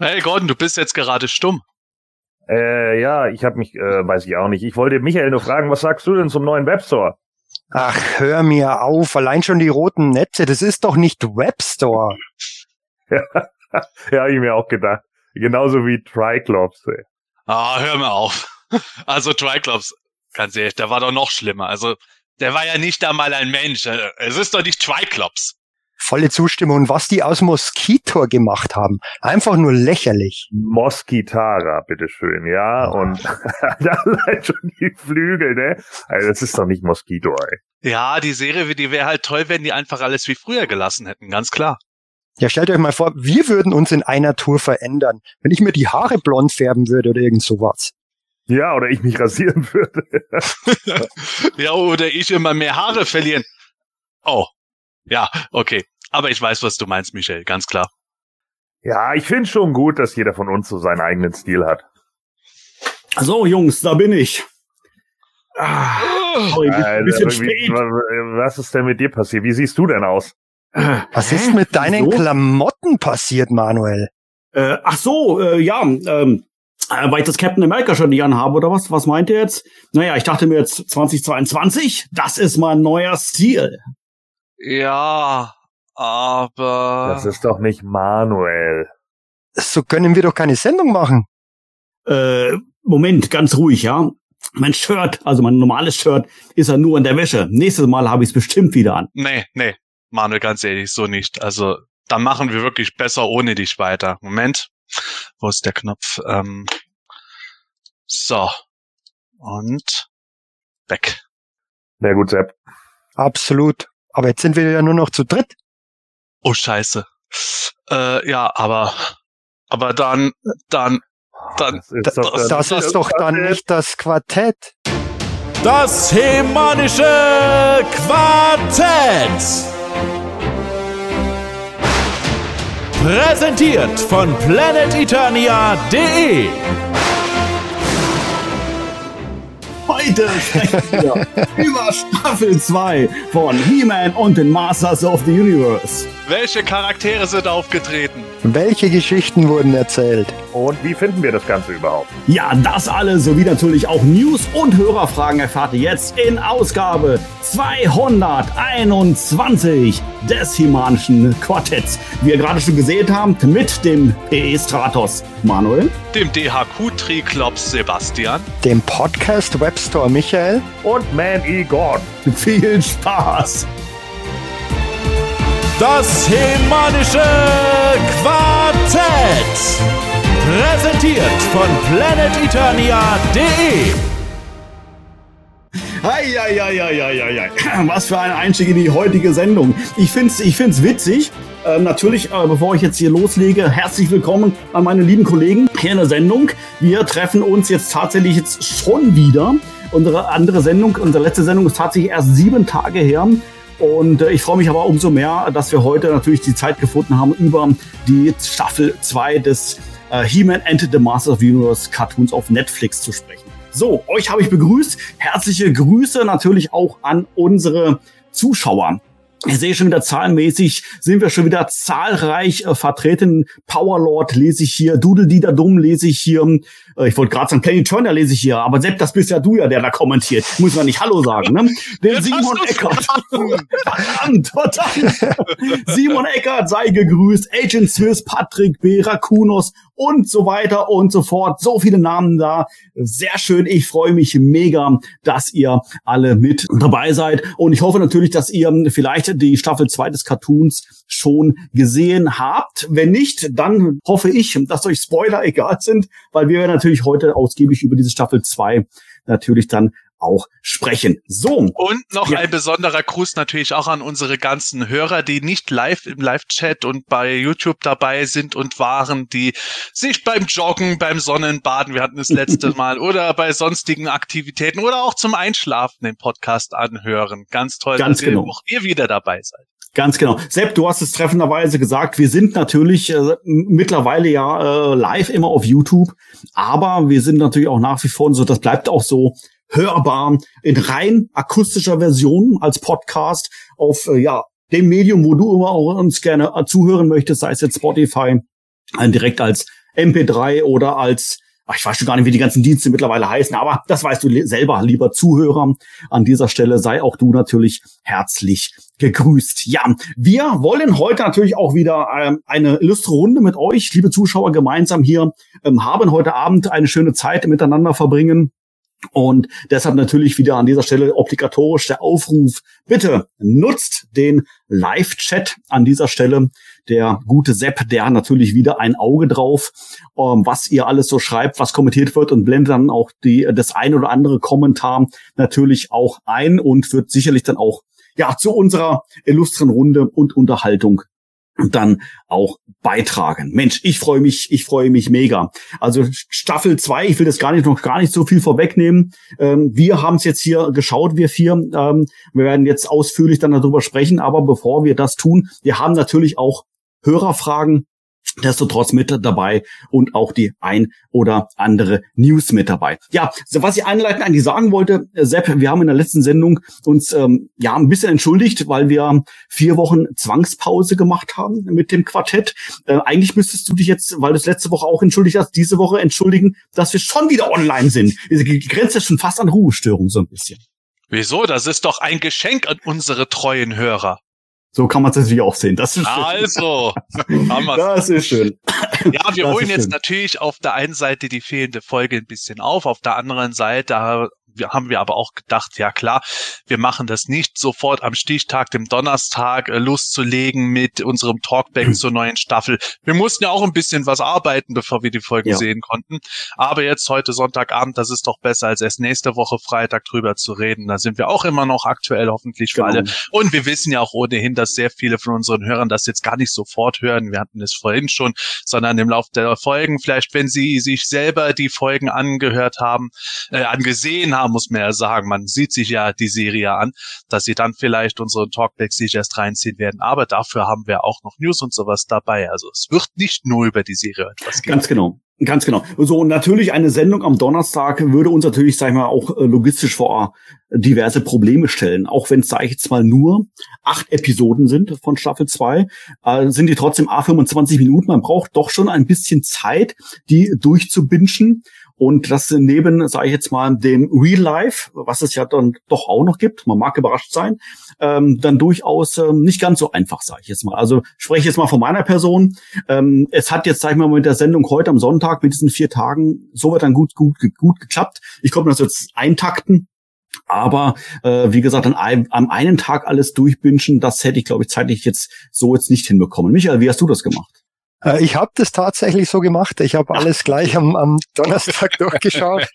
Hey Gordon, du bist jetzt gerade stumm. Äh, ja, ich habe mich, äh, weiß ich auch nicht. Ich wollte Michael nur fragen, was sagst du denn zum neuen Webstore? Ach, hör mir auf, allein schon die roten Netze, das ist doch nicht Webstore. ja, ja hab ich mir auch gedacht. Genauso wie Triclops. Ey. Ah, hör mir auf. Also Triclops, ganz ehrlich, der war doch noch schlimmer. Also der war ja nicht einmal ein Mensch. Es ist doch nicht Triclops. Volle Zustimmung. was die aus Moskitor gemacht haben, einfach nur lächerlich. Moskitara, bitteschön, ja. Oh. Und allein schon die Flügel, ne? Also das ist doch nicht Moskito, ey. Ja, die Serie, die wäre halt toll, wenn die einfach alles wie früher gelassen hätten, ganz klar. Ja, stellt euch mal vor, wir würden uns in einer Tour verändern. Wenn ich mir die Haare blond färben würde oder irgend sowas. Ja, oder ich mich rasieren würde. ja, oder ich immer mehr Haare verlieren. Oh, ja, okay. Aber ich weiß, was du meinst, Michel, ganz klar. Ja, ich finde schon gut, dass jeder von uns so seinen eigenen Stil hat. So, Jungs, da bin ich. Ah, sorry, ein bisschen spät. Was ist denn mit dir passiert? Wie siehst du denn aus? Was Hä? ist mit deinen so? Klamotten passiert, Manuel? Äh, ach so, äh, ja, ähm, äh, weil ich das Captain America schon nicht anhabe, oder was? Was meint ihr jetzt? Naja, ich dachte mir jetzt 2022, das ist mein neuer Stil. Ja, aber. Das ist doch nicht Manuel. So können wir doch keine Sendung machen. Äh, Moment, ganz ruhig, ja. Mein Shirt, also mein normales Shirt, ist ja nur in der Wäsche. Nächstes Mal habe ich es bestimmt wieder an. Nee, nee, Manuel, ganz ehrlich, so nicht. Also, dann machen wir wirklich besser ohne dich weiter. Moment. Wo ist der Knopf? Ähm, so. Und weg. Sehr gut, Sepp. Absolut. Aber jetzt sind wir ja nur noch zu dritt. Oh Scheiße. Äh, ja, aber aber dann dann dann das ist doch, das, das ist doch dann nicht das Quartett. Das hemanische Quartett. Präsentiert von planeteternia.de. Heute sprechen wir über Staffel 2 von He-Man und den Masters of the Universe. Welche Charaktere sind aufgetreten? Welche Geschichten wurden erzählt? Und wie finden wir das Ganze überhaupt? Ja, das alles sowie natürlich auch News und Hörerfragen erfahrt ihr jetzt in Ausgabe 221 des Himanischen Quartetts. Wie ihr gerade schon gesehen habt, mit dem PE Stratos Manuel, dem DHQ Triklops Sebastian, dem Podcast Webstore Michael und Man E. God. Viel Spaß! Das Hemanische Quartett. Präsentiert von planeteternia.de. Eieieiei. Was für ein Einstieg in die heutige Sendung. Ich find's, ich find's witzig. Äh, natürlich, äh, bevor ich jetzt hier loslege, herzlich willkommen an meine lieben Kollegen hier in der Sendung. Wir treffen uns jetzt tatsächlich jetzt schon wieder. Unsere andere Sendung, unsere letzte Sendung ist tatsächlich erst sieben Tage her. Und äh, ich freue mich aber umso mehr, dass wir heute natürlich die Zeit gefunden haben, über die Staffel 2 des äh, He-Man and the Masters of Universe Cartoons auf Netflix zu sprechen. So, euch habe ich begrüßt. Herzliche Grüße natürlich auch an unsere Zuschauer. Ich sehe schon wieder zahlenmäßig, sind wir schon wieder zahlreich äh, vertreten. Powerlord lese ich hier, Doodle Dumm lese ich hier, ich wollte gerade sagen, Penny Turner lese ich hier, aber Sepp, das bist ja du ja, der da kommentiert. Muss man nicht Hallo sagen, ne? Der Simon Eckert. verdammt, verdammt. Simon Eckert sei gegrüßt, Agent Swiss, Patrick B., Rakunos und so weiter und so fort. So viele Namen da. Sehr schön. Ich freue mich mega, dass ihr alle mit dabei seid. Und ich hoffe natürlich, dass ihr vielleicht die Staffel 2 des Cartoons schon gesehen habt. Wenn nicht, dann hoffe ich, dass euch Spoiler egal sind, weil wir natürlich heute ausgiebig über diese Staffel 2 natürlich dann auch sprechen. So. Und noch ja. ein besonderer Gruß natürlich auch an unsere ganzen Hörer, die nicht live im Live-Chat und bei YouTube dabei sind und waren, die sich beim Joggen, beim Sonnenbaden, wir hatten das letzte Mal, oder bei sonstigen Aktivitäten oder auch zum Einschlafen den Podcast anhören. Ganz toll, Ganz dass genau. ihr, auch ihr wieder dabei seid. Ganz genau. Sepp, du hast es treffenderweise gesagt, wir sind natürlich äh, mittlerweile ja äh, live immer auf YouTube, aber wir sind natürlich auch nach wie vor so, das bleibt auch so hörbar in rein akustischer Version als Podcast auf äh, ja dem Medium, wo du immer auch uns gerne äh, zuhören möchtest, sei es jetzt Spotify, äh, direkt als MP3 oder als ach, ich weiß schon gar nicht, wie die ganzen Dienste mittlerweile heißen, aber das weißt du selber, lieber Zuhörer. An dieser Stelle sei auch du natürlich herzlich gegrüßt. Ja, wir wollen heute natürlich auch wieder ähm, eine illustre Runde mit euch, liebe Zuschauer, gemeinsam hier ähm, haben heute Abend eine schöne Zeit miteinander verbringen. Und deshalb natürlich wieder an dieser Stelle obligatorisch der Aufruf. Bitte nutzt den Live-Chat an dieser Stelle. Der gute Sepp, der hat natürlich wieder ein Auge drauf, ähm, was ihr alles so schreibt, was kommentiert wird und blendet dann auch die, das ein oder andere Kommentar natürlich auch ein und wird sicherlich dann auch ja, zu unserer illustren Runde und Unterhaltung dann auch beitragen. Mensch, ich freue mich, ich freue mich mega. Also Staffel 2, ich will das gar nicht noch gar nicht so viel vorwegnehmen. Ähm, wir haben es jetzt hier geschaut, wir vier. Ähm, wir werden jetzt ausführlich dann darüber sprechen, aber bevor wir das tun, wir haben natürlich auch Hörerfragen Nichtsdestotrotz mit dabei und auch die ein oder andere News mit dabei. Ja, was ich einleitend eigentlich sagen wollte, äh, Sepp, wir haben in der letzten Sendung uns ähm, ja ein bisschen entschuldigt, weil wir vier Wochen Zwangspause gemacht haben mit dem Quartett. Äh, eigentlich müsstest du dich jetzt, weil du es letzte Woche auch entschuldigt hast, diese Woche entschuldigen, dass wir schon wieder online sind. Die Grenze ist schon fast an Ruhestörung so ein bisschen. Wieso? Das ist doch ein Geschenk an unsere treuen Hörer. So kann man es natürlich auch sehen. Das ist schön. Also, das ist schön. Ja, wir das holen jetzt schön. natürlich auf der einen Seite die fehlende Folge ein bisschen auf, auf der anderen Seite haben wir aber auch gedacht, ja klar, wir machen das nicht sofort am Stichtag, dem Donnerstag, äh, loszulegen mit unserem Talkback zur neuen Staffel. Wir mussten ja auch ein bisschen was arbeiten, bevor wir die Folgen ja. sehen konnten. Aber jetzt heute Sonntagabend, das ist doch besser, als erst nächste Woche Freitag drüber zu reden. Da sind wir auch immer noch aktuell hoffentlich für genau. alle. Und wir wissen ja auch ohnehin, dass sehr viele von unseren Hörern das jetzt gar nicht sofort hören. Wir hatten es vorhin schon, sondern im Laufe der Folgen, vielleicht wenn sie sich selber die Folgen angehört haben, äh, angesehen haben, muss man ja sagen, man sieht sich ja die Serie an, dass sie dann vielleicht unseren Talkback sich erst reinziehen werden. Aber dafür haben wir auch noch News und sowas dabei. Also es wird nicht nur über die Serie etwas gehen. Ganz genau. Ganz genau. So, und natürlich eine Sendung am Donnerstag würde uns natürlich, sag ich mal, auch äh, logistisch vor diverse Probleme stellen. Auch wenn es, sage ich jetzt mal, nur acht Episoden sind von Staffel 2, äh, sind die trotzdem A25 Minuten. Man braucht doch schon ein bisschen Zeit, die durchzubinschen. Und das neben, sage ich jetzt mal, dem Real Life, was es ja dann doch auch noch gibt, man mag überrascht sein, ähm, dann durchaus ähm, nicht ganz so einfach, sage ich jetzt mal. Also spreche jetzt mal von meiner Person. Ähm, es hat jetzt, sag ich mal, mit der Sendung heute am Sonntag, mit diesen vier Tagen, so wird dann gut, gut, gut geklappt. Ich konnte das jetzt eintakten. Aber äh, wie gesagt, an einem, am einen Tag alles durchbinschen, das hätte ich, glaube ich, zeitlich jetzt so jetzt nicht hinbekommen. Michael, wie hast du das gemacht? Äh, ich habe das tatsächlich so gemacht. Ich habe alles gleich am, am Donnerstag durchgeschaut.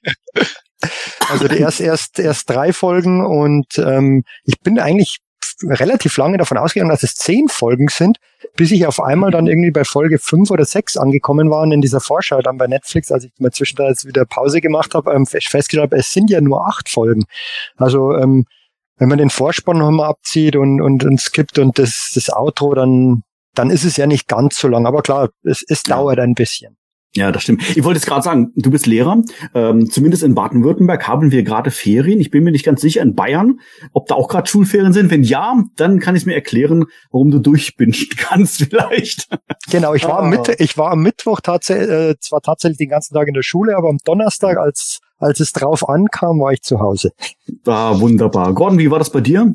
Also die erst, erst, erst drei Folgen und ähm, ich bin eigentlich relativ lange davon ausgegangen, dass es zehn Folgen sind, bis ich auf einmal dann irgendwie bei Folge fünf oder sechs angekommen war und in dieser Vorschau dann bei Netflix, als ich mal zwischendurch wieder Pause gemacht habe, ähm, festgestellt habe, es sind ja nur acht Folgen. Also ähm, wenn man den Vorspann nochmal abzieht und, und, und skippt und das, das Outro, dann dann ist es ja nicht ganz so lang. Aber klar, es, es dauert ein bisschen. Ja, das stimmt. Ich wollte jetzt gerade sagen, du bist Lehrer. Ähm, zumindest in Baden-Württemberg haben wir gerade Ferien. Ich bin mir nicht ganz sicher in Bayern, ob da auch gerade Schulferien sind. Wenn ja, dann kann ich mir erklären, warum du durchbinschen kannst vielleicht. Genau, ich war, am, ah. Mitt ich war am Mittwoch tatsächlich, äh, zwar tatsächlich den ganzen Tag in der Schule, aber am Donnerstag, als, als es drauf ankam, war ich zu Hause. Ah, wunderbar. Gordon, wie war das bei dir?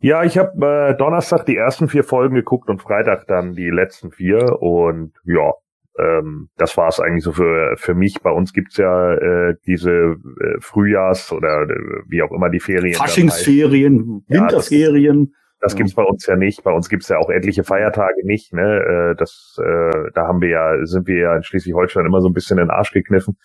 Ja, ich habe äh, Donnerstag die ersten vier Folgen geguckt und Freitag dann die letzten vier und ja, ähm, das war es eigentlich so für für mich. Bei uns gibt's ja äh, diese äh, Frühjahrs- oder äh, wie auch immer die Ferien. Faschingsferien, Winterferien. Ja, das, das gibt's bei uns ja nicht. Bei uns gibt's ja auch etliche Feiertage nicht. Ne? Äh, das, äh, da haben wir ja, sind wir ja in Schleswig-Holstein immer so ein bisschen in den Arsch gekniffen.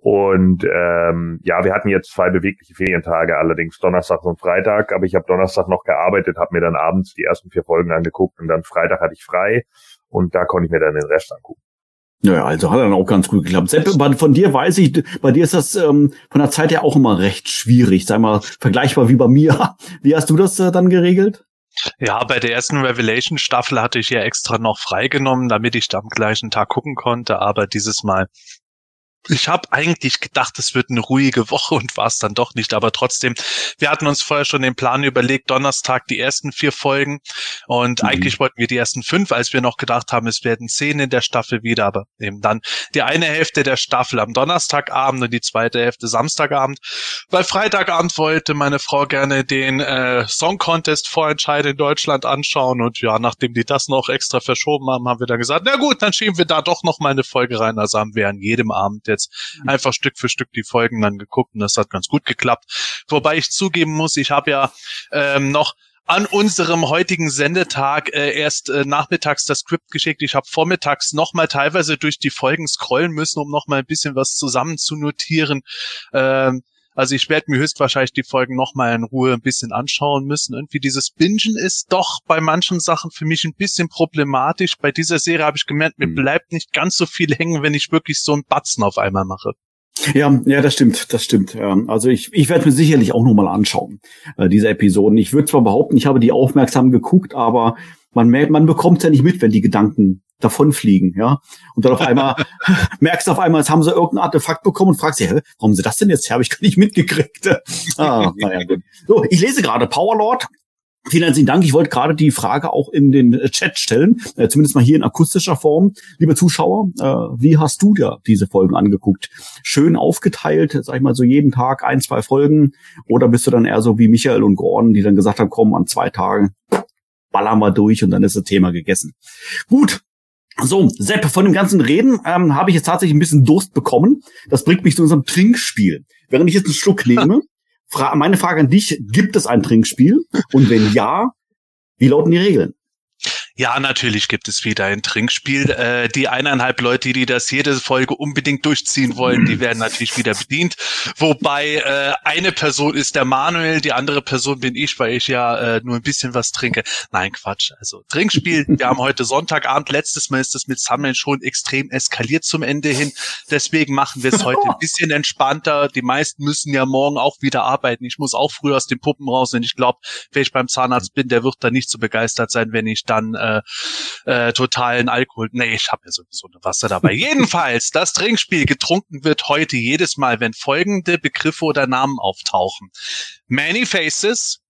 Und ähm, ja, wir hatten jetzt zwei bewegliche Ferientage, allerdings Donnerstag und Freitag. Aber ich habe Donnerstag noch gearbeitet, habe mir dann abends die ersten vier Folgen angeguckt und dann Freitag hatte ich frei und da konnte ich mir dann den Rest angucken. Naja, also hat dann auch ganz gut geklappt. Sepp, von dir weiß ich, bei dir ist das ähm, von der Zeit her auch immer recht schwierig, sag mal, vergleichbar wie bei mir. Wie hast du das äh, dann geregelt? Ja, bei der ersten Revelation-Staffel hatte ich ja extra noch freigenommen, damit ich da am gleichen Tag gucken konnte, aber dieses Mal ich habe eigentlich gedacht, es wird eine ruhige Woche und war es dann doch nicht. Aber trotzdem, wir hatten uns vorher schon den Plan überlegt, Donnerstag die ersten vier Folgen. Und mhm. eigentlich wollten wir die ersten fünf, als wir noch gedacht haben, es werden zehn in der Staffel wieder. Aber eben dann die eine Hälfte der Staffel am Donnerstagabend und die zweite Hälfte Samstagabend. Weil Freitagabend wollte meine Frau gerne den äh, Song Contest Vorentscheid in Deutschland anschauen. Und ja, nachdem die das noch extra verschoben haben, haben wir dann gesagt, na gut, dann schieben wir da doch noch mal eine Folge rein. Also haben wir an jedem Abend jetzt jetzt einfach Stück für Stück die Folgen dann geguckt und das hat ganz gut geklappt. Wobei ich zugeben muss, ich habe ja ähm, noch an unserem heutigen Sendetag äh, erst äh, nachmittags das Skript geschickt. Ich habe vormittags nochmal teilweise durch die Folgen scrollen müssen, um nochmal ein bisschen was zusammen zu notieren. Ähm, also ich werde mir höchstwahrscheinlich die Folgen nochmal in Ruhe ein bisschen anschauen müssen. Irgendwie dieses Bingen ist doch bei manchen Sachen für mich ein bisschen problematisch. Bei dieser Serie habe ich gemerkt, mir mhm. bleibt nicht ganz so viel hängen, wenn ich wirklich so einen Batzen auf einmal mache. Ja, ja, das stimmt, das stimmt. Also ich, ich werde mir sicherlich auch nochmal anschauen, äh, diese Episoden. Ich würde zwar behaupten, ich habe die aufmerksam geguckt, aber man, man bekommt ja nicht mit, wenn die Gedanken davonfliegen, ja. Und dann auf einmal merkst du auf einmal, jetzt haben sie irgendein Artefakt bekommen und fragst dich, hä, warum sie das denn jetzt her? Habe ich gar nicht mitgekriegt. ah, naja, gut. So, ich lese gerade Powerlord. Vielen herzlichen Dank. Ich wollte gerade die Frage auch in den Chat stellen, äh, zumindest mal hier in akustischer Form. Liebe Zuschauer, äh, wie hast du dir diese Folgen angeguckt? Schön aufgeteilt, sag ich mal so jeden Tag ein, zwei Folgen? Oder bist du dann eher so wie Michael und Gordon, die dann gesagt haben, komm, an zwei Tagen ballern wir durch und dann ist das Thema gegessen. Gut, so, Sepp, von dem ganzen Reden ähm, habe ich jetzt tatsächlich ein bisschen Durst bekommen. Das bringt mich zu unserem Trinkspiel. Während ich jetzt einen Schluck nehme, fra meine Frage an dich, gibt es ein Trinkspiel? Und wenn ja, wie lauten die Regeln? Ja, natürlich gibt es wieder ein Trinkspiel. Äh, die eineinhalb Leute, die das jede Folge unbedingt durchziehen wollen, die werden natürlich wieder bedient. Wobei äh, eine Person ist der Manuel, die andere Person bin ich, weil ich ja äh, nur ein bisschen was trinke. Nein, Quatsch. Also Trinkspiel. Wir haben heute Sonntagabend. Letztes Mal ist das mit Sammeln schon extrem eskaliert zum Ende hin. Deswegen machen wir es heute ein bisschen entspannter. Die meisten müssen ja morgen auch wieder arbeiten. Ich muss auch früh aus den Puppen raus und ich glaube, wenn ich beim Zahnarzt bin, der wird da nicht so begeistert sein, wenn ich dann äh, äh, äh, totalen Alkohol. Nee, ich habe ja sowieso eine Wasser dabei. Jedenfalls, das Trinkspiel getrunken wird heute jedes Mal, wenn folgende Begriffe oder Namen auftauchen. Many Faces,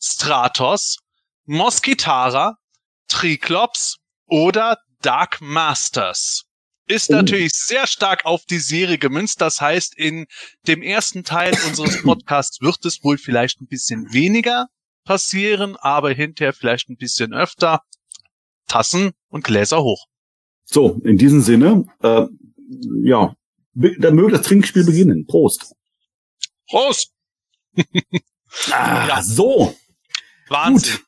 Stratos, Moskitara, Triklops oder Dark Masters ist oh. natürlich sehr stark auf die Serie gemünzt. Das heißt, in dem ersten Teil unseres Podcasts wird es wohl vielleicht ein bisschen weniger passieren, aber hinterher vielleicht ein bisschen öfter. Tassen und Gläser hoch. So, in diesem Sinne, äh, ja, dann möge das Trinkspiel beginnen. Prost. Prost. ah, ja. So. Wahnsinn. Gut.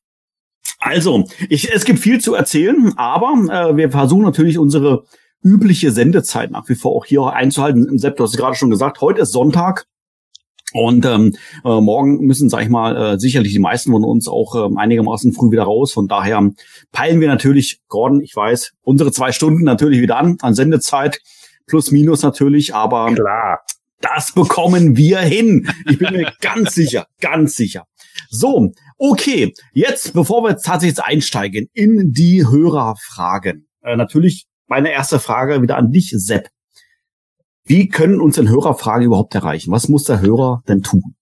Also, ich, es gibt viel zu erzählen, aber äh, wir versuchen natürlich unsere übliche Sendezeit nach wie vor auch hier einzuhalten. Sepp, du hast es gerade schon gesagt, heute ist Sonntag. Und ähm, äh, morgen müssen, sag ich mal, äh, sicherlich die meisten von uns auch äh, einigermaßen früh wieder raus. Von daher peilen wir natürlich, Gordon, ich weiß, unsere zwei Stunden natürlich wieder an, an Sendezeit, plus minus natürlich, aber Klar. das bekommen wir hin. Ich bin mir ganz sicher, ganz sicher. So, okay, jetzt, bevor wir jetzt tatsächlich einsteigen in die Hörerfragen, äh, natürlich meine erste Frage wieder an dich, Sepp. Wie können uns denn Hörerfragen überhaupt erreichen? Was muss der Hörer denn tun?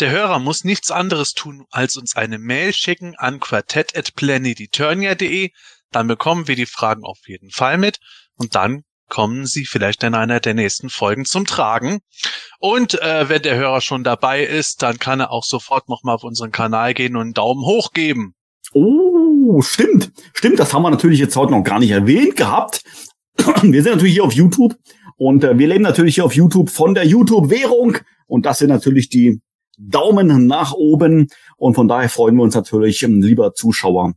Der Hörer muss nichts anderes tun, als uns eine Mail schicken an quartett.planeteturnia.de. Dann bekommen wir die Fragen auf jeden Fall mit und dann kommen sie vielleicht in einer der nächsten Folgen zum Tragen. Und äh, wenn der Hörer schon dabei ist, dann kann er auch sofort nochmal auf unseren Kanal gehen und einen Daumen hoch geben. Oh, stimmt. Stimmt, das haben wir natürlich jetzt heute noch gar nicht erwähnt gehabt. Wir sind natürlich hier auf YouTube und äh, wir leben natürlich hier auf YouTube von der YouTube-Währung. Und das sind natürlich die Daumen nach oben. Und von daher freuen wir uns natürlich, ähm, lieber Zuschauer,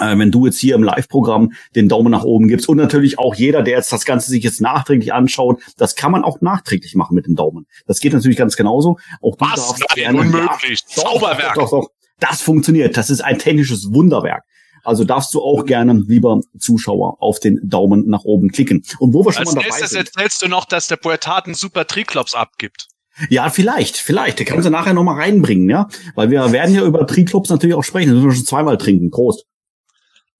äh, wenn du jetzt hier im Live-Programm den Daumen nach oben gibst. Und natürlich auch jeder, der jetzt das Ganze sich jetzt nachträglich anschaut, das kann man auch nachträglich machen mit dem Daumen. Das geht natürlich ganz genauso. Auch du Was? Nein, gerne. Unmöglich. Ja, Zauberwerk. Doch, doch, doch. Das funktioniert. Das ist ein technisches Wunderwerk. Also darfst du auch gerne, lieber Zuschauer, auf den Daumen nach oben klicken. Und wo wir schon Als mal dabei nächstes sind. erzählst du noch, dass der Poetat einen super Triklops abgibt. Ja, vielleicht, vielleicht. Der kann sie nachher noch mal reinbringen, ja? Weil wir werden ja über Triklops natürlich auch sprechen. Das müssen wir schon zweimal trinken. Prost.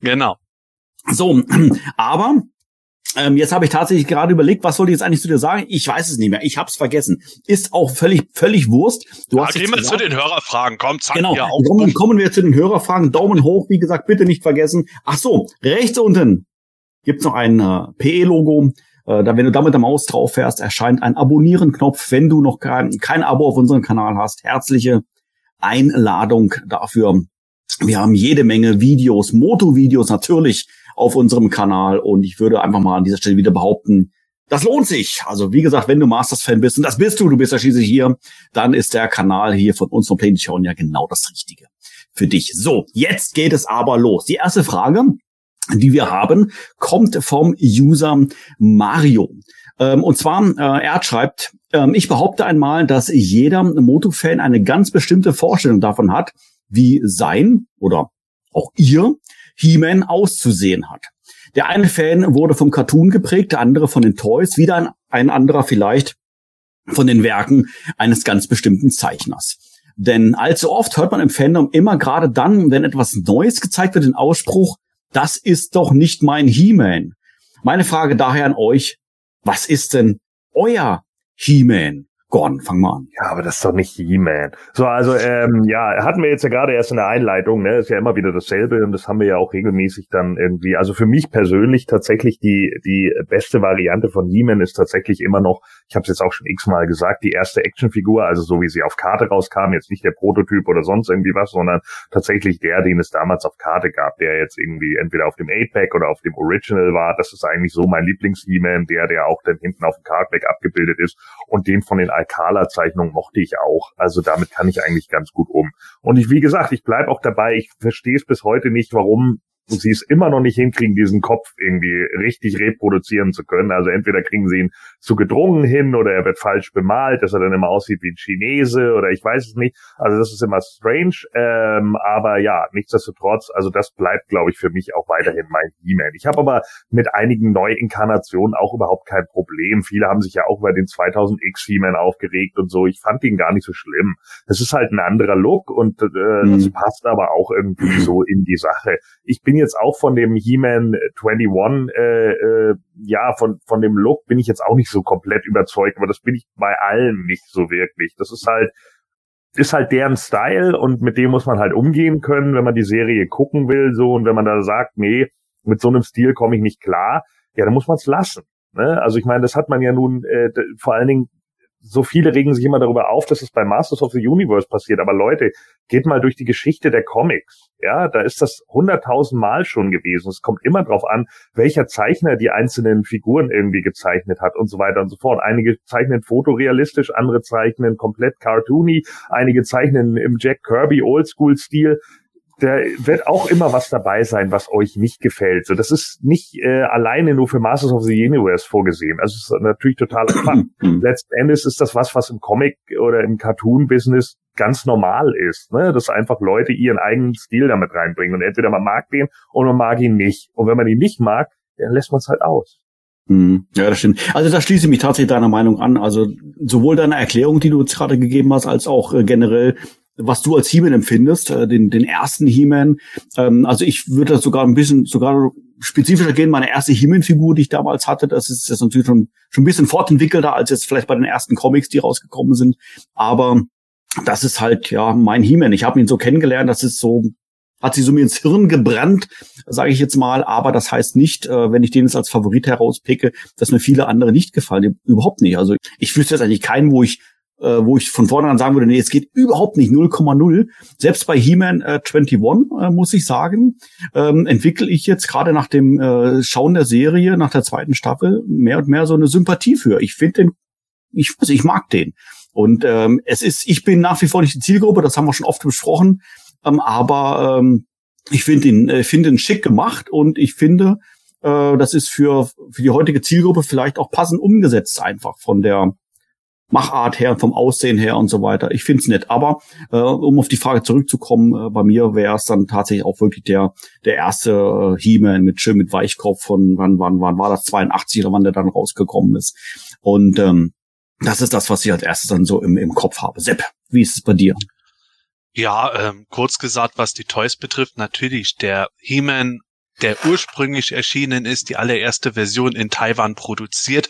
Genau. So, aber Ähm, jetzt habe ich tatsächlich gerade überlegt, was wollte ich jetzt eigentlich zu dir sagen? Ich weiß es nicht mehr. Ich habe es vergessen. Ist auch völlig, völlig Wurst. Du ja, hast gehen wir zu den Hörerfragen. Komm, zack, genau. Kommen, kommen wir zu den Hörerfragen. Daumen hoch, wie gesagt, bitte nicht vergessen. Ach so, rechts unten gibt's noch ein äh, PE-Logo. Äh, da, wenn du damit der Maus drauf fährst, erscheint ein Abonnieren-Knopf. Wenn du noch kein, kein Abo auf unserem Kanal hast, herzliche Einladung dafür. Wir haben jede Menge Videos, Moto-Videos natürlich auf unserem Kanal und ich würde einfach mal an dieser Stelle wieder behaupten, das lohnt sich. Also wie gesagt, wenn du Masters-Fan bist, und das bist du, du bist ja schließlich hier, dann ist der Kanal hier von uns von Show ja genau das Richtige für dich. So, jetzt geht es aber los. Die erste Frage, die wir haben, kommt vom User Mario. Ähm, und zwar, äh, er schreibt, ähm, ich behaupte einmal, dass jeder Moto-Fan eine ganz bestimmte Vorstellung davon hat, wie sein oder auch ihr He-Man auszusehen hat. Der eine Fan wurde vom Cartoon geprägt, der andere von den Toys, wieder ein, ein anderer vielleicht von den Werken eines ganz bestimmten Zeichners. Denn allzu oft hört man im Fandom immer gerade dann, wenn etwas Neues gezeigt wird, den Ausspruch, das ist doch nicht mein He-Man. Meine Frage daher an euch, was ist denn euer He-Man? Gordon, fang mal an. Ja, aber das ist doch nicht He-Man. So, also, ähm, ja, hatten wir jetzt ja gerade erst in der Einleitung, ne, ist ja immer wieder dasselbe und das haben wir ja auch regelmäßig dann irgendwie. Also für mich persönlich tatsächlich die, die beste Variante von He-Man ist tatsächlich immer noch, ich habe es jetzt auch schon x-mal gesagt, die erste Actionfigur, also so wie sie auf Karte rauskam, jetzt nicht der Prototyp oder sonst irgendwie was, sondern tatsächlich der, den es damals auf Karte gab, der jetzt irgendwie entweder auf dem 8-Pack oder auf dem Original war. Das ist eigentlich so mein Lieblings-He-Man, der, der auch dann hinten auf dem Cardback abgebildet ist und den von den Alcala-Zeichnung mochte ich auch. Also damit kann ich eigentlich ganz gut um. Und ich, wie gesagt, ich bleib auch dabei. Ich verstehe es bis heute nicht, warum und sie es immer noch nicht hinkriegen, diesen Kopf irgendwie richtig reproduzieren zu können. Also entweder kriegen sie ihn zu gedrungen hin oder er wird falsch bemalt, dass er dann immer aussieht wie ein Chinese oder ich weiß es nicht. Also das ist immer strange. Ähm, aber ja, nichtsdestotrotz, also das bleibt, glaube ich, für mich auch weiterhin mein He-Man. Ich habe aber mit einigen Neuinkarnationen auch überhaupt kein Problem. Viele haben sich ja auch über den 2000X He-Man aufgeregt und so. Ich fand ihn gar nicht so schlimm. Das ist halt ein anderer Look und äh, mhm. das passt aber auch irgendwie so in die Sache. Ich bin jetzt auch von dem He-Man 21, äh, äh, ja, von, von dem Look bin ich jetzt auch nicht so komplett überzeugt, aber das bin ich bei allen nicht so wirklich. Das ist halt, ist halt deren Style und mit dem muss man halt umgehen können, wenn man die Serie gucken will, so, und wenn man da sagt, nee, mit so einem Stil komme ich nicht klar, ja, dann muss man es lassen. Ne? Also ich meine, das hat man ja nun äh, vor allen Dingen so viele regen sich immer darüber auf, dass es bei Masters of the Universe passiert. Aber Leute, geht mal durch die Geschichte der Comics. Ja, da ist das hunderttausend Mal schon gewesen. Es kommt immer drauf an, welcher Zeichner die einzelnen Figuren irgendwie gezeichnet hat und so weiter und so fort. Einige zeichnen fotorealistisch, andere zeichnen komplett cartoony, einige zeichnen im Jack Kirby Oldschool-Stil da wird auch immer was dabei sein, was euch nicht gefällt. So, das ist nicht äh, alleine nur für Masters of the Universe vorgesehen. Also es ist natürlich total Fun. Letzten Endes ist das was, was im Comic oder im Cartoon-Business ganz normal ist, ne? dass einfach Leute ihren eigenen Stil damit reinbringen. Und entweder man mag den oder man mag ihn nicht. Und wenn man ihn nicht mag, dann lässt man es halt aus. Mhm. Ja, das stimmt. Also da schließe ich mich tatsächlich deiner Meinung an. Also sowohl deine Erklärung, die du jetzt gerade gegeben hast, als auch äh, generell was du als He-Man empfindest, äh, den, den ersten He-Man. Ähm, also ich würde das sogar ein bisschen, sogar spezifischer gehen. Meine erste He-Man-Figur, die ich damals hatte, das ist jetzt natürlich schon, schon ein bisschen fortentwickelter als jetzt vielleicht bei den ersten Comics, die rausgekommen sind. Aber das ist halt ja mein He-Man. Ich habe ihn so kennengelernt, das ist so hat sie so mir ins Hirn gebrannt, sage ich jetzt mal. Aber das heißt nicht, äh, wenn ich den jetzt als Favorit herauspicke, dass mir viele andere nicht gefallen. Überhaupt nicht. Also ich wüsste jetzt eigentlich keinen, wo ich äh, wo ich von vornherein sagen würde, nee, es geht überhaupt nicht 0,0. Selbst bei He-Man äh, 21, äh, muss ich sagen, ähm, entwickle ich jetzt gerade nach dem äh, Schauen der Serie, nach der zweiten Staffel, mehr und mehr so eine Sympathie für. Ich finde den, ich, also ich mag den. Und ähm, es ist, ich bin nach wie vor nicht die Zielgruppe, das haben wir schon oft besprochen, ähm, aber ähm, ich finde ihn, äh, finde ihn schick gemacht und ich finde, äh, das ist für, für die heutige Zielgruppe vielleicht auch passend umgesetzt einfach von der Machart her, vom Aussehen her und so weiter. Ich find's nett. Aber äh, um auf die Frage zurückzukommen, äh, bei mir wäre es dann tatsächlich auch wirklich der der erste äh, He-Man mit schön mit Weichkopf von wann wann wann war das 82 oder wann der dann rausgekommen ist. Und ähm, das ist das, was ich als erstes dann so im, im Kopf habe. Sepp, wie ist es bei dir? Ja, ähm, kurz gesagt, was die Toys betrifft, natürlich der He-Man der ursprünglich erschienen ist, die allererste Version in Taiwan produziert,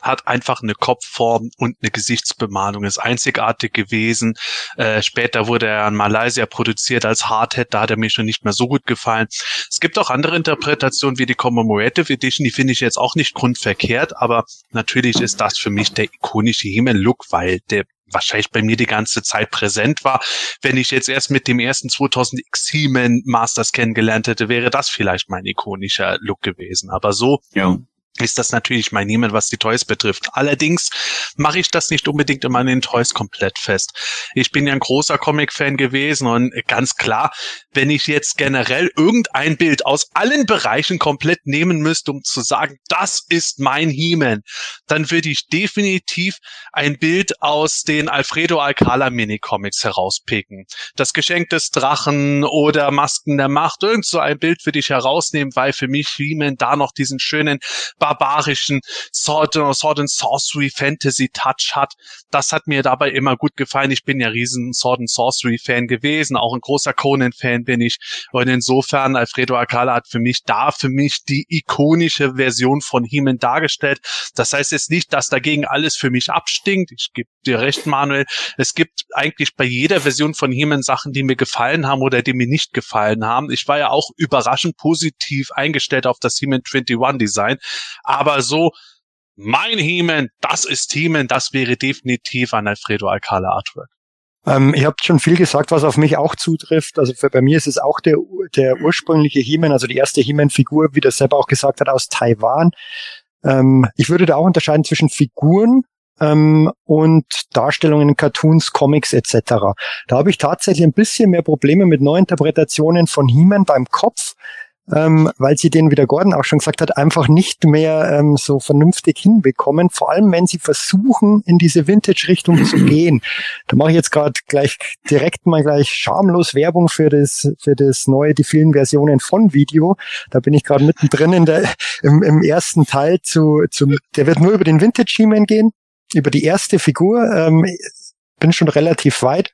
hat einfach eine Kopfform und eine Gesichtsbemalung, ist einzigartig gewesen. Äh, später wurde er in Malaysia produziert als Hardhead, da hat er mir schon nicht mehr so gut gefallen. Es gibt auch andere Interpretationen wie die Commemorative Edition, die finde ich jetzt auch nicht grundverkehrt, aber natürlich ist das für mich der ikonische He-Man-Look, weil der wahrscheinlich bei mir die ganze Zeit präsent war. Wenn ich jetzt erst mit dem ersten 2000X He-Man Masters kennengelernt hätte, wäre das vielleicht mein ikonischer Look gewesen. Aber so ja ist das natürlich mein Niemann, was die Toys betrifft. Allerdings mache ich das nicht unbedingt immer an den Toys komplett fest. Ich bin ja ein großer Comic-Fan gewesen und ganz klar, wenn ich jetzt generell irgendein Bild aus allen Bereichen komplett nehmen müsste, um zu sagen, das ist mein He-Man, dann würde ich definitiv ein Bild aus den Alfredo Alcala Mini-Comics herauspicken. Das Geschenk des Drachen oder Masken der Macht, irgend so ein Bild würde ich herausnehmen, weil für mich He-Man da noch diesen schönen barbarischen Sword, Sword and Sorcery Fantasy Touch hat. Das hat mir dabei immer gut gefallen. Ich bin ja riesen Sword and Sorcery Fan gewesen, auch ein großer Conan Fan bin ich. Und insofern, Alfredo Akala hat für mich da für mich die ikonische Version von He-Man dargestellt. Das heißt jetzt nicht, dass dagegen alles für mich abstinkt. Ich gebe dir recht, Manuel. Es gibt eigentlich bei jeder Version von He-Man Sachen, die mir gefallen haben oder die mir nicht gefallen haben. Ich war ja auch überraschend positiv eingestellt auf das He-Man 21 Design. Aber so, mein He-Man, das ist He-Man, das wäre definitiv ein Alfredo Alcala Artwork. Ähm, ihr habt schon viel gesagt, was auf mich auch zutrifft. Also für, bei mir ist es auch der, der ursprüngliche He-Man, also die erste He-Man-Figur, wie das selber auch gesagt hat, aus Taiwan. Ähm, ich würde da auch unterscheiden zwischen Figuren ähm, und Darstellungen in Cartoons, Comics etc. Da habe ich tatsächlich ein bisschen mehr Probleme mit Neuinterpretationen von He-Man beim Kopf, ähm, weil sie den, wie der Gordon auch schon gesagt hat, einfach nicht mehr ähm, so vernünftig hinbekommen. Vor allem, wenn sie versuchen, in diese Vintage-Richtung zu gehen. Da mache ich jetzt gerade gleich direkt mal gleich schamlos Werbung für das, für das neue, die vielen Versionen von Video. Da bin ich gerade mittendrin in der, im, im ersten Teil zu, zu, der wird nur über den Vintage-He-Man gehen, über die erste Figur. Ähm, bin schon relativ weit.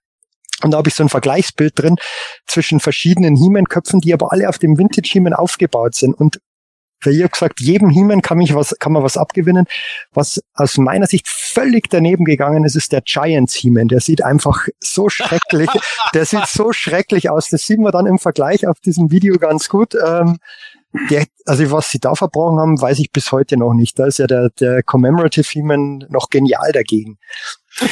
Und da habe ich so ein Vergleichsbild drin zwischen verschiedenen He-Man-Köpfen, die aber alle auf dem Vintage-He-Man aufgebaut sind. Und für ihr gesagt, jedem He-Man kann, mich was, kann man was abgewinnen. Was aus meiner Sicht völlig daneben gegangen ist, ist der Giants He-Man. Der sieht einfach so schrecklich, der sieht so schrecklich aus. Das sieht man dann im Vergleich auf diesem Video ganz gut. Ähm, der, also was sie da verbrochen haben, weiß ich bis heute noch nicht. Da ist ja der, der Commemorative He-Man noch genial dagegen.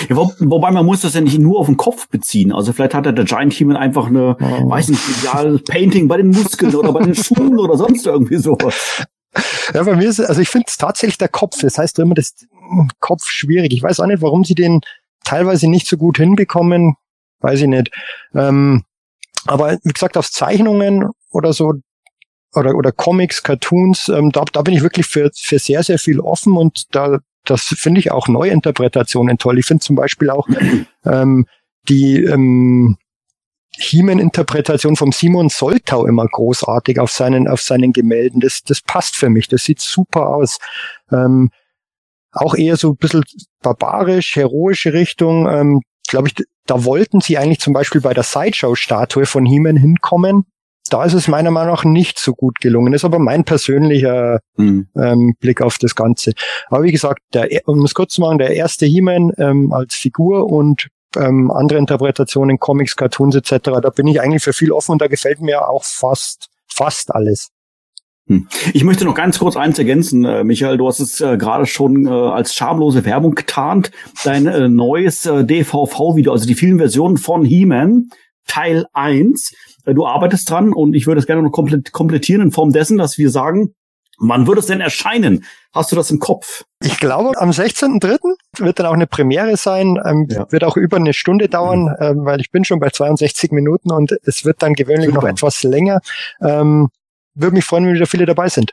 Ja, wo, wobei man muss das ja nicht nur auf den Kopf beziehen. Also vielleicht hat er der Giant Human einfach eine, oh. weiß nicht, ideal Painting bei den Muskeln oder bei den Schuhen oder sonst irgendwie so. Ja, bei mir ist, also ich finde es tatsächlich der Kopf. Das heißt immer, das Kopf schwierig. Ich weiß auch nicht, warum sie den teilweise nicht so gut hinbekommen. Weiß ich nicht. Ähm, aber wie gesagt, auf Zeichnungen oder so, oder, oder Comics, Cartoons, ähm, da, da bin ich wirklich für, für sehr, sehr viel offen und da das finde ich auch Neuinterpretationen toll. Ich finde zum Beispiel auch ähm, die ähm, He-Man-Interpretation vom Simon Soltau immer großartig auf seinen, auf seinen Gemälden. Das, das passt für mich. Das sieht super aus. Ähm, auch eher so ein bisschen barbarisch, heroische Richtung. Ähm, Glaube ich, da wollten sie eigentlich zum Beispiel bei der Sideshow-Statue von He-Man hinkommen da ist es meiner Meinung nach nicht so gut gelungen. Das ist aber mein persönlicher mhm. ähm, Blick auf das Ganze. Aber wie gesagt, der, um es kurz zu machen, der erste He-Man ähm, als Figur und ähm, andere Interpretationen, Comics, Cartoons etc., da bin ich eigentlich für viel offen und da gefällt mir auch fast, fast alles. Hm. Ich möchte noch ganz kurz eins ergänzen, äh, Michael. Du hast es äh, gerade schon äh, als schamlose Werbung getarnt. Dein äh, neues äh, DVV-Video, also die vielen Versionen von He-Man, Teil 1. Äh, du arbeitest dran und ich würde es gerne noch komplett komplettieren in Form dessen, dass wir sagen, Wann wird es denn erscheinen? Hast du das im Kopf? Ich glaube, am 16.3. wird dann auch eine Premiere sein. Ähm, ja. Wird auch über eine Stunde dauern, mhm. ähm, weil ich bin schon bei 62 Minuten und es wird dann gewöhnlich Super. noch etwas länger. Ähm, würde mich freuen, wenn wieder viele dabei sind.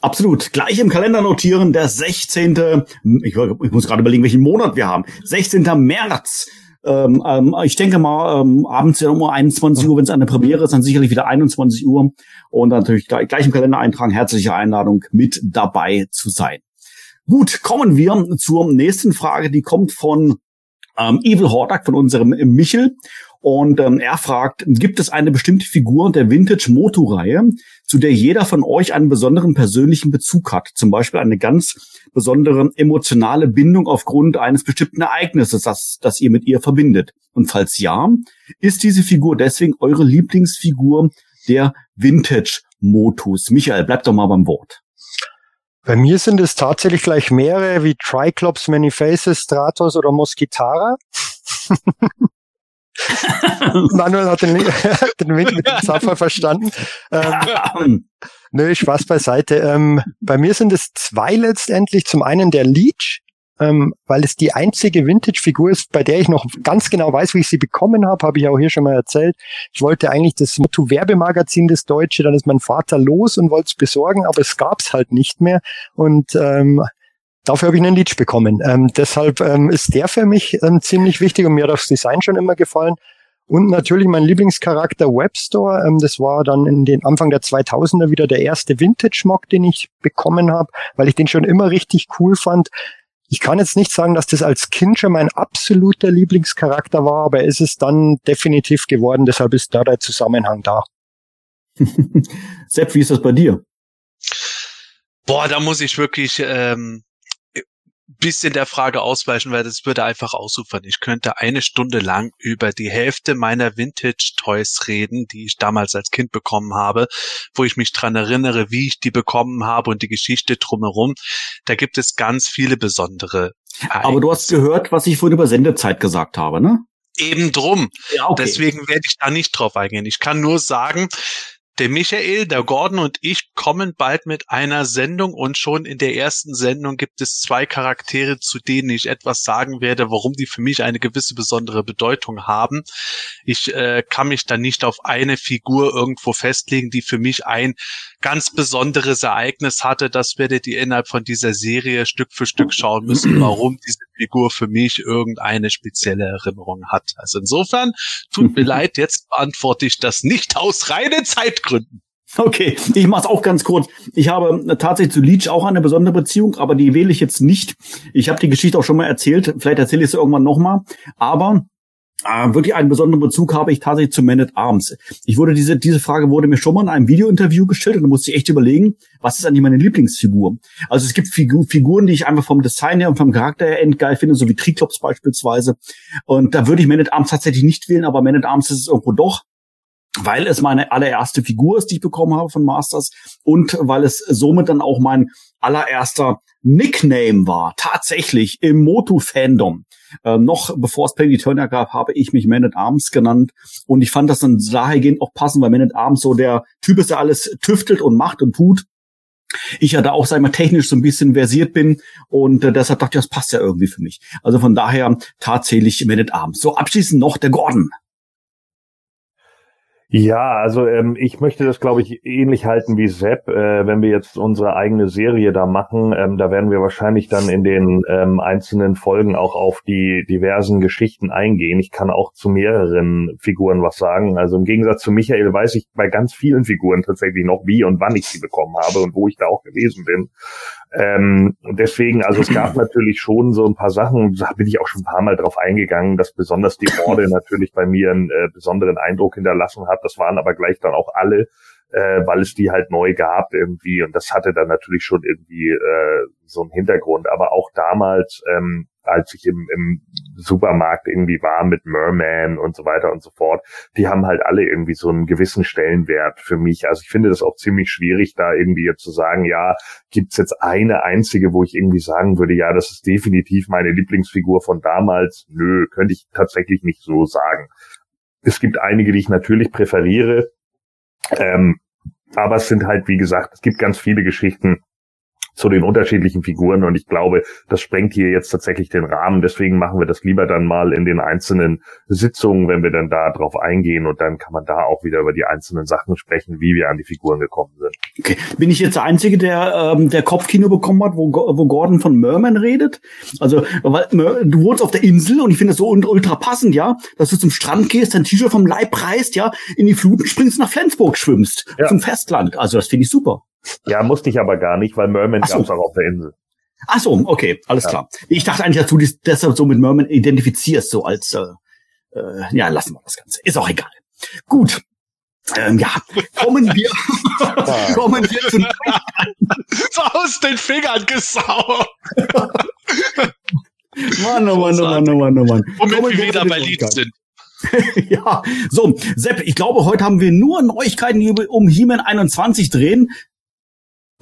Absolut. Gleich im Kalender notieren, der 16. Ich, ich muss gerade überlegen, welchen Monat wir haben. 16. März ähm, ähm, ich denke mal, ähm, abends um 21 Uhr, wenn es eine Premiere ist, dann sicherlich wieder 21 Uhr. Und natürlich gleich, gleich im Kalender eintragen, herzliche Einladung, mit dabei zu sein. Gut, kommen wir zur nächsten Frage, die kommt von ähm, Evil Hordak von unserem Michel. Und ähm, er fragt, gibt es eine bestimmte Figur der Vintage Moto-Reihe, zu der jeder von euch einen besonderen persönlichen Bezug hat? Zum Beispiel eine ganz besondere emotionale Bindung aufgrund eines bestimmten Ereignisses, das, das ihr mit ihr verbindet. Und falls ja, ist diese Figur deswegen eure Lieblingsfigur der Vintage Motus? Michael, bleibt doch mal beim Wort. Bei mir sind es tatsächlich gleich mehrere wie Triclops, Many-Faces, Stratos oder Mosquitara. Manuel hat den, den Wink mit dem Zapfer verstanden. Ähm, nö, Spaß beiseite. Ähm, bei mir sind es zwei letztendlich. Zum einen der Leech, ähm, weil es die einzige Vintage-Figur ist, bei der ich noch ganz genau weiß, wie ich sie bekommen habe, habe ich auch hier schon mal erzählt. Ich wollte eigentlich das Motto-Werbemagazin, das Deutsche, dann ist mein Vater los und wollte es besorgen, aber es gab's halt nicht mehr. Und ähm, Dafür habe ich einen Leech bekommen. Ähm, deshalb ähm, ist der für mich ähm, ziemlich wichtig und mir hat das Design schon immer gefallen. Und natürlich mein Lieblingscharakter Webstore. Ähm, das war dann in den Anfang der 2000er wieder der erste Vintage-Mock, den ich bekommen habe, weil ich den schon immer richtig cool fand. Ich kann jetzt nicht sagen, dass das als Kind schon mein absoluter Lieblingscharakter war, aber ist es dann definitiv geworden. Deshalb ist da der Zusammenhang da. Sepp, wie ist das bei dir? Boah, da muss ich wirklich ähm, bisschen der Frage ausweichen, weil das würde einfach ausufern. Ich könnte eine Stunde lang über die Hälfte meiner Vintage-Toys reden, die ich damals als Kind bekommen habe, wo ich mich dran erinnere, wie ich die bekommen habe und die Geschichte drumherum. Da gibt es ganz viele besondere. Ereignisse. Aber du hast gehört, was ich vorhin über Sendezeit gesagt habe, ne? Eben drum. Ja, okay. Deswegen werde ich da nicht drauf eingehen. Ich kann nur sagen, der Michael, der Gordon und ich kommen bald mit einer Sendung und schon in der ersten Sendung gibt es zwei Charaktere, zu denen ich etwas sagen werde, warum die für mich eine gewisse besondere Bedeutung haben. Ich äh, kann mich da nicht auf eine Figur irgendwo festlegen, die für mich ein ganz besonderes Ereignis hatte. Das werdet ihr innerhalb von dieser Serie Stück für Stück schauen müssen, warum diese Figur für mich irgendeine spezielle Erinnerung hat. Also insofern tut mir leid, jetzt beantworte ich das nicht aus reinen Zeitgründen. Okay, ich mache es auch ganz kurz. Ich habe tatsächlich zu Leech auch eine besondere Beziehung, aber die wähle ich jetzt nicht. Ich habe die Geschichte auch schon mal erzählt. Vielleicht erzähle ich es irgendwann nochmal. Aber äh, wirklich einen besonderen Bezug habe ich tatsächlich zu Man at Arms. Ich wurde diese, diese Frage wurde mir schon mal in einem Videointerview gestellt und da musste ich echt überlegen, was ist eigentlich meine Lieblingsfigur? Also es gibt Figur, Figuren, die ich einfach vom Design her und vom Charakter her endgeil finde, so wie Triklops beispielsweise. Und da würde ich Man at Arms tatsächlich nicht wählen, aber Man at Arms ist es irgendwo doch weil es meine allererste Figur ist, die ich bekommen habe von Masters und weil es somit dann auch mein allererster Nickname war, tatsächlich im Moto-Fandom. Äh, noch bevor es Peggy Turner gab, habe ich mich Man at Arms genannt. Und ich fand das dann dahergehend auch passend, weil Man at Arms so der Typ ist, der alles tüftelt und macht und tut. Ich ja da auch, sag ich mal, technisch so ein bisschen versiert bin und äh, deshalb dachte ich, das passt ja irgendwie für mich. Also von daher tatsächlich Man at Arms. So, abschließend noch der Gordon. Ja, also ähm, ich möchte das, glaube ich, ähnlich halten wie Sepp. Äh, wenn wir jetzt unsere eigene Serie da machen, ähm, da werden wir wahrscheinlich dann in den ähm, einzelnen Folgen auch auf die diversen Geschichten eingehen. Ich kann auch zu mehreren Figuren was sagen. Also im Gegensatz zu Michael weiß ich bei ganz vielen Figuren tatsächlich noch, wie und wann ich sie bekommen habe und wo ich da auch gewesen bin. Ähm, deswegen, also es gab natürlich schon so ein paar Sachen, da bin ich auch schon ein paar Mal drauf eingegangen, dass besonders die Horde natürlich bei mir einen äh, besonderen Eindruck hinterlassen hat. Das waren aber gleich dann auch alle, äh, weil es die halt neu gab irgendwie und das hatte dann natürlich schon irgendwie äh, so einen Hintergrund. Aber auch damals ähm, als ich im, im Supermarkt irgendwie war mit Merman und so weiter und so fort, die haben halt alle irgendwie so einen gewissen Stellenwert für mich. Also ich finde das auch ziemlich schwierig, da irgendwie jetzt zu sagen, ja, gibt's jetzt eine einzige, wo ich irgendwie sagen würde, ja, das ist definitiv meine Lieblingsfigur von damals. Nö, könnte ich tatsächlich nicht so sagen. Es gibt einige, die ich natürlich präferiere. Ähm, aber es sind halt, wie gesagt, es gibt ganz viele Geschichten, zu den unterschiedlichen Figuren und ich glaube, das sprengt hier jetzt tatsächlich den Rahmen. Deswegen machen wir das lieber dann mal in den einzelnen Sitzungen, wenn wir dann da drauf eingehen und dann kann man da auch wieder über die einzelnen Sachen sprechen, wie wir an die Figuren gekommen sind. Okay. Bin ich jetzt der Einzige, der ähm, der Kopfkino bekommen hat, wo, wo Gordon von Merman redet? Also, weil du wohnst auf der Insel und ich finde das so ultra passend, ja, dass du zum Strand gehst, dein T-Shirt vom Leib reißt, ja, in die Fluten springst, nach Flensburg schwimmst, ja. zum Festland. Also das finde ich super. Ja, musste ich aber gar nicht, weil Merman so. gab's auch auf der Insel. Ach so, okay, alles Ja. klar. Ich dachte eigentlich, dass du dich deshalb so mit Merman identifizierst, so als, äh, äh, ja, lassen wir das Ganze. Ist auch egal. Gut. Ähm, ja, kommen wir, kommen wir zu So aus den Fingern gesaugt. Mann, oh Mann, oh Mann, oh Mann, oh Mann. Womit wir wieder bei Lied sind. ja, so, Sepp, ich glaube, heute haben wir nur Neuigkeiten, die um He-Man 21 drehen.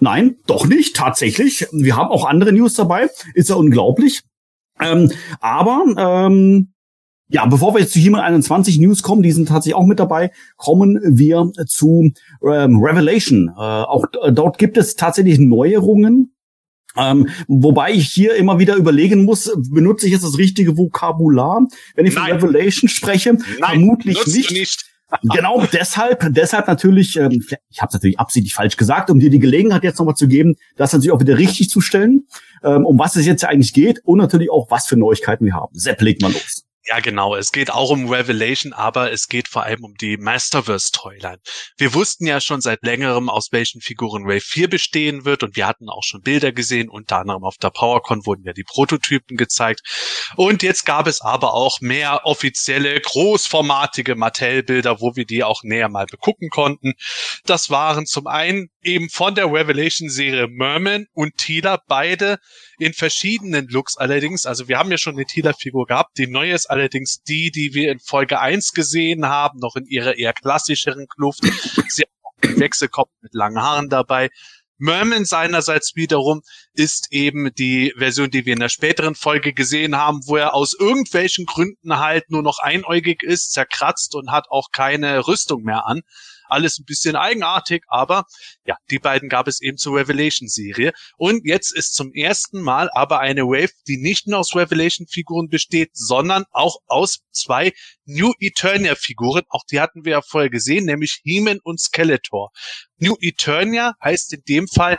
Nein, doch nicht, tatsächlich. Wir haben auch andere News dabei. Ist ja unglaublich. Ähm, aber, ähm, ja, bevor wir jetzt zu He-Man 21 News kommen, die sind tatsächlich auch mit dabei, kommen wir zu ähm, Revelation. Äh, auch d- dort gibt es tatsächlich Neuerungen. Ähm, wobei ich hier immer wieder überlegen muss, benutze ich jetzt das richtige Vokabular, wenn ich von Nein. Revelation spreche? Vermutlich nutzt nicht. Nicht. Genau, deshalb, deshalb natürlich, ähm, ich habe es natürlich absichtlich falsch gesagt, um dir die Gelegenheit jetzt nochmal zu geben, das natürlich auch wieder richtig zu stellen, ähm, um was es jetzt eigentlich geht und natürlich auch, was für Neuigkeiten wir haben. Sepp, leg mal los. Ja, genau. Es geht auch um Revelation, aber es geht vor allem um die Masterverse-Toyline. Wir wussten ja schon seit längerem, aus welchen Figuren Wave 4 bestehen wird und wir hatten auch schon Bilder gesehen. Unter anderem auf der PowerCon wurden ja die Prototypen gezeigt. Und jetzt gab es aber auch mehr offizielle, großformatige Mattel-Bilder, wo wir die auch näher mal begucken konnten. Das waren zum einen eben von der Revelation-Serie Merman und Tila, beide in verschiedenen Looks allerdings. Also wir haben ja schon eine Tila-Figur gehabt. Die neue ist allerdings die, die wir in Folge 1 gesehen haben, noch in ihrer eher klassischeren Kluft. Sie hat auch einen Wechselkopf mit langen Haaren dabei. Merman seinerseits wiederum ist eben die Version, die wir in der späteren Folge gesehen haben, wo er aus irgendwelchen Gründen halt nur noch einäugig ist, zerkratzt und hat auch keine Rüstung mehr an. Alles ein bisschen eigenartig, aber ja, die beiden gab es eben zur Revelation-Serie. Und jetzt ist zum ersten Mal aber eine Wave, die nicht nur aus Revelation-Figuren besteht, sondern auch aus zwei New Eternia-Figuren. Auch die hatten wir ja vorher gesehen, nämlich He-Man und Skeletor. New Eternia heißt in dem Fall,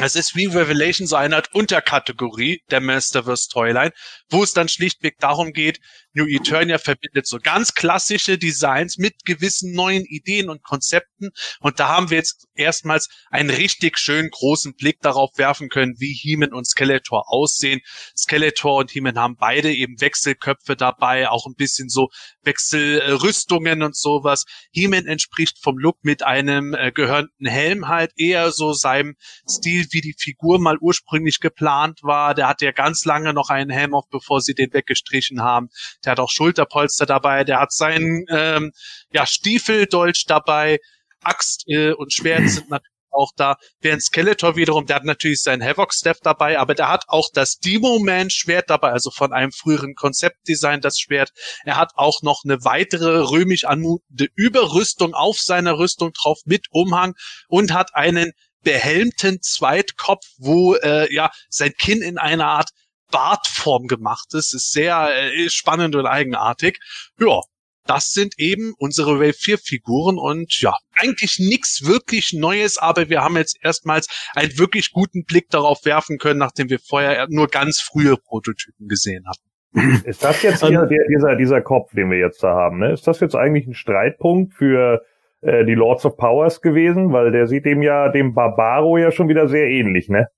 es ist wie Revelation so eine Art Unterkategorie der Masterverse Toyline, wo es dann schlichtweg darum geht, New Eternia verbindet so ganz klassische Designs mit gewissen neuen Ideen und Konzepten. Und da haben wir jetzt erstmals einen richtig schön großen Blick darauf werfen können, wie He-Man und Skeletor aussehen. Skeletor und He-Man haben beide eben Wechselköpfe dabei, auch ein bisschen so Wechselrüstungen und sowas. He-Man entspricht vom Look mit einem äh, gehörnten Helm halt eher so seinem Stil, wie die Figur mal ursprünglich geplant war. Der hat ja ganz lange noch einen Helm auf, bevor sie den weggestrichen haben. Der hat auch Schulterpolster dabei. Der hat seinen ähm, ja, Stiefeldolch dabei. Axt äh, und Schwert sind natürlich auch da. Während Skeletor wiederum, der hat natürlich seinen Havoc-Staff dabei, aber der hat auch das Demo-Man-Schwert dabei, also von einem früheren Konzeptdesign das Schwert. Er hat auch noch eine weitere römisch anmutende Überrüstung auf seiner Rüstung drauf mit Umhang und hat einen behelmten Zweitkopf, wo äh, ja sein Kinn in einer Art Bartform gemacht ist. Ist sehr äh, spannend und eigenartig. Ja, das sind eben unsere Wave 4 Figuren und ja, eigentlich nichts wirklich Neues, aber wir haben jetzt erstmals einen wirklich guten Blick darauf werfen können, nachdem wir vorher nur ganz frühe Prototypen gesehen hatten. Ist das jetzt hier dieser, dieser Kopf, den wir jetzt da haben? Ne? Ist das jetzt eigentlich ein Streitpunkt für äh, die Lords of Powers gewesen? Weil der sieht dem ja, dem Barbaro ja schon wieder sehr ähnlich, ne?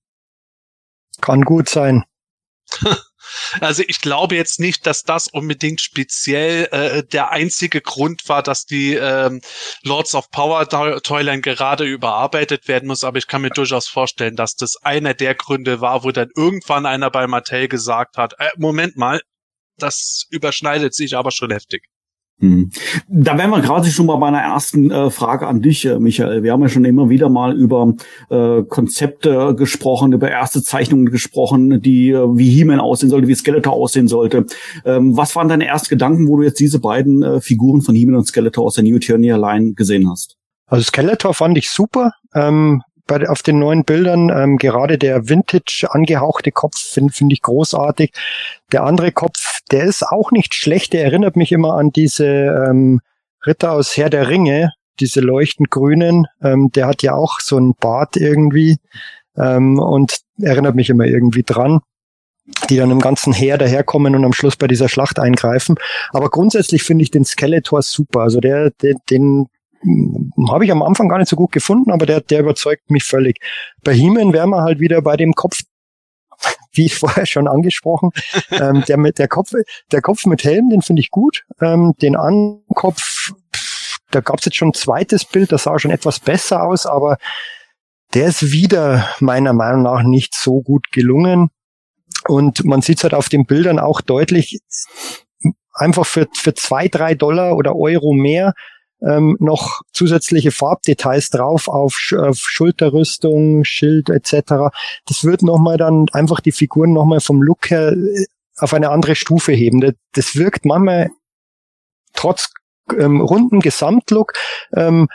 Kann gut sein. Also ich glaube jetzt nicht, dass das unbedingt speziell äh, der einzige Grund war, dass die ähm, Lords of Power Toy- Toyline gerade überarbeitet werden muss, aber ich kann mir durchaus vorstellen, dass das einer der Gründe war, wo dann irgendwann einer bei Mattel gesagt hat, äh, Moment mal, das überschneidet sich aber schon heftig. Hm. Da wären wir gerade schon mal bei einer ersten äh, Frage an dich, äh, Michael. Wir haben ja schon immer wieder mal über äh, Konzepte gesprochen, über erste Zeichnungen gesprochen, die äh, wie He-Man aussehen sollte, wie Skeletor aussehen sollte. Ähm, was waren deine ersten Gedanken, wo du jetzt diese beiden äh, Figuren von He-Man und Skeletor aus der New Eternia Line gesehen hast? Also Skeletor fand ich super. Ähm, bei, auf den neuen Bildern, ähm, gerade der Vintage angehauchte Kopf finde find ich großartig. Der andere Kopf, der ist auch nicht schlecht. Der erinnert mich immer an diese ähm, Ritter aus Herr der Ringe, diese leuchtend grünen. Ähm, der hat ja auch so einen Bart irgendwie ähm, und erinnert mich immer irgendwie dran die dann im ganzen Heer daherkommen und am Schluss bei dieser Schlacht eingreifen. Aber grundsätzlich finde ich den Skeletor super. Also der, den hm, habe ich am Anfang gar nicht so gut gefunden, aber der, der überzeugt mich völlig. Bei He-Man wären wir halt wieder bei dem Kopf wie vorher schon angesprochen. ähm, der mit der Kopf, der Kopf mit Helm, den finde ich gut. Ähm, den Ankopf, da gab es jetzt schon ein zweites Bild, das sah schon etwas besser aus, aber der ist wieder meiner Meinung nach nicht so gut gelungen. Und man sieht es halt auf den Bildern auch deutlich, einfach für, für zwei, drei Dollar oder Euro mehr ähm, noch zusätzliche Farbdetails drauf auf, auf Schulterrüstung, Schild etc. Das wird nochmal dann einfach die Figuren nochmal vom Look her äh, auf eine andere Stufe heben. Das, das wirkt manchmal trotz ähm, runden Gesamtlook ähm,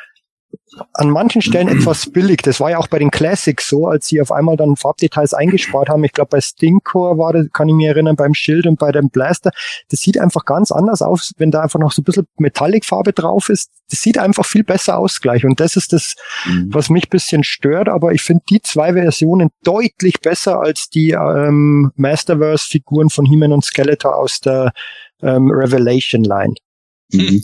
an manchen Stellen etwas billig. Das war ja auch bei den Classics so, als sie auf einmal dann Farbdetails eingespart haben. Ich glaube, bei Stinkcore war das, kann ich mich erinnern, beim Schild und bei dem Blaster. Das sieht einfach ganz anders aus, wenn da einfach noch so ein bisschen Metallic-Farbe drauf ist. Das sieht einfach viel besser aus gleich. Und das ist das, mhm. was mich bisschen stört. Aber ich finde die zwei Versionen deutlich besser als die ähm, Masterverse-Figuren von He-Man und Skeletor aus der ähm, Revelation-Line. Mhm.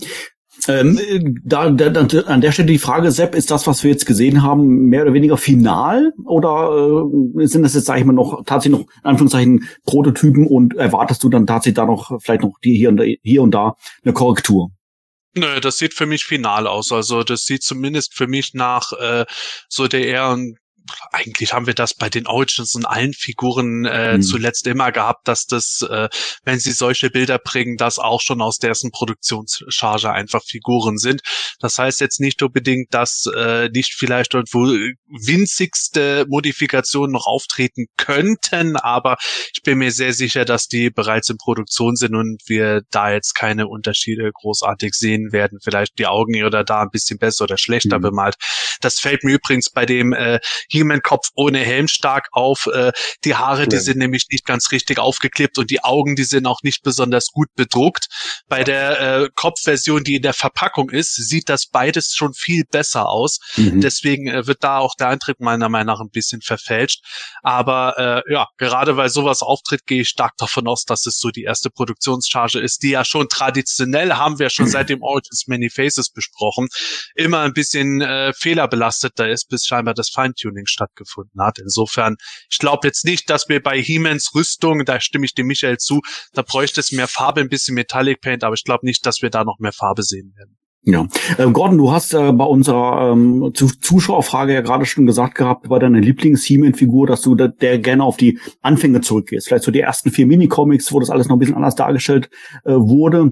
Ähm, da, da, an der Stelle die Frage, Sepp, ist das, was wir jetzt gesehen haben, mehr oder weniger final? Oder äh, sind das jetzt, sag ich mal, noch tatsächlich noch, in Anführungszeichen, Prototypen und erwartest du dann tatsächlich da noch vielleicht noch die hier und da, hier und da eine Korrektur? Nö, das sieht für mich final aus. Also das sieht zumindest für mich nach äh, so der eher eigentlich haben wir das bei den Origins und allen Figuren äh, mhm. zuletzt immer gehabt, dass das, äh, wenn sie solche Bilder bringen, das auch schon aus dessen Produktionscharge einfach Figuren sind. Das heißt jetzt nicht unbedingt, dass äh, nicht vielleicht irgendwo winzigste Modifikationen noch auftreten könnten, aber ich bin mir sehr sicher, dass die bereits in Produktion sind und wir da jetzt keine Unterschiede großartig sehen werden. Vielleicht die Augen hier oder da ein bisschen besser oder schlechter mhm. bemalt. Das fällt mir übrigens bei dem äh, He-Man-Kopf ohne Helm stark auf. Äh, die Haare, ja. die sind nämlich nicht ganz richtig aufgeklebt und die Augen, die sind auch nicht besonders gut bedruckt. Bei der äh, Kopfversion, die in der Verpackung ist, sieht das beides schon viel besser aus. Mhm. Deswegen äh, wird da auch der Eintritt meiner Meinung nach ein bisschen verfälscht. Aber äh, ja, gerade weil sowas auftritt, gehe ich stark davon aus, dass es so die erste Produktionscharge ist, die ja schon traditionell, haben wir schon seit dem Origins Many Faces besprochen, immer ein bisschen äh, fehlerbelasteter ist, bis scheinbar das Feintuning Training stattgefunden hat. Insofern, ich glaube jetzt nicht, dass wir bei He-Mans Rüstung, da stimme ich dem Michael zu, da bräuchte es mehr Farbe, ein bisschen Metallic Paint, aber ich glaube nicht, dass wir da noch mehr Farbe sehen werden. Ja, äh, Gordon, du hast äh, bei unserer ähm, Zuschauerfrage ja gerade schon gesagt gehabt, bei deiner Lieblings-He-Man-Figur, dass du da, der gerne auf die Anfänge zurückgehst. Vielleicht so die ersten vier Minicomics, wo das alles noch ein bisschen anders dargestellt äh, wurde.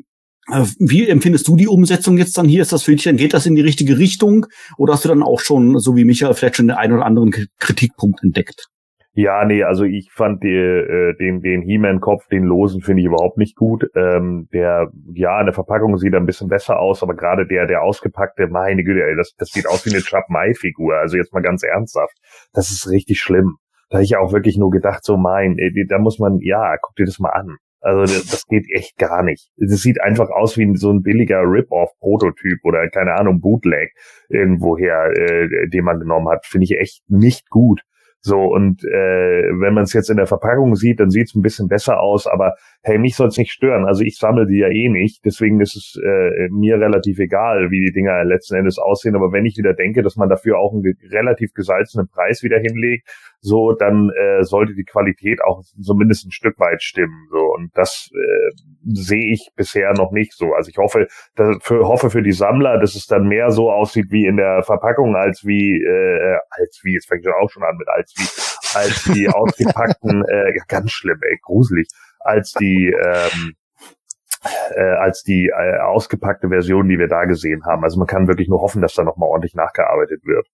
Wie empfindest du die Umsetzung jetzt dann hier? Ist das für dich, dann geht das in die richtige Richtung? Oder hast du dann auch schon, so wie Michael, vielleicht schon den einen oder anderen Kritikpunkt entdeckt? Ja, nee, also ich fand die, äh, den, den He-Man-Kopf, den losen, finde ich überhaupt nicht gut. Ähm, der, ja, in der Verpackung sieht er ein bisschen besser aus, aber gerade der, der ausgepackte, meine Güte, ey, das, das sieht aus wie eine Chap-Mai-Figur. Also jetzt mal ganz ernsthaft. Das ist richtig schlimm. Da habe ich auch wirklich nur gedacht, so mein, ey, da muss man, ja, guck dir das mal an. Also das, geht echt gar nicht. Das sieht einfach aus wie so ein billiger Rip-Off-Prototyp oder keine Ahnung, Bootleg irgendwoher, äh, den man genommen hat. Finde ich echt nicht gut. So, und äh, wenn man es jetzt in der Verpackung sieht, dann sieht es ein bisschen besser aus, aber hey, mich soll es nicht stören. Also ich sammle die ja eh nicht, deswegen ist es äh, mir relativ egal, wie die Dinger letzten Endes aussehen. Aber wenn ich wieder denke, dass man dafür auch einen relativ gesalzenen Preis wieder hinlegt, so, dann äh, sollte die Qualität auch zumindest ein Stück weit stimmen. So, und das äh, sehe ich bisher noch nicht so. Also ich hoffe, dass, für, hoffe für die Sammler, dass es dann mehr so aussieht wie in der Verpackung, als wie, äh, als wie, jetzt fängt es auch schon an mit als wie, als die ausgepackten, äh, ja, ganz schlimm, ey, gruselig, als die, ähm, äh, als die äh, ausgepackte Version, die wir da gesehen haben. Also man kann wirklich nur hoffen, dass da nochmal ordentlich nachgearbeitet wird.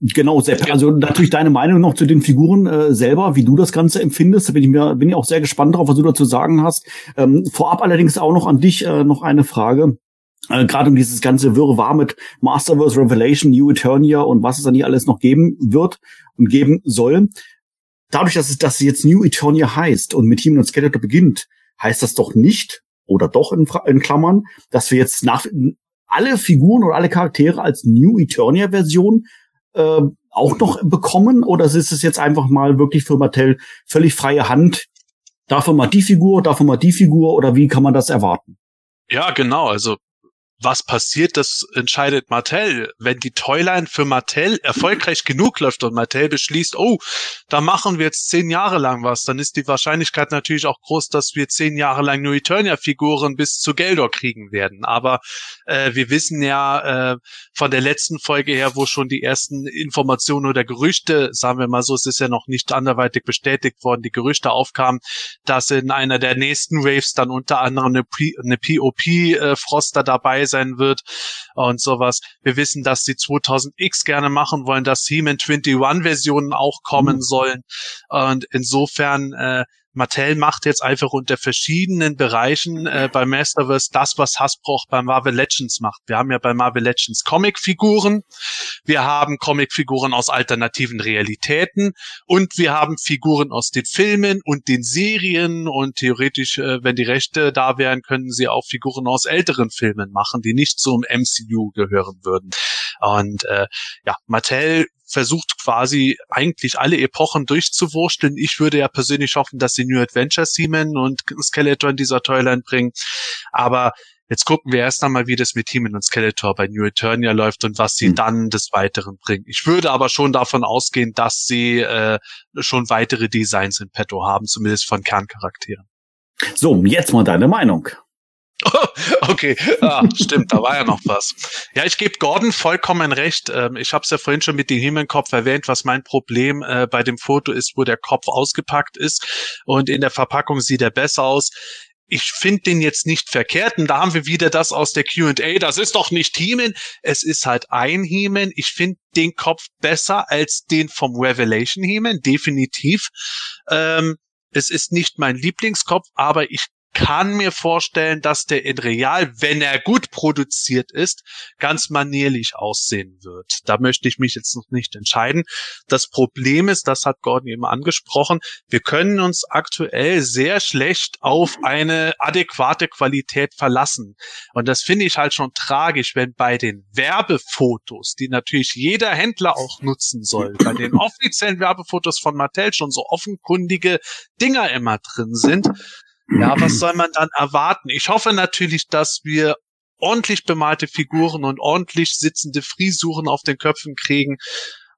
Genau, Sepp. Also natürlich deine Meinung noch zu den Figuren äh, selber, wie du das Ganze empfindest. Da bin ich mir bin ich auch sehr gespannt drauf, was du dazu sagen hast. Ähm, vorab allerdings auch noch an dich äh, noch eine Frage. Äh, Gerade um dieses ganze Wirrwarr mit Masterverse Revelation, New Eternia und was es dann hier alles noch geben wird und geben soll. Dadurch, dass es, dass es jetzt New Eternia heißt und mit Team und Skeletor beginnt, heißt das doch nicht, oder doch in, in Klammern, dass wir jetzt nach alle Figuren oder alle Charaktere als New Eternia Version äh, auch noch bekommen? Oder ist es jetzt einfach mal wirklich für Mattel völlig freie Hand? Davon mal die Figur, davon mal die Figur oder wie kann man das erwarten? Ja, genau. Also was passiert, das entscheidet Mattel. Wenn die Toyline für Mattel erfolgreich genug läuft und Mattel beschließt, oh, da machen wir jetzt zehn Jahre lang was, dann ist die Wahrscheinlichkeit natürlich auch groß, dass wir zehn Jahre lang nur Eternia-Figuren bis zu Geldor kriegen werden. Aber äh, wir wissen ja äh, von der letzten Folge her, wo schon die ersten Informationen oder Gerüchte, sagen wir mal so, es ist ja noch nicht anderweitig bestätigt worden, die Gerüchte aufkamen, dass in einer der nächsten Waves dann unter anderem eine, P eine POP-Froster äh, dabei sein wird und sowas. Wir wissen, dass sie 2000X gerne machen wollen, dass He-Man 21 Versionen auch kommen mhm. sollen. Und insofern äh, Mattel macht jetzt einfach unter verschiedenen Bereichen äh, bei Masterverse das, was Hasbro auch bei Marvel Legends macht. Wir haben ja bei Marvel Legends Comicfiguren, wir haben Comicfiguren aus alternativen Realitäten und wir haben Figuren aus den Filmen und den Serien und theoretisch, äh, wenn die Rechte da wären, können sie auch Figuren aus älteren Filmen machen, die nicht zum MCU gehören würden. Und äh, ja, Mattel versucht quasi eigentlich alle Epochen durchzuwursteln. Ich würde ja persönlich hoffen, dass sie New Adventure Seaman und Skeletor in dieser Toyline bringen. Aber Jetzt gucken wir erst einmal, wie das mit Team und Skeletor bei New Eternia läuft und was sie mhm. dann des Weiteren bringen. Ich würde aber schon davon ausgehen, dass sie äh, schon weitere Designs in petto haben, zumindest von Kerncharakteren. So, jetzt mal deine Meinung. okay, ah, stimmt, da war ja noch was. Ja, ich gebe Gordon vollkommen recht. Ähm, ich habe es ja vorhin schon mit dem Himmelkopf erwähnt, was mein Problem äh, bei dem Foto ist, wo der Kopf ausgepackt ist und in der Verpackung sieht er besser aus. Ich finde den jetzt nicht verkehrt und da haben wir wieder das aus der Q&A, das ist doch nicht Heeman, es ist halt ein Heeman. Ich finde den Kopf besser als den vom Revelation Heeman, definitiv. Ähm, es ist nicht mein Lieblingskopf, aber ich kann mir vorstellen, dass der in Real, wenn er gut produziert ist, ganz manierlich aussehen wird. Da möchte ich mich jetzt noch nicht entscheiden. Das Problem ist, das hat Gordon eben angesprochen, wir können uns aktuell sehr schlecht auf eine adäquate Qualität verlassen. Und das finde ich halt schon tragisch, wenn bei den Werbefotos, die natürlich jeder Händler auch nutzen soll, bei den offiziellen Werbefotos von Mattel schon so offenkundige Dinger immer drin sind, ja, was soll man dann erwarten? Ich hoffe natürlich, dass wir ordentlich bemalte Figuren und ordentlich sitzende Frisuren auf den Köpfen kriegen.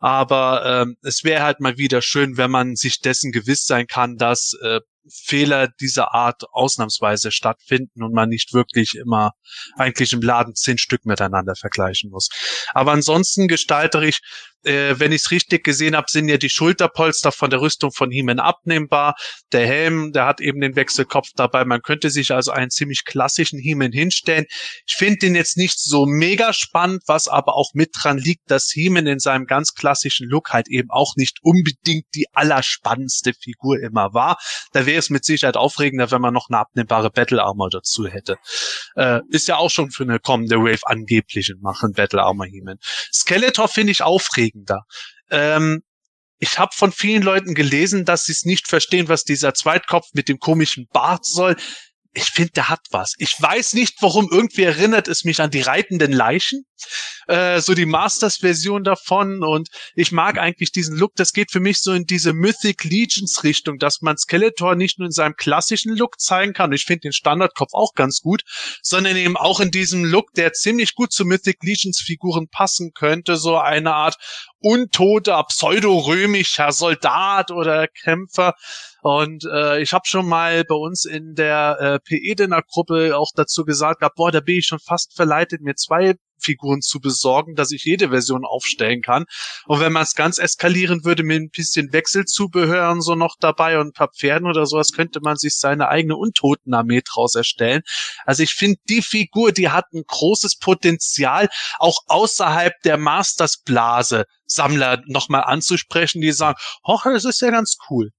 Aber ähm, es wäre halt mal wieder schön, wenn man sich dessen gewiss sein kann, dass äh, Fehler dieser Art ausnahmsweise stattfinden und man nicht wirklich immer eigentlich im Laden zehn Stück miteinander vergleichen muss. Aber ansonsten gestalterisch äh, wenn ich es richtig gesehen habe, sind ja die Schulterpolster von der Rüstung von Heeman abnehmbar. Der Helm, der hat eben den Wechselkopf dabei. Man könnte sich also einen ziemlich klassischen Heeman hinstellen. Ich finde den jetzt nicht so mega spannend, was aber auch mit dran liegt, dass Heeman in seinem ganz klassischen Look halt eben auch nicht unbedingt die allerspannendste Figur immer war. Da wäre es mit Sicherheit aufregender, wenn man noch eine abnehmbare Battle Armor dazu hätte. Äh, ist ja auch schon für eine kommende Wave angeblich Machen Battle Armor Heeman. Skeletor finde ich aufregend aufregender. Ähm, ich habe von vielen Leuten gelesen, dass sie es nicht verstehen, was dieser Zweitkopf mit dem komischen Bart soll ich finde, der hat was. Ich weiß nicht, warum. Irgendwie erinnert es mich an die reitenden Leichen. Äh, so die Masters-Version davon. Und ich mag eigentlich diesen Look. Das geht für mich so in diese Mythic Legions-Richtung, dass man Skeletor nicht nur in seinem klassischen Look zeigen kann. Ich finde den Standardkopf auch ganz gut, sondern eben auch in diesem Look, der ziemlich gut zu Mythic Legions-Figuren passen könnte. So eine Art untoter, pseudo-römischer Soldat oder Kämpfer. Und äh, ich habe schon mal bei uns in der äh, PE-Dinner-Gruppe auch dazu gesagt, gehabt, boah, da bin ich schon fast verleitet, mir zwei Figuren zu besorgen, dass ich jede Version aufstellen kann. Und wenn man es ganz eskalieren würde mit ein bisschen Wechselzubehör und so noch dabei und ein paar Pferden oder sowas, könnte man sich seine eigene Untotenarmee draus erstellen. Also ich finde, die Figur, die hat ein großes Potenzial, auch außerhalb der Masters-Blase Sammler nochmal anzusprechen, die sagen, hoch, das ist ja ganz cool.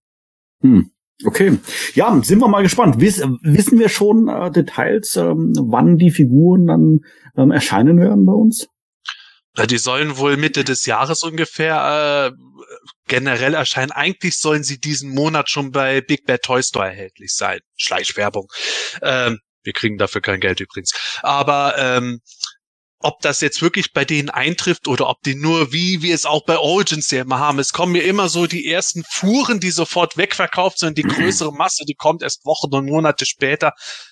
Hm. Okay, ja, sind wir mal gespannt. Wiss, wissen wir schon äh, Details, ähm, wann die Figuren dann ähm, erscheinen werden bei uns? Die sollen wohl Mitte des Jahres ungefähr äh, generell erscheinen. Eigentlich sollen sie diesen Monat schon bei Big Bad Toy Store erhältlich sein. Schleichwerbung. Ähm, wir kriegen dafür kein Geld übrigens. Aber ähm, ob das jetzt wirklich bei denen eintrifft oder ob die nur, wie wir es auch bei Origins ja immer haben. Es kommen mir immer so die ersten Fuhren, die sofort wegverkauft sind. Die größere Masse, die kommt erst Wochen und Monate später.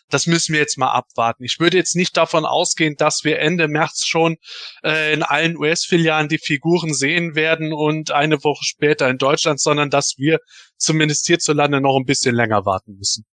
Das müssen wir jetzt mal abwarten. Ich würde jetzt nicht davon ausgehen, dass wir Ende März schon äh, in allen US-Filialen die Figuren sehen werden und eine Woche später in Deutschland, sondern dass wir zumindest hierzulande noch ein bisschen länger warten müssen.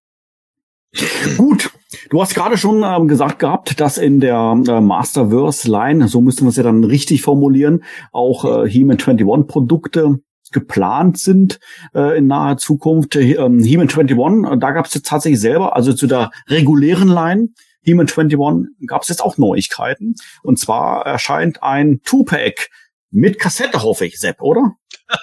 Gut, du hast gerade schon ähm, gesagt gehabt, dass in der äh, Masterverse-Line, so müssten wir es ja dann richtig formulieren, auch äh, He-Man 21 Produkte geplant sind äh, in naher Zukunft. Ähm, He-Man 21, äh, da gab es jetzt tatsächlich selber, also zu der regulären Line, He-Man 21 gab es jetzt auch Neuigkeiten. Und zwar erscheint ein Two-Pack mit Kassette, hoffe ich, Sepp, oder?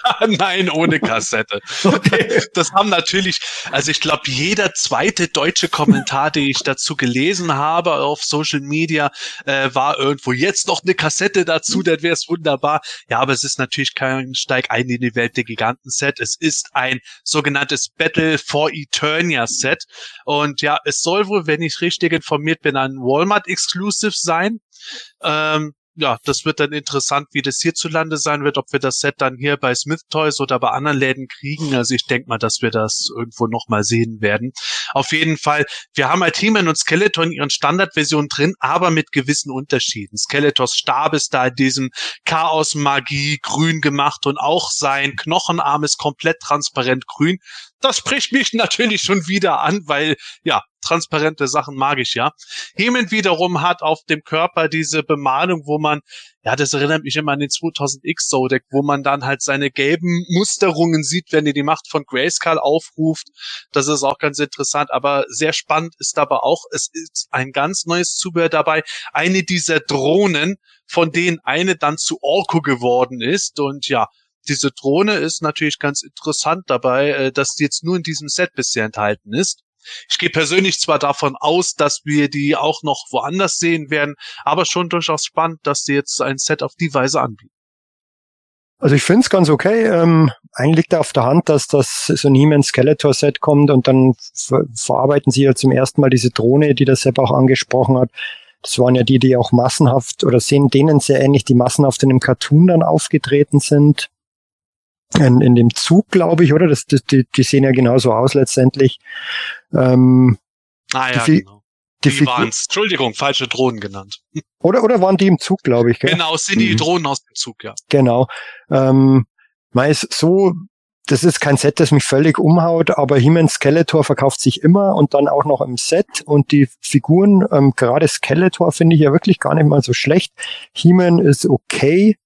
Nein, ohne Kassette. okay. Das haben natürlich, also ich glaube, jeder zweite deutsche Kommentar, den ich dazu gelesen habe auf Social Media, äh, war irgendwo jetzt noch eine Kassette dazu, dann wäre es wunderbar. Ja, aber es ist natürlich kein Steig ein in die Welt der Giganten-Set. Es ist ein sogenanntes Battle for Eternia Set. Und ja, es soll wohl, wenn ich richtig informiert bin, ein Walmart-Exclusive sein. Ähm, ja, das wird dann interessant, wie das hierzulande sein wird, ob wir das Set dann hier bei Smith Toys oder bei anderen Läden kriegen. Also ich denke mal, dass wir das irgendwo nochmal sehen werden. Auf jeden Fall, wir haben halt He-Man und Skeleton in ihren Standardversionen drin, aber mit gewissen Unterschieden. Skeletors Stab ist da in diesem Chaos-Magie grün gemacht und auch sein Knochenarm ist komplett transparent grün das spricht mich natürlich schon wieder an, weil ja, transparente Sachen mag ich ja. Hemen wiederum hat auf dem Körper diese Bemalung, wo man, ja, das erinnert mich immer an den 2000X Zodec, wo man dann halt seine gelben Musterungen sieht, wenn ihr die Macht von Grayskull aufruft. Das ist auch ganz interessant, aber sehr spannend ist aber auch, es ist ein ganz neues Zubehör dabei. Eine dieser Drohnen, von denen eine dann zu Orko geworden ist und ja, diese Drohne ist natürlich ganz interessant dabei, äh, dass die jetzt nur in diesem Set bisher enthalten ist. Ich gehe persönlich zwar davon aus, dass wir die auch noch woanders sehen werden, aber schon durchaus spannend, dass sie jetzt ein Set auf die Weise anbieten. Also ich finde es ganz okay. Ähm, eigentlich liegt auf der Hand, dass das so ein He-Man Skeletor Set kommt und dann ver verarbeiten sie ja zum ersten Mal diese Drohne, die der Sepp auch angesprochen hat. Das waren ja die, die auch massenhaft oder sehen denen sehr ähnlich, die massenhaft in einem Cartoon dann aufgetreten sind in, in dem Zug, glaube ich, oder? Das, das, die, die sehen ja genauso aus letztendlich. Ähm, ah ja, die, genau. Die, die waren's. Entschuldigung, falsche Drohnen genannt. Oder, oder waren die im Zug, glaube ich. Gell? Genau, sind die mhm. Drohnen aus dem Zug, ja. Genau. Ähm, meist so, das ist kein Set, das mich völlig umhaut, aber He-Man Skeletor verkauft sich immer und dann auch noch im Set und die Figuren, ähm, gerade Skeletor finde ich ja wirklich gar nicht mal so schlecht. He-Man ist okay,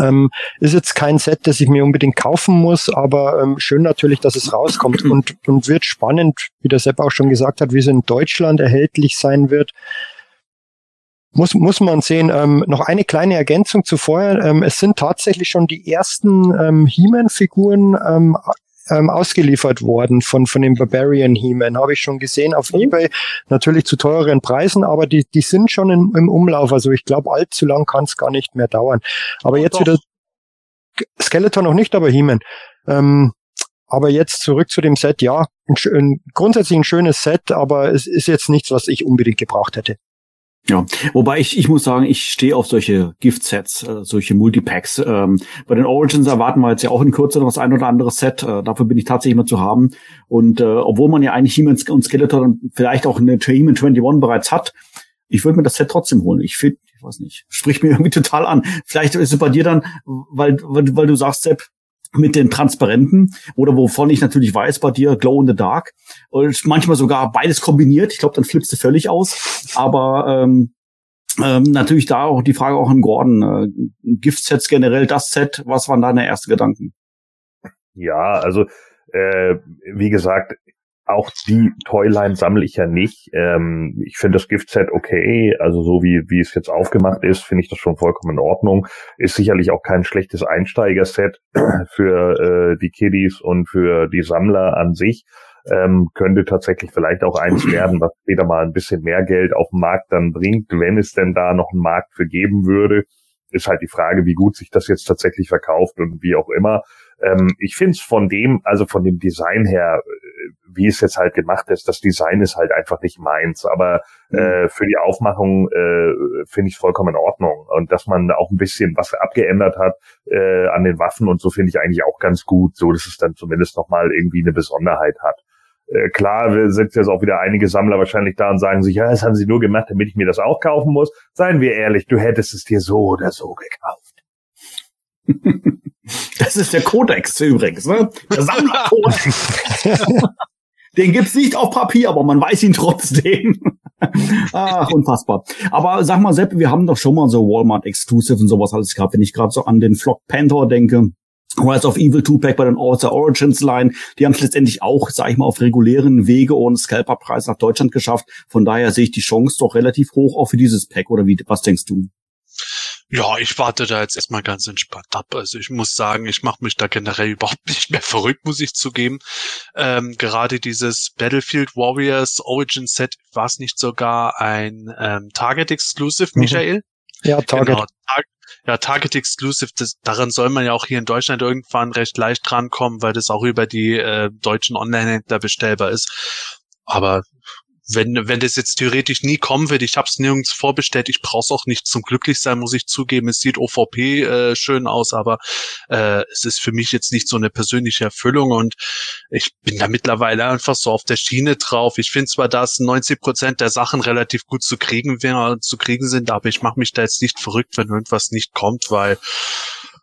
ähm, ist jetzt kein Set, das ich mir unbedingt kaufen muss, aber ähm, schön natürlich, dass es rauskommt und, und wird spannend, wie der Sepp auch schon gesagt hat, wie es in Deutschland erhältlich sein wird. Muss, muss man sehen. Ähm, noch eine kleine Ergänzung zu vorher. Ähm, es sind tatsächlich schon die ersten ähm, He-Man-Figuren ähm, ähm, ausgeliefert worden von, von dem Barbarian He-Man. Habe ich schon gesehen auf mhm. Ebay. Natürlich zu teureren Preisen, aber die, die sind schon im, im Umlauf. Also ich glaube, allzu lang kann es gar nicht mehr dauern. Aber oh, jetzt doch. wieder Skeleton noch nicht, aber He-Man. Ähm, aber jetzt zurück zu dem Set. Ja, ein, ein, grundsätzlich ein schönes Set, aber es ist jetzt nichts, was ich unbedingt gebraucht hätte. Ja, wobei ich, ich muss sagen, ich stehe auf solche Gift-Sets, äh, solche Multipacks. Ähm, bei den Origins erwarten wir jetzt ja auch in Kürze noch das ein oder andere Set. Äh, dafür bin ich tatsächlich immer zu haben. Und äh, obwohl man ja eigentlich He-Man und Skeletor vielleicht auch eine He-Man 21 bereits hat, ich würde mir das Set trotzdem holen. Ich finde, ich weiß nicht, spricht mir irgendwie total an. Vielleicht ist es bei dir dann, weil, weil, weil du sagst, Sepp, mit den Transparenten oder wovon ich natürlich weiß bei dir Glow in the Dark und manchmal sogar beides kombiniert. Ich glaube, dann flippst du völlig aus. Aber ähm, ähm, natürlich da auch die Frage auch an Gordon. Äh, Gift-Sets generell, das Set, was waren deine ersten Gedanken? Ja, also äh, wie gesagt, auch die Toyline sammle ich ja nicht. Ähm, ich finde das Giftset okay, also so wie wie es jetzt aufgemacht ist, finde ich das schon vollkommen in Ordnung. Ist sicherlich auch kein schlechtes Einsteigerset für äh, die Kiddies und für die Sammler an sich. Ähm, könnte tatsächlich vielleicht auch eins werden, was später mal ein bisschen mehr Geld auf dem Markt dann bringt, wenn es denn da noch einen Markt für geben würde. Ist halt die Frage, wie gut sich das jetzt tatsächlich verkauft und wie auch immer. Ähm, ich finde es von dem, also von dem Design her, wie es jetzt halt gemacht ist, das Design ist halt einfach nicht meins. Aber mhm. äh, für die Aufmachung äh, finde ich vollkommen in Ordnung. Und dass man auch ein bisschen was abgeändert hat äh, an den Waffen und so finde ich eigentlich auch ganz gut, so dass es dann zumindest nochmal irgendwie eine Besonderheit hat. Äh, klar sind jetzt auch wieder einige Sammler wahrscheinlich da und sagen sich, ja, das haben sie nur gemacht, damit ich mir das auch kaufen muss. Seien wir ehrlich, du hättest es dir so oder so gekauft. Das ist der Codex übrigens, ne? Der Sammlerkodex. Den gibt's nicht auf Papier, aber man weiß ihn trotzdem. Ach, unfassbar. Aber sag mal, Sepp, wir haben doch schon mal so Walmart Exclusive und sowas alles gehabt. Wenn ich gerade so an den Flock Panther denke, Rise of Evil 2-Pack bei den All-Star Origins Line, die haben es letztendlich auch, sag ich mal, auf regulären Wege und Scalper-Preis nach Deutschland geschafft. Von daher sehe ich die Chance doch relativ hoch auch für dieses Pack. Oder wie, was denkst du? Ja, ich warte da jetzt erstmal ganz entspannt ab. Also ich muss sagen, ich mache mich da generell überhaupt nicht mehr verrückt, muss ich zugeben. Ähm, gerade dieses Battlefield Warriors Origin Set war es nicht sogar ein ähm, Target Exclusive, mhm. Michael? Ja, Target. Genau, Tar ja, Target Exclusive, das, daran soll man ja auch hier in Deutschland irgendwann recht leicht drankommen, weil das auch über die äh, deutschen Online-Händler bestellbar ist. Aber wenn, wenn das jetzt theoretisch nie kommen wird, ich habe es nirgends vorbestellt, ich brauche es auch nicht zum Glücklichsein, muss ich zugeben. Es sieht OVP äh, schön aus, aber äh, es ist für mich jetzt nicht so eine persönliche Erfüllung und ich bin da mittlerweile einfach so auf der Schiene drauf. Ich finde zwar, dass 90 Prozent der Sachen relativ gut zu kriegen, zu kriegen sind, aber ich mache mich da jetzt nicht verrückt, wenn irgendwas nicht kommt, weil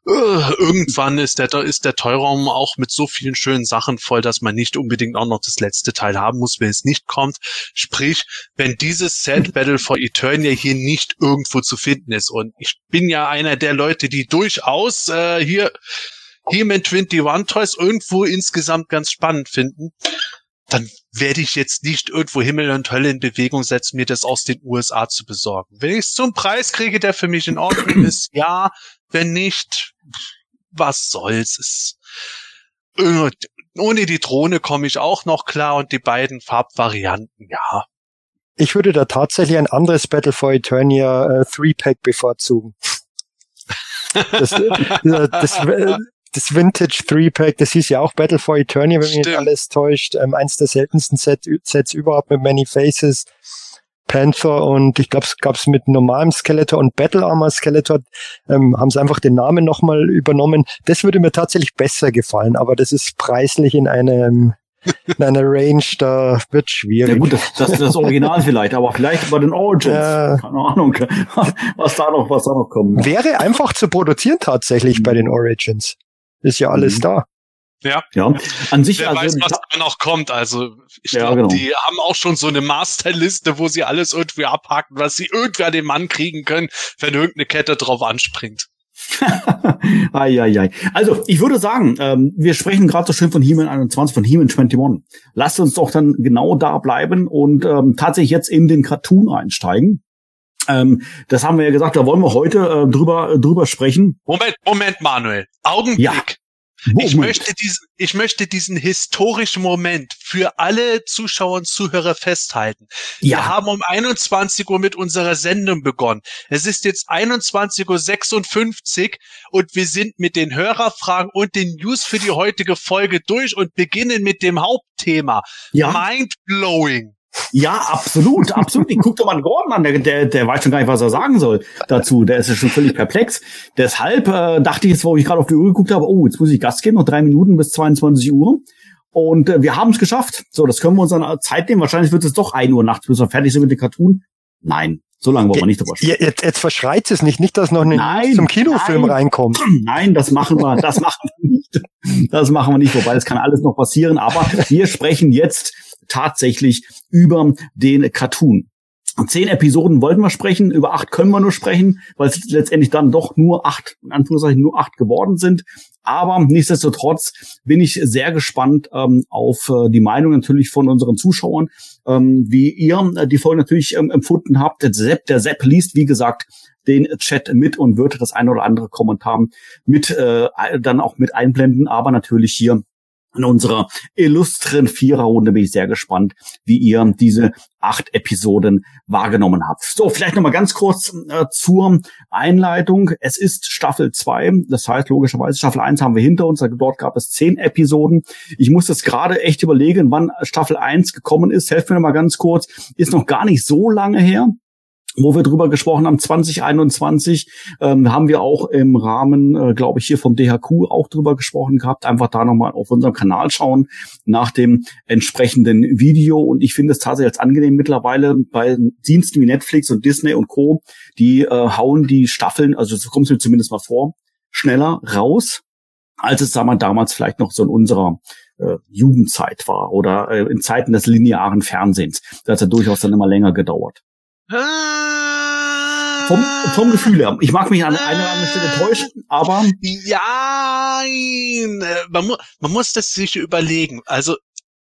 irgendwann ist der, ist der Teuraum auch mit so vielen schönen Sachen voll, dass man nicht unbedingt auch noch das letzte Teil haben muss, wenn es nicht kommt. Sprich, wenn dieses Set Battle for Eternia hier nicht irgendwo zu finden ist. Und ich bin ja einer der Leute, die durchaus äh, hier He-Man 21 Toys irgendwo insgesamt ganz spannend finden dann werde ich jetzt nicht irgendwo Himmel und Hölle in Bewegung setzen, mir das aus den USA zu besorgen. Wenn ich es zum Preis kriege, der für mich in Ordnung ist, ja. Wenn nicht, was soll's. Es, äh, ohne die Drohne komme ich auch noch klar und die beiden Farbvarianten, ja. Ich würde da tatsächlich ein anderes Battle for Eternia äh, 3-Pack bevorzugen. Das, äh, das, das, äh, das Vintage 3-Pack, das hieß ja auch Battle for Eternia, wenn mich nicht alles täuscht. Ähm, eins der seltensten Set, Sets überhaupt mit Many Faces. Panther und ich glaube, es gab's mit normalem Skeletor und Battle Armor Skeletor, ähm, haben sie einfach den Namen nochmal übernommen. Das würde mir tatsächlich besser gefallen, aber das ist preislich in einem in einer Range, da wird schwierig. Ja gut, das, das ist das Original vielleicht, aber vielleicht bei den Origins. Ja. Keine Ahnung, was da noch, was da noch kommt. Wäre einfach zu produzieren tatsächlich bei den Origins. Ist ja alles mhm. da. Ja. ja. An sich Wer also, weiß, was da noch kommt. Also ich ja, glaube, genau. die haben auch schon so eine Masterliste, wo sie alles irgendwie abhaken, was sie irgendwie an den Mann kriegen können, wenn irgendeine Kette drauf anspringt. ai, ai, ai. Also, ich würde sagen, ähm, wir sprechen gerade so schön von He-Man 21, von He-Man 21. Lasst uns doch dann genau da bleiben und ähm, tatsächlich jetzt in den Cartoon einsteigen. Ähm, das haben wir ja gesagt, da wollen wir heute äh, drüber, äh, drüber sprechen. Moment, Moment, Manuel. Augenblick. Ja. Ich möchte, diesen, ich möchte diesen historischen Moment für alle Zuschauer und Zuhörer festhalten. Ja. Wir haben um 21 Uhr mit unserer Sendung begonnen. Es ist jetzt 21.56 Uhr und wir sind mit den Hörerfragen und den News für die heutige Folge durch und beginnen mit dem Hauptthema. Ja. Mind blowing. Ja, absolut, absolut. Ich guck doch mal Gordon an, der, der, der weiß schon gar nicht, was er sagen soll dazu. Der ist ja schon völlig perplex. Deshalb äh, dachte ich jetzt, wo ich gerade auf die Uhr geguckt habe, oh, jetzt muss ich Gas geben, noch drei Minuten bis 22 Uhr. Und äh, wir haben es geschafft. So, das können wir uns dann Zeit nehmen. Wahrscheinlich wird es doch ein Uhr nachts, bis wir fertig sind mit dem Cartoon. Nein, so lange wollen wir nicht drüber sprechen. Jetzt, jetzt verschreit es nicht, nicht, dass noch nein, zum Kinofilm nein, reinkommt. Nein, das machen wir, das machen wir nicht. Das machen wir nicht, wobei das kann alles noch passieren. Aber wir sprechen jetzt tatsächlich über den Cartoon. Zehn Episoden wollten wir sprechen, über acht können wir nur sprechen, weil es letztendlich dann doch nur acht, in Anführungszeichen nur acht geworden sind. Aber nichtsdestotrotz bin ich sehr gespannt ähm, auf äh, die Meinung natürlich von unseren Zuschauern, ähm, wie ihr äh, die Folge natürlich ähm, empfunden habt. Der Sepp, der Sepp liest, wie gesagt, den Chat mit und wird das eine oder andere Kommentar mit äh, dann auch mit einblenden, aber natürlich hier in unserer illustren Viererrunde bin ich sehr gespannt, wie ihr diese acht Episoden wahrgenommen habt. So, vielleicht nochmal ganz kurz äh, zur Einleitung. Es ist Staffel zwei, das heißt logischerweise Staffel eins haben wir hinter uns, dort gab es zehn Episoden. Ich muss jetzt gerade echt überlegen, wann Staffel eins gekommen ist. Helft mir nochmal ganz kurz, ist noch gar nicht so lange her wo wir drüber gesprochen haben, 2021 ähm, haben wir auch im Rahmen, äh, glaube ich, hier vom DHQ auch drüber gesprochen gehabt. Einfach da nochmal auf unserem Kanal schauen nach dem entsprechenden Video. Und ich finde es tatsächlich als angenehm mittlerweile bei Diensten wie Netflix und Disney und Co. Die äh, hauen die Staffeln, also so kommt es mir zumindest mal vor, schneller raus, als es sagen wir, damals vielleicht noch so in unserer äh, Jugendzeit war oder äh, in Zeiten des linearen Fernsehens. Da hat es ja durchaus dann immer länger gedauert. Vom, vom Gefühl her. Ich mag mich an einer oder anderen Stelle täuschen, aber. Ja, man, mu man muss das sich überlegen. Also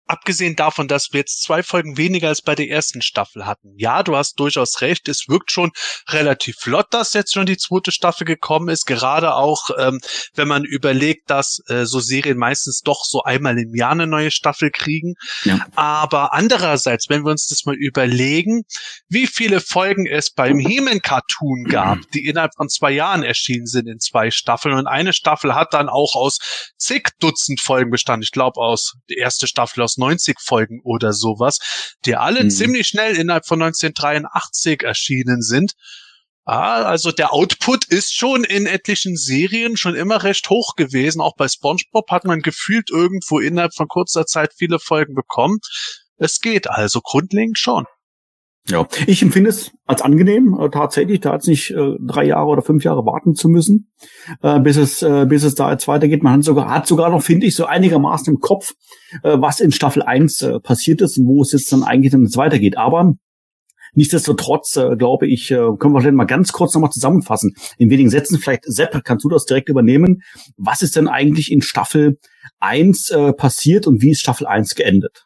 abgesehen davon, dass wir jetzt zwei Folgen weniger als bei der ersten Staffel hatten. Ja, du hast durchaus recht. Es wirkt schon relativ flott, dass jetzt schon die zweite Staffel gekommen ist. Gerade auch, ähm, wenn man überlegt, dass äh, so Serien meistens doch so einmal im Jahr eine neue Staffel kriegen. Ja. Aber andererseits, wenn wir uns das mal überlegen, wie viele Folgen es beim He-Man-Cartoon gab, die innerhalb von zwei Jahren erschienen sind in zwei Staffeln. Und eine Staffel hat dann auch aus zig Dutzend Folgen bestanden. Ich glaube, aus der erste Staffel aus 90 Folgen oder sowas, die alle mhm. ziemlich schnell innerhalb von 1983 erschienen sind. Ah, also der Output ist schon in etlichen Serien schon immer recht hoch gewesen. Auch bei SpongeBob hat man gefühlt irgendwo innerhalb von kurzer Zeit viele Folgen bekommen. Es geht also grundlegend schon. Ja, ich empfinde es als angenehm, äh, tatsächlich, da jetzt nicht äh, drei Jahre oder fünf Jahre warten zu müssen, äh, bis es, äh, bis es da jetzt weitergeht. Man hat sogar, hat sogar noch, finde ich, so einigermaßen im Kopf, äh, was in Staffel 1 äh, passiert ist und wo es jetzt dann eigentlich dann jetzt weitergeht. Aber Nichtsdestotrotz, äh, glaube ich, äh, können wir vielleicht mal ganz kurz nochmal zusammenfassen. In wenigen Sätzen, vielleicht, Sepp, kannst du das direkt übernehmen. Was ist denn eigentlich in Staffel 1 äh, passiert und wie ist Staffel 1 geendet?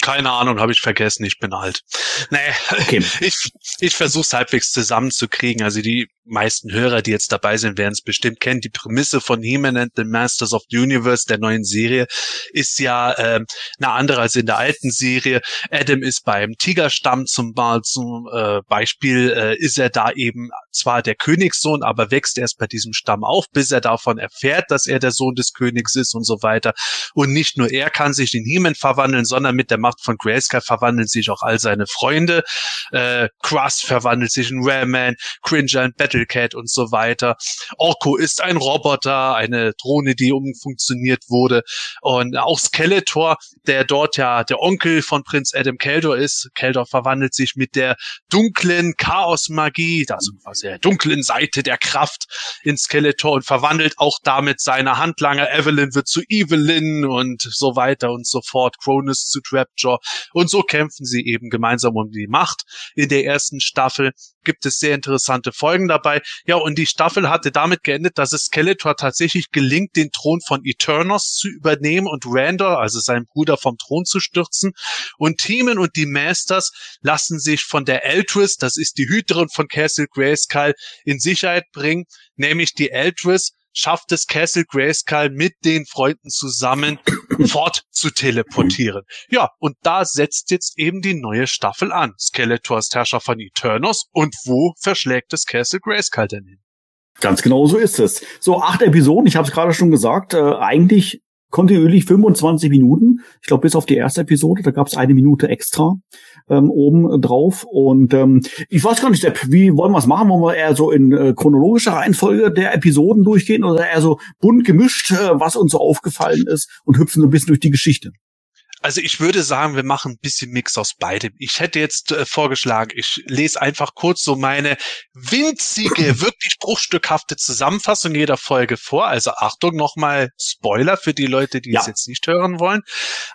Keine Ahnung, habe ich vergessen, ich bin alt. Nee, okay. ich, ich versuche es halbwegs zusammenzukriegen. Also die meisten Hörer, die jetzt dabei sind, werden es bestimmt kennen. Die Prämisse von He-Man and the Masters of the Universe, der neuen Serie, ist ja ähm, eine andere als in der alten Serie. Adam ist beim Tigerstamm zum, zum äh, Beispiel, äh, ist er da eben zwar der Königssohn, aber wächst erst bei diesem Stamm auf, bis er davon erfährt, dass er der Sohn des Königs ist und so weiter. Und nicht nur er kann sich in He-Man verwandeln, sondern mit der Macht von Grayskull verwandeln sich auch all seine Freunde. Äh, Crust verwandelt sich in Rayman, Cringer in Battle Battlecat und so weiter. Orko ist ein Roboter, eine Drohne, die umfunktioniert wurde. Und auch Skeletor, der dort ja der Onkel von Prinz Adam Keldor ist. Keldor verwandelt sich mit der dunklen Chaos-Magie, also quasi der dunklen Seite der Kraft in Skeletor und verwandelt auch damit seine Handlanger. Evelyn wird zu Evelyn und so weiter und so fort. Cronus zu Trapjaw. Und so kämpfen sie eben gemeinsam um die Macht. In der ersten Staffel gibt es sehr interessante Folgen dabei dabei. Ja, und die Staffel hatte damit geendet, dass es Skeletor tatsächlich gelingt, den Thron von Eternos zu übernehmen und Randor, also seinen Bruder, vom Thron zu stürzen. Und Teeman und die Masters lassen sich von der Eltris, das ist die Hüterin von Castle Grayskull, in Sicherheit bringen, nämlich die Eltris schafft es Castle Grayskull mit den Freunden zusammen fort zu teleportieren. Ja, und da setzt jetzt eben die neue Staffel an. Skeletor ist Herrscher von Eternos und wo verschlägt es Castle Grayskull denn hin? Ganz genau so ist es. So, acht Episoden, ich habe es gerade schon gesagt, äh, eigentlich kontinuierlich 25 Minuten. Ich glaube, bis auf die erste Episode, da gab es eine Minute extra ähm, oben drauf. Und ähm, ich weiß gar nicht, wie wollen wir es machen? Wollen wir eher so in äh, chronologischer Reihenfolge der Episoden durchgehen oder eher so bunt gemischt, äh, was uns so aufgefallen ist und hüpfen so ein bisschen durch die Geschichte? Also ich würde sagen, wir machen ein bisschen Mix aus beidem. Ich hätte jetzt äh, vorgeschlagen, ich lese einfach kurz so meine winzige, wirklich bruchstückhafte Zusammenfassung jeder Folge vor. Also Achtung, nochmal Spoiler für die Leute, die ja. es jetzt nicht hören wollen.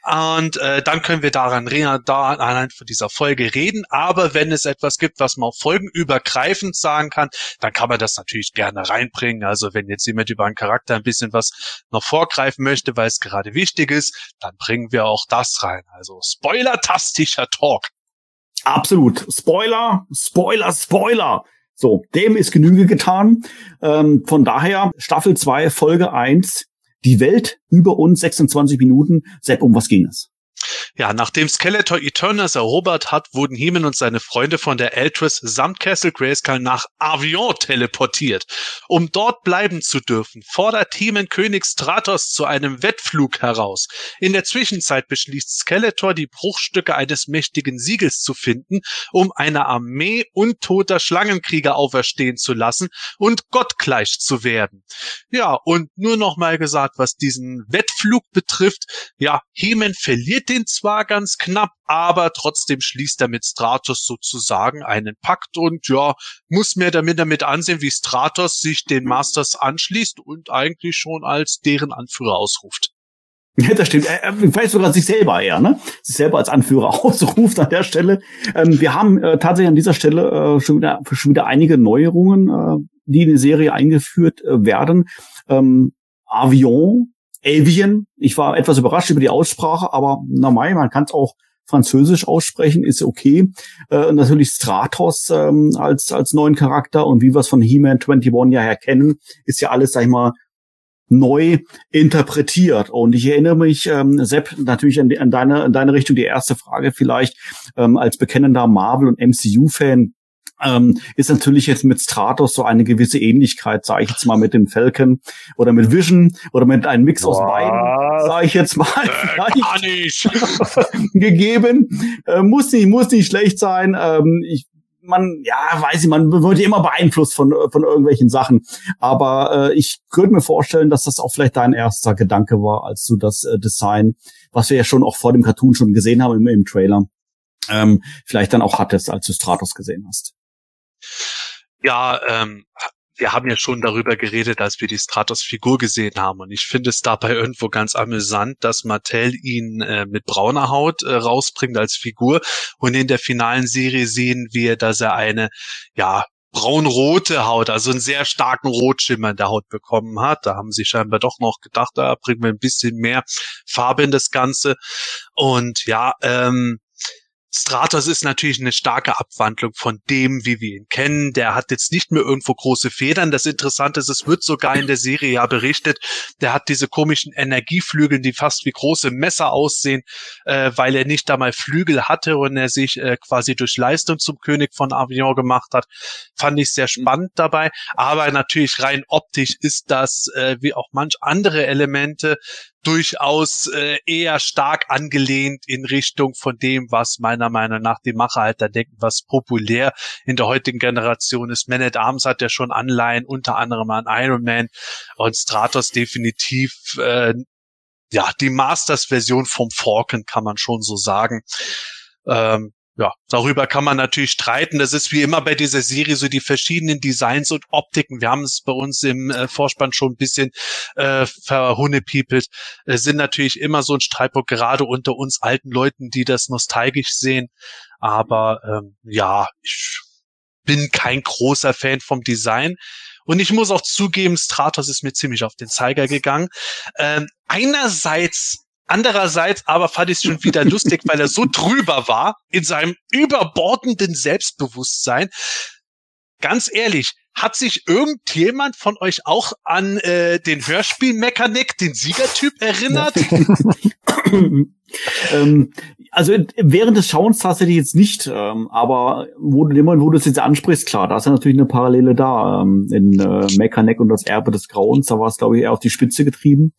Und äh, dann können wir daran da anhand von dieser Folge reden. Aber wenn es etwas gibt, was man auch folgenübergreifend sagen kann, dann kann man das natürlich gerne reinbringen. Also wenn jetzt jemand über einen Charakter ein bisschen was noch vorgreifen möchte, weil es gerade wichtig ist, dann bringen wir auch das rein. Also spoilertastischer Talk. Absolut. Spoiler, Spoiler, Spoiler. So, dem ist Genüge getan. Ähm, von daher Staffel 2, Folge 1, die Welt über uns 26 Minuten. Sepp, um was ging es? Ja, nachdem Skeletor Eternus erobert hat, wurden Heeman und seine Freunde von der Eltress samt Castle Grayskull nach Avion teleportiert. Um dort bleiben zu dürfen, fordert Heeman König Stratos zu einem Wettflug heraus. In der Zwischenzeit beschließt Skeletor, die Bruchstücke eines mächtigen Siegels zu finden, um eine Armee untoter Schlangenkrieger auferstehen zu lassen und gottgleich zu werden. Ja, und nur noch mal gesagt, was diesen Wettflug betrifft, ja, Heeman verliert den zwar ganz knapp, aber trotzdem schließt er mit Stratos sozusagen einen Pakt und ja, muss mir damit damit ansehen, wie Stratos sich den Masters anschließt und eigentlich schon als deren Anführer ausruft. Ja, das stimmt. Er, vielleicht sogar sich selber eher, ne? Sich selber als Anführer ausruft an der Stelle. Ähm, wir haben äh, tatsächlich an dieser Stelle äh, schon, wieder, schon wieder einige Neuerungen, äh, die in die Serie eingeführt äh, werden. Ähm, Avion Avian. Ich war etwas überrascht über die Aussprache, aber normal, man kann es auch Französisch aussprechen, ist okay. Äh, natürlich Stratos ähm, als, als neuen Charakter und wie wir es von He-Man 21 ja her kennen, ist ja alles, sag ich mal, neu interpretiert. Und ich erinnere mich, ähm, Sepp, natürlich an, an, deine, an deine Richtung, die erste Frage vielleicht, ähm, als bekennender Marvel- und MCU-Fan, ähm, ist natürlich jetzt mit Stratos so eine gewisse Ähnlichkeit, sage ich jetzt mal mit dem Falcon oder mit Vision oder mit einem Mix aus beiden, sage ich jetzt mal, äh, gegeben. Äh, muss nicht, muss nicht schlecht sein. Ähm, ich man, ja, weiß ich, man wird immer beeinflusst von, von irgendwelchen Sachen. Aber äh, ich könnte mir vorstellen, dass das auch vielleicht dein erster Gedanke war, als du das äh, Design, was wir ja schon auch vor dem Cartoon schon gesehen haben im, im Trailer, ähm, vielleicht dann auch hattest, als du Stratos gesehen hast. Ja, ähm, wir haben ja schon darüber geredet, als wir die Stratos-Figur gesehen haben. Und ich finde es dabei irgendwo ganz amüsant, dass Mattel ihn äh, mit brauner Haut äh, rausbringt als Figur. Und in der finalen Serie sehen wir, dass er eine, ja, braunrote Haut, also einen sehr starken Rotschimmer in der Haut bekommen hat. Da haben sie scheinbar doch noch gedacht, da bringen wir ein bisschen mehr Farbe in das Ganze. Und ja, ähm, Stratos ist natürlich eine starke Abwandlung von dem, wie wir ihn kennen. Der hat jetzt nicht mehr irgendwo große Federn. Das Interessante ist, es wird sogar in der Serie ja berichtet, der hat diese komischen Energieflügel, die fast wie große Messer aussehen, äh, weil er nicht einmal Flügel hatte und er sich äh, quasi durch Leistung zum König von Avion gemacht hat. Fand ich sehr spannend dabei. Aber natürlich rein optisch ist das, äh, wie auch manch andere Elemente, durchaus äh, eher stark angelehnt in Richtung von dem, was meiner Meinung nach die Macher halt da denken, was populär in der heutigen Generation ist. Man at Arms hat ja schon Anleihen, unter anderem an Iron Man und Stratos definitiv äh, ja die Masters-Version vom Falcon kann man schon so sagen. Ähm, ja, darüber kann man natürlich streiten. Das ist wie immer bei dieser Serie so die verschiedenen Designs und Optiken. Wir haben es bei uns im äh, Vorspann schon ein bisschen äh, verhunnepiepelt. Äh, sind natürlich immer so ein Streitpunkt, gerade unter uns alten Leuten, die das nostalgisch sehen. Aber ähm, ja, ich bin kein großer Fan vom Design. Und ich muss auch zugeben, Stratos ist mir ziemlich auf den Zeiger gegangen. Ähm, einerseits Andererseits aber fand ich es schon wieder lustig, weil er so drüber war in seinem überbordenden Selbstbewusstsein. Ganz ehrlich, hat sich irgendjemand von euch auch an äh, den Hörspielmechanik, den Siegertyp erinnert? ähm, also während des Schauens tatsächlich jetzt nicht, ähm, aber wo du immer, wo du es jetzt ansprichst, klar, da ist ja natürlich eine Parallele da. Ähm, in äh, Mechaneck und das Erbe des Grauens, da war es, glaube ich, eher auf die Spitze getrieben.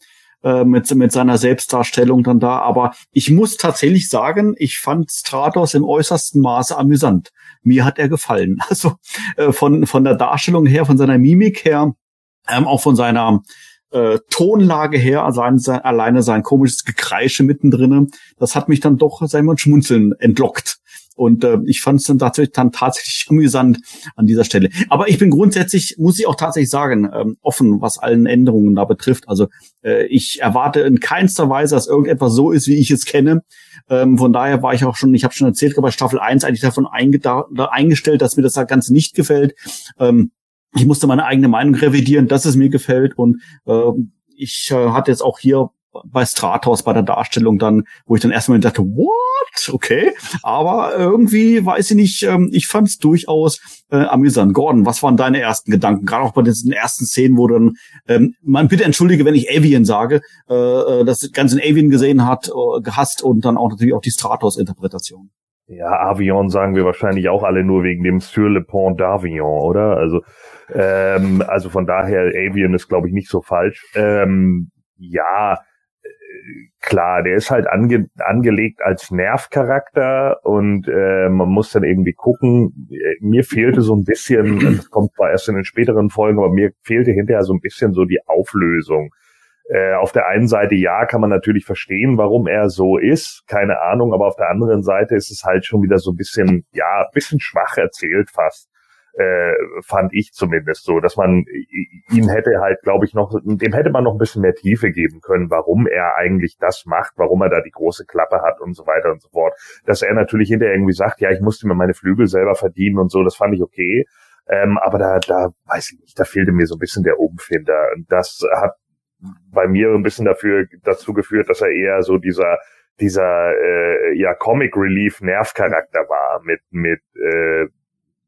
Äh, mit, mit seiner Selbstdarstellung dann da. Aber ich muss tatsächlich sagen, ich fand Stratos im äußersten Maße amüsant. Mir hat er gefallen. Also äh, von, von der Darstellung her, von seiner Mimik her, ähm, auch von seiner äh, Tonlage her, also sein, alleine sein komisches Gekreische mittendrin, das hat mich dann doch, sagen wir, Schmunzeln entlockt. Und äh, ich fand es dann tatsächlich, dann tatsächlich amüsant an dieser Stelle. Aber ich bin grundsätzlich, muss ich auch tatsächlich sagen, ähm, offen, was allen Änderungen da betrifft. Also äh, ich erwarte in keinster Weise, dass irgendetwas so ist, wie ich es kenne. Ähm, von daher war ich auch schon, ich habe schon erzählt, bei Staffel 1 eigentlich davon eingestellt, dass mir das halt ganz nicht gefällt. Ähm, ich musste meine eigene Meinung revidieren, dass es mir gefällt. Und äh, ich äh, hatte jetzt auch hier bei Stratos, bei der Darstellung dann, wo ich dann erstmal dachte, what? Okay. Aber irgendwie, weiß ich nicht, ähm, ich fand es durchaus äh, amüsant. Gordon, was waren deine ersten Gedanken? Gerade auch bei diesen ersten Szenen, wo dann, ähm, man bitte entschuldige, wenn ich Avian sage, äh, äh das ganze Avian gesehen hat, äh, gehasst und dann auch natürlich auch die Stratos-Interpretation. Ja, Avion sagen wir wahrscheinlich auch alle nur wegen dem Sur le Pont d'Avion, oder? Also, ähm, also von daher, Avion ist, glaube ich, nicht so falsch. Ähm, ja, klar, der ist halt ange angelegt als Nervcharakter und äh, man muss dann irgendwie gucken. Mir fehlte so ein bisschen, das kommt zwar erst in den späteren Folgen, aber mir fehlte hinterher so ein bisschen so die Auflösung. Äh, auf der einen Seite ja, kann man natürlich verstehen, warum er so ist, keine Ahnung, aber auf der anderen Seite ist es halt schon wieder so ein bisschen, ja, bisschen schwach erzählt fast. Äh, fand ich zumindest so, dass man ihn hätte halt, glaube ich, noch, dem hätte man noch ein bisschen mehr Tiefe geben können, warum er eigentlich das macht, warum er da die große Klappe hat und so weiter und so fort. Dass er natürlich hinterher irgendwie sagt, ja, ich musste mir meine Flügel selber verdienen und so, das fand ich okay. Ähm, aber da, da weiß ich nicht, da fehlte mir so ein bisschen der Umfinder. Und das hat bei mir ein bisschen dafür dazu geführt, dass er eher so dieser dieser äh, ja Comic Relief Nervcharakter war mit mit äh,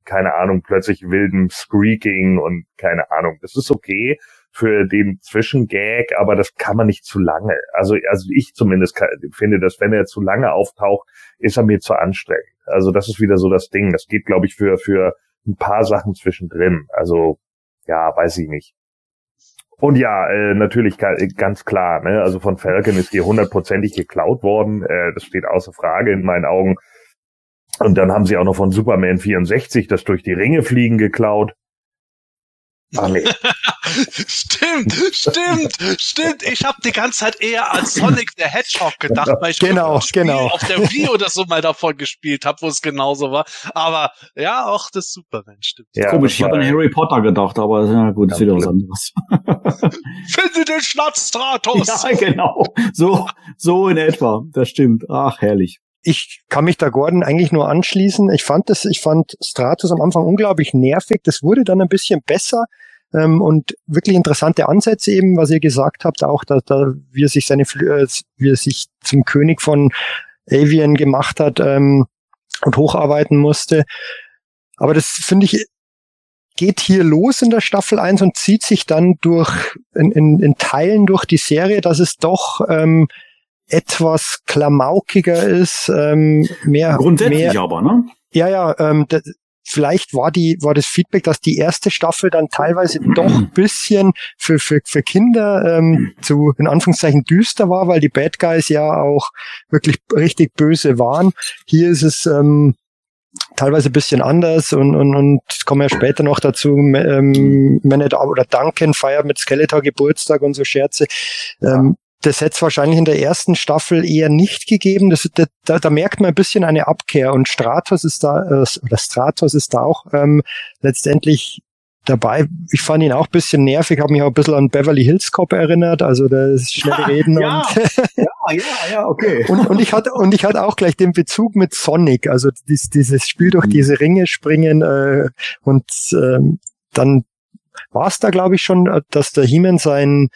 keine Ahnung plötzlich wildem Screaking und keine Ahnung. Das ist okay für den Zwischengag, aber das kann man nicht zu lange. Also also ich zumindest finde, dass wenn er zu lange auftaucht, ist er mir zu anstrengend. Also das ist wieder so das Ding. Das geht glaube ich für für ein paar Sachen zwischendrin. Also ja, weiß ich nicht. Und ja, äh, natürlich ganz klar, ne? also von Falcon ist hier hundertprozentig geklaut worden. Äh, das steht außer Frage in meinen Augen. Und dann haben sie auch noch von Superman 64 das durch die Ringe fliegen geklaut. Ach nee. stimmt, stimmt, stimmt. Ich habe die ganze Zeit eher an Sonic the Hedgehog gedacht, weil ich genau, genau. auf der Wii oder so mal davon gespielt habe, wo es genauso war. Aber ja, auch das Superman stimmt. Ja, Komisch, ich habe an Harry Potter gedacht, aber ja gut, ist wieder was anderes. Finde den Schnatz Stratos! Ja, genau. So, so in etwa. Das stimmt. Ach, herrlich ich kann mich da Gordon eigentlich nur anschließen. Ich fand das, ich fand Stratus am Anfang unglaublich nervig. Das wurde dann ein bisschen besser. Ähm, und wirklich interessante Ansätze eben, was ihr gesagt habt, auch da, da wie er sich seine äh, wie er sich zum König von Avian gemacht hat ähm, und hocharbeiten musste. Aber das finde ich geht hier los in der Staffel 1 und zieht sich dann durch in, in, in Teilen durch die Serie, dass es doch ähm, etwas klamaukiger ist, ähm, mehr grundsätzlich mehr, aber, ne? Ja, ja, ähm, vielleicht war die, war das Feedback, dass die erste Staffel dann teilweise doch ein bisschen für, für, für Kinder ähm, zu, in Anführungszeichen, düster war, weil die Bad Guys ja auch wirklich richtig böse waren. Hier ist es ähm, teilweise ein bisschen anders und, und, und kommen ja später noch dazu, ähm, Manet oder Duncan feiert mit Skeletor Geburtstag und so Scherze. Ähm, das hätte es wahrscheinlich in der ersten Staffel eher nicht gegeben. Das, da, da merkt man ein bisschen eine Abkehr und Stratos ist da, äh, oder Stratos ist da auch ähm, letztendlich dabei. Ich fand ihn auch ein bisschen nervig, habe mich auch ein bisschen an Beverly Hills Cop erinnert, also das schnelle Reden ja, und ja, ja, ja, okay. und, und ich hatte und ich hatte auch gleich den Bezug mit Sonic, also dies, dieses Spiel durch mhm. diese Ringe springen äh, und ähm, dann war es da glaube ich schon, dass der He-Man sein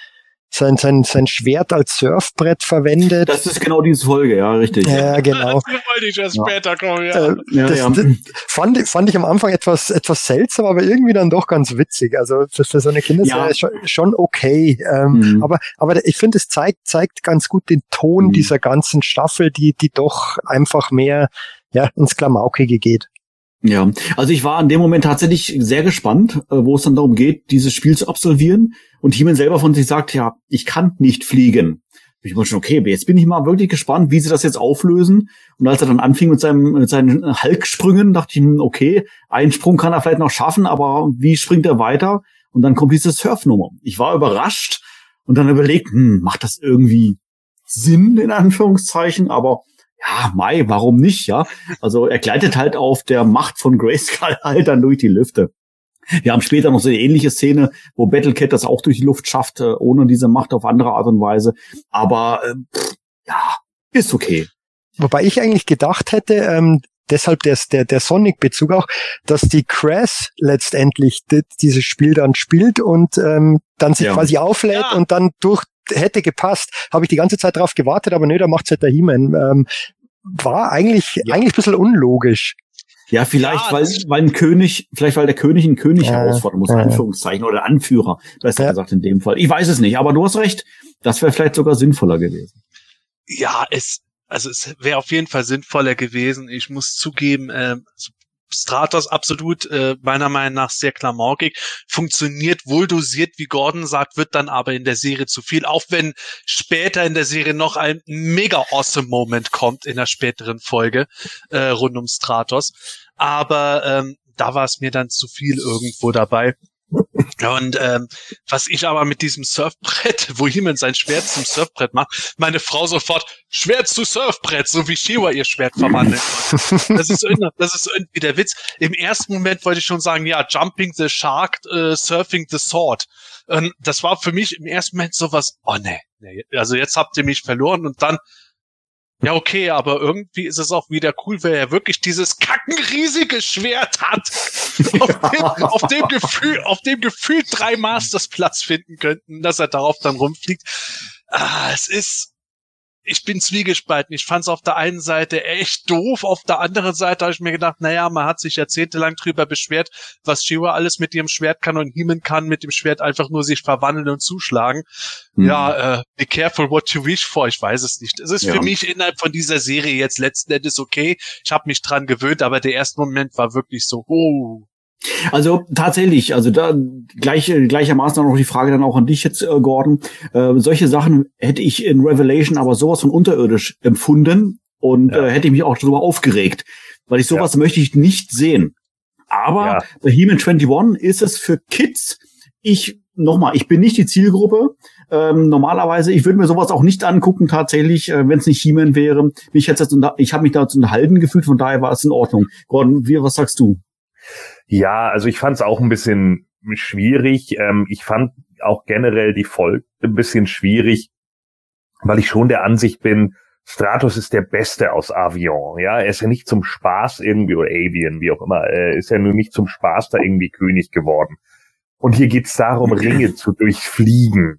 sein, sein, sein Schwert als Surfbrett verwendet. Das ist genau diese Folge, ja, richtig. Ja, genau. das wollte ich ja später kommen, ja. Äh, ja, das, ja. Das fand, fand ich am Anfang etwas, etwas seltsam, aber irgendwie dann doch ganz witzig. Also für, für so eine Kinderserie ja. schon, schon okay. Ähm, mhm. Aber, aber ich finde, es zeigt, zeigt ganz gut den Ton mhm. dieser ganzen Staffel, die, die doch einfach mehr ja, ins Klamaukige geht. Ja, also ich war in dem Moment tatsächlich sehr gespannt, äh, wo es dann darum geht, dieses Spiel zu absolvieren. Und Heeman selber von sich sagt, ja, ich kann nicht fliegen. Ich war schon, okay, jetzt bin ich mal wirklich gespannt, wie sie das jetzt auflösen. Und als er dann anfing mit, seinem, mit seinen Hulk-Sprüngen, dachte ich, okay, einen Sprung kann er vielleicht noch schaffen, aber wie springt er weiter? Und dann kommt diese Surfnummer. Ich war überrascht und dann überlegt, hm, macht das irgendwie Sinn, in Anführungszeichen, aber ja, Mai, warum nicht, ja? Also er gleitet halt auf der Macht von Grayskull halt dann durch die Lüfte. Wir haben später noch so eine ähnliche Szene, wo Battlecat das auch durch die Luft schafft, äh, ohne diese Macht auf andere Art und Weise. Aber äh, pff, ja, ist okay. Wobei ich eigentlich gedacht hätte, ähm, deshalb der, der, der Sonic-Bezug auch, dass die Crash letztendlich die, dieses Spiel dann spielt und ähm, dann sich Ja. quasi auflädt Ja. und dann durch hätte gepasst. Habe ich die ganze Zeit drauf gewartet, aber nö, da macht's halt der He-Man. Ähm, war eigentlich, Ja. eigentlich ein bisschen unlogisch. Ja, vielleicht, Ja, weil, weil ein König, vielleicht weil der König einen König Ja, herausfordern muss, ja. Anführungszeichen, oder Anführer, besser Ja. gesagt in dem Fall. Ich weiß es nicht, aber du hast recht. Das wäre vielleicht sogar sinnvoller gewesen. Ja, es, also es wäre auf jeden Fall sinnvoller gewesen. Ich muss zugeben, ähm, Stratos absolut äh, meiner Meinung nach sehr klamaukig, funktioniert wohl dosiert, wie Gordon sagt, wird dann aber in der Serie zu viel, auch wenn später in der Serie noch ein mega awesome Moment kommt in der späteren Folge äh, rund um Stratos. Aber ähm, da war es mir dann zu viel irgendwo dabei. Und ähm, was ich aber mit diesem Surfbrett, wo jemand sein Schwert zum Surfbrett macht, meine Frau sofort Schwert zu Surfbrett, so wie Shiwa ihr Schwert verwandelt. Das ist, irgendwie- das ist irgendwie der Witz. Im ersten Moment wollte ich schon sagen, ja, Jumping the Shark, äh, Surfing the Sword. Und das war für mich im ersten Moment sowas, oh nee, nee, also jetzt habt ihr mich verloren und dann, ja okay, aber irgendwie ist es auch wieder cool, weil er wirklich dieses kackenriesige Schwert hat, auf, dem, auf dem Gefühl, auf dem Gefühl drei Masters Platz finden könnten, dass er darauf dann rumfliegt. Ah, es ist, ich bin zwiegespalten. Ich fand es auf der einen Seite echt doof, auf der anderen Seite habe ich mir gedacht, naja, man hat sich jahrzehntelang drüber beschwert, was Shiva alles mit ihrem Schwert kann und Heeman kann mit dem Schwert einfach nur sich verwandeln und zuschlagen. Hm. Ja, äh, be careful what you wish for, ich weiß es nicht. Es ist Ja. für mich innerhalb von dieser Serie jetzt letzten Endes okay. Ich habe mich dran gewöhnt, aber der erste Moment war wirklich so, oh, Also tatsächlich, also da gleich, gleichermaßen auch noch die Frage dann auch an dich jetzt, äh, Gordon. Äh, solche Sachen hätte ich in Revelation aber sowas von unterirdisch empfunden und Ja. äh, hätte ich mich auch darüber aufgeregt, weil ich sowas möchte ich nicht sehen. Aber Ja. bei He-Man 21 ist es für Kids, ich, nochmal, ich bin nicht die Zielgruppe. Ähm, normalerweise, ich würde mir sowas auch nicht angucken, tatsächlich, äh, wenn es nicht He-Man wäre. Mich hätte jetzt, ich habe mich da jetzt unterhalten gefühlt, von daher war es in Ordnung. Gordon, wie, was sagst du? Ja, also ich fand es auch ein bisschen schwierig. Ähm, ich fand auch generell die Folge ein bisschen schwierig, weil ich schon der Ansicht bin, Stratos ist der Beste aus Avion. Ja, er ist ja nicht zum Spaß irgendwie, oder Avian, wie auch immer, er ist ja nur nicht zum Spaß da irgendwie König geworden. Und hier geht's darum, Ringe zu durchfliegen.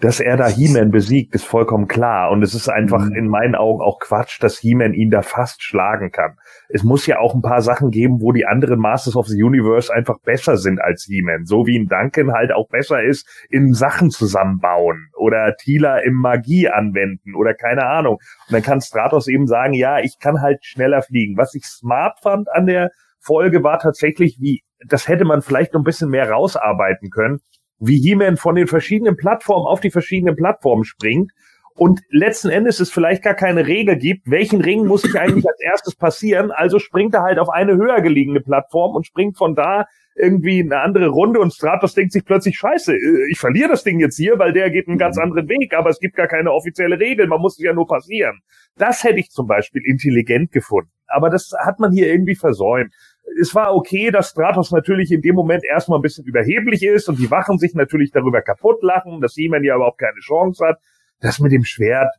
Dass er da He-Man besiegt, ist vollkommen klar. Und es ist einfach Mhm. in meinen Augen auch Quatsch, dass He-Man ihn da fast schlagen kann es muss ja auch ein paar Sachen geben, wo die anderen Masters of the Universe einfach besser sind als He-Man. So wie ein Duncan halt auch besser ist in Sachen zusammenbauen oder Tila im Magie anwenden oder keine Ahnung. Und dann kann Stratos eben sagen, ja, ich kann halt schneller fliegen. Was ich smart fand an der Folge war tatsächlich, wie, das hätte man vielleicht noch ein bisschen mehr rausarbeiten können, wie He-Man von den verschiedenen Plattformen auf die verschiedenen Plattformen springt. Und letzten Endes es vielleicht gar keine Regel gibt, welchen Ring muss ich eigentlich als erstes passieren, also springt er halt auf eine höher gelegene Plattform und springt von da irgendwie eine andere Runde und Stratos denkt sich plötzlich, scheiße, äh, ich verliere das Ding jetzt hier, weil der geht einen ganz anderen Weg, aber es gibt gar keine offizielle Regel, man muss es ja nur passieren. Das hätte ich zum Beispiel intelligent gefunden, aber das hat man hier irgendwie versäumt. Es war okay, dass Stratos natürlich in dem Moment erstmal ein bisschen überheblich ist und die Wachen sich natürlich darüber kaputt lachen, dass He-Man ja überhaupt keine Chance hat. Das mit dem Schwert,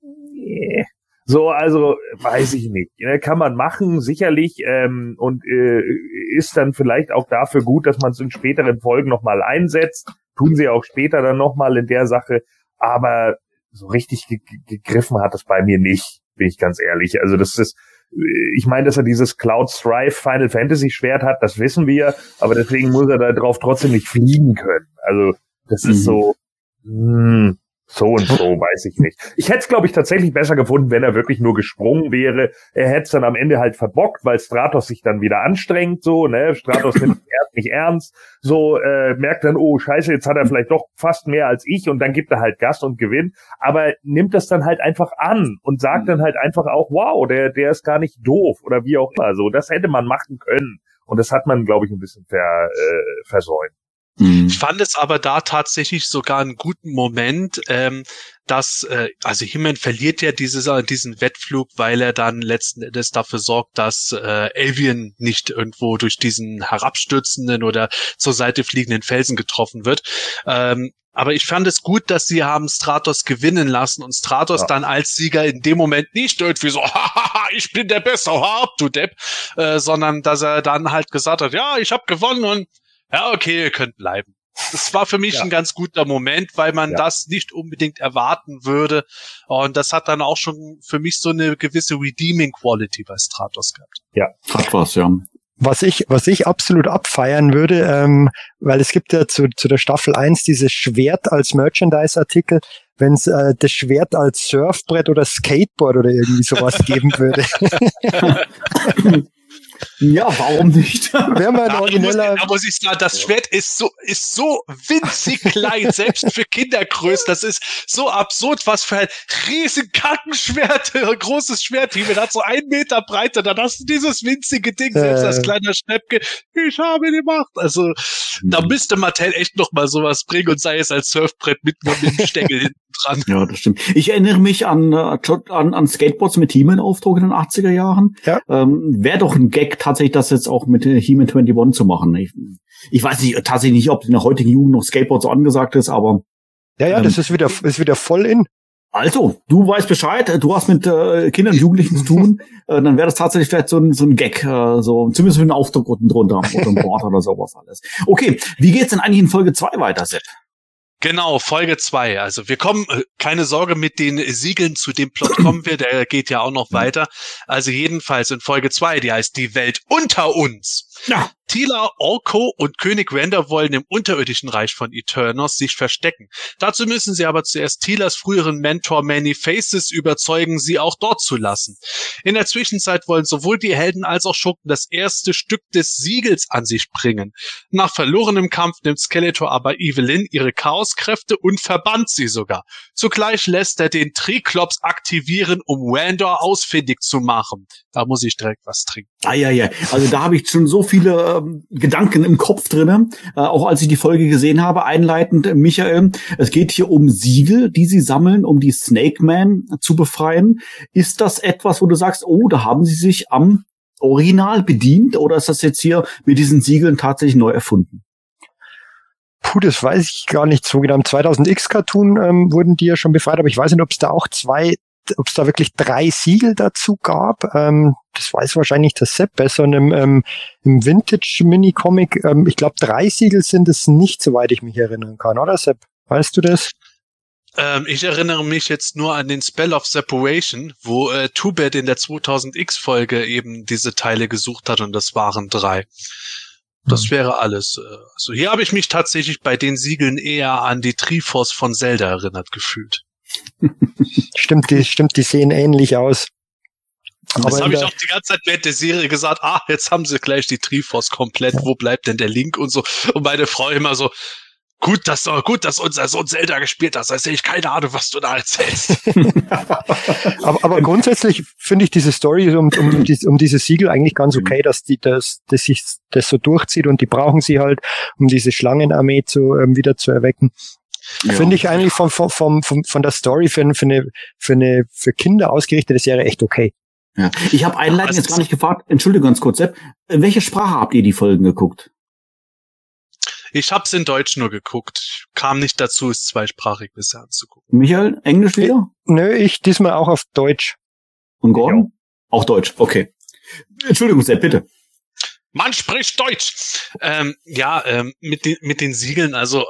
nee. So, also weiß ich nicht. Ne, Kann man machen, sicherlich, ähm, und äh, ist dann vielleicht auch dafür gut, dass man es in späteren Folgen nochmal einsetzt. Tun sie auch später dann nochmal in der Sache. Aber so richtig ge gegriffen hat es bei mir nicht, bin ich ganz ehrlich. Also das ist, ich meine, dass er dieses Cloud Strife Final Fantasy Schwert hat, das wissen wir, aber deswegen muss er da drauf trotzdem nicht fliegen können. Also das ist Mhm. so, hm, so und so, weiß ich nicht. Ich hätte es, glaube ich, tatsächlich besser gefunden, wenn er wirklich nur gesprungen wäre. Er hätte es dann am Ende halt verbockt, weil Stratos sich dann wieder anstrengt, so, ne? Stratos nimmt es nicht ernst, so, äh, merkt dann, oh, scheiße, jetzt hat er vielleicht doch fast mehr als ich und dann gibt er halt Gas und gewinnt. Aber nimmt das dann halt einfach an und sagt dann halt einfach auch, wow, der, der ist gar nicht doof oder wie auch immer. So, das hätte man machen können. Und das hat man, glaube ich, ein bisschen ver, äh, versäumt. Ich fand es aber da tatsächlich sogar einen guten Moment, ähm, dass, äh, also Himmel verliert ja dieses, äh, diesen Wettflug, weil er dann letzten Endes dafür sorgt, dass äh, Avian nicht irgendwo durch diesen herabstürzenden oder zur Seite fliegenden Felsen getroffen wird. Ähm, aber ich fand es gut, dass sie haben Stratos gewinnen lassen und Stratos Ja. dann als Sieger in dem Moment nicht irgendwie so, hahaha, ich bin der Beste, hau ab, du Depp, äh, sondern dass er dann halt gesagt hat, ja, ich habe gewonnen und ja, okay, ihr könnt bleiben. Das war für mich ja. ein ganz guter Moment, weil man ja. das nicht unbedingt erwarten würde. Und das hat dann auch schon für mich so eine gewisse Redeeming Quality bei Stratos gehabt. Ja, hat was, ja. Was ich, was ich absolut abfeiern würde, ähm, weil es gibt ja zu, zu der Staffel 1 dieses Schwert als Merchandise-Artikel, wenn es äh, das Schwert als Surfbrett oder Skateboard oder irgendwie sowas geben würde. Ja, warum nicht? Wäre mal ein da origineller. Muss, da muss ich sagen, das Schwert ist so, ist so winzig klein, selbst für Kindergrößen. Das ist so absurd, was für ein riesen Kackenschwert, großes Schwert, die hat so ein Meter Breite, dann hast du dieses winzige Ding, selbst äh. als kleiner Schnäppke. Ich habe die Macht. Also, da mhm. müsste Mattel echt noch mal sowas bringen und sei es als Surfbrett mit mit dem Stängel hinten dran. Ja, das stimmt. Ich erinnere mich an, äh, an, an Skateboards mit He-Man-Aufdruck in den 80er Jahren. Ja. Ähm, Wäre doch ein Gag, tatsächlich das jetzt auch mit He-Man 21 zu machen. Ich, ich weiß nicht, tatsächlich nicht, ob in der heutigen Jugend noch Skateboard so angesagt ist, aber. Ja, ja, ähm, das ist wieder, ist wieder voll in. Also, du weißt Bescheid, du hast mit äh, Kindern und Jugendlichen zu tun, äh, dann wäre das tatsächlich vielleicht so ein, so ein Gag, äh, so zumindest mit einem Aufdruck unten drunter oder ein Board oder sowas alles. Okay, wie geht's denn eigentlich in Folge 2 weiter, Sepp? Genau, Folge zwei. Also wir kommen, äh, keine Sorge, mit den Siegeln zu dem Plot kommen wir, der geht ja auch noch weiter. Also jedenfalls in Folge zwei, die heißt Die Welt unter uns. Ja. Tila, Orko und König Render wollen im unterirdischen Reich von Eternos sich verstecken. Dazu müssen sie aber zuerst Tilas früheren Mentor Many Faces überzeugen, sie auch dort zu lassen. In der Zwischenzeit wollen sowohl die Helden als auch Schurken das erste Stück des Siegels an sich bringen. Nach verlorenem Kampf nimmt Skeletor aber Evelyn ihre Chaoskräfte und verbannt sie sogar. Zugleich lässt er den Triklops aktivieren, um Randor ausfindig zu machen. Da muss ich direkt was trinken. Ah ja, ja. Also da habe ich schon so viele ähm, Gedanken im Kopf drinne, äh, auch als ich die Folge gesehen habe, einleitend, äh, Michael. Es geht hier um Siegel, die sie sammeln, um die Snake Man zu befreien. Ist das etwas, wo du sagst, oh, da haben sie sich am Original bedient oder ist das jetzt hier mit diesen Siegeln tatsächlich neu erfunden? Puh, das weiß ich gar nicht so genau. Im 2000X-Cartoon ähm, wurden die ja schon befreit, aber ich weiß nicht, ob es da auch zwei ob es da wirklich drei Siegel dazu gab. Ähm, das weiß wahrscheinlich der Sepp besser. Und im, ähm, im Vintage-Mini-Comic, ähm, ich glaube, drei Siegel sind es nicht, soweit ich mich erinnern kann, oder Sepp? Weißt du das? Ähm, ich erinnere mich jetzt nur an den Spell of Separation, wo äh, Tubet in der 2000X-Folge eben diese Teile gesucht hat und das waren drei. Das hm. wäre alles. Äh, also hier habe ich mich tatsächlich bei den Siegeln eher an die Triforce von Zelda erinnert gefühlt. stimmt, die, stimmt, die sehen ähnlich aus. Aber das habe ich auch die ganze Zeit während der Serie gesagt, ah, jetzt haben sie gleich die Triforce komplett, wo bleibt denn der Link und so. Und meine Frau immer so, gut, dass du, gut, dass unser Sohn Zelda gespielt hat, heißt ich keine Ahnung, was du da erzählst. aber, aber grundsätzlich finde ich diese Story um, um, um dieses Siegel eigentlich ganz mhm. okay, dass die das, dass sich das so durchzieht und die brauchen sie halt, um diese Schlangenarmee zu ähm, wieder zu erwecken. Ja. Finde ich eigentlich von, von, von, von der Story für, für, eine, für eine für Kinder ausgerichtete Serie echt okay. Ja. Ich habe einleitend jetzt gar nicht gefragt, Entschuldigung ganz kurz, Sepp, in welche Sprache habt ihr die Folgen geguckt? Ich hab's in Deutsch nur geguckt. Kam nicht dazu, es zweisprachig bisher anzugucken. Michael, Englisch wieder? Nö, ich diesmal auch auf Deutsch. Und Gordon? Auch Deutsch, okay. Entschuldigung, Sepp, bitte. Man spricht Deutsch. Ähm, ja, ähm, mit, den, mit den Siegeln, also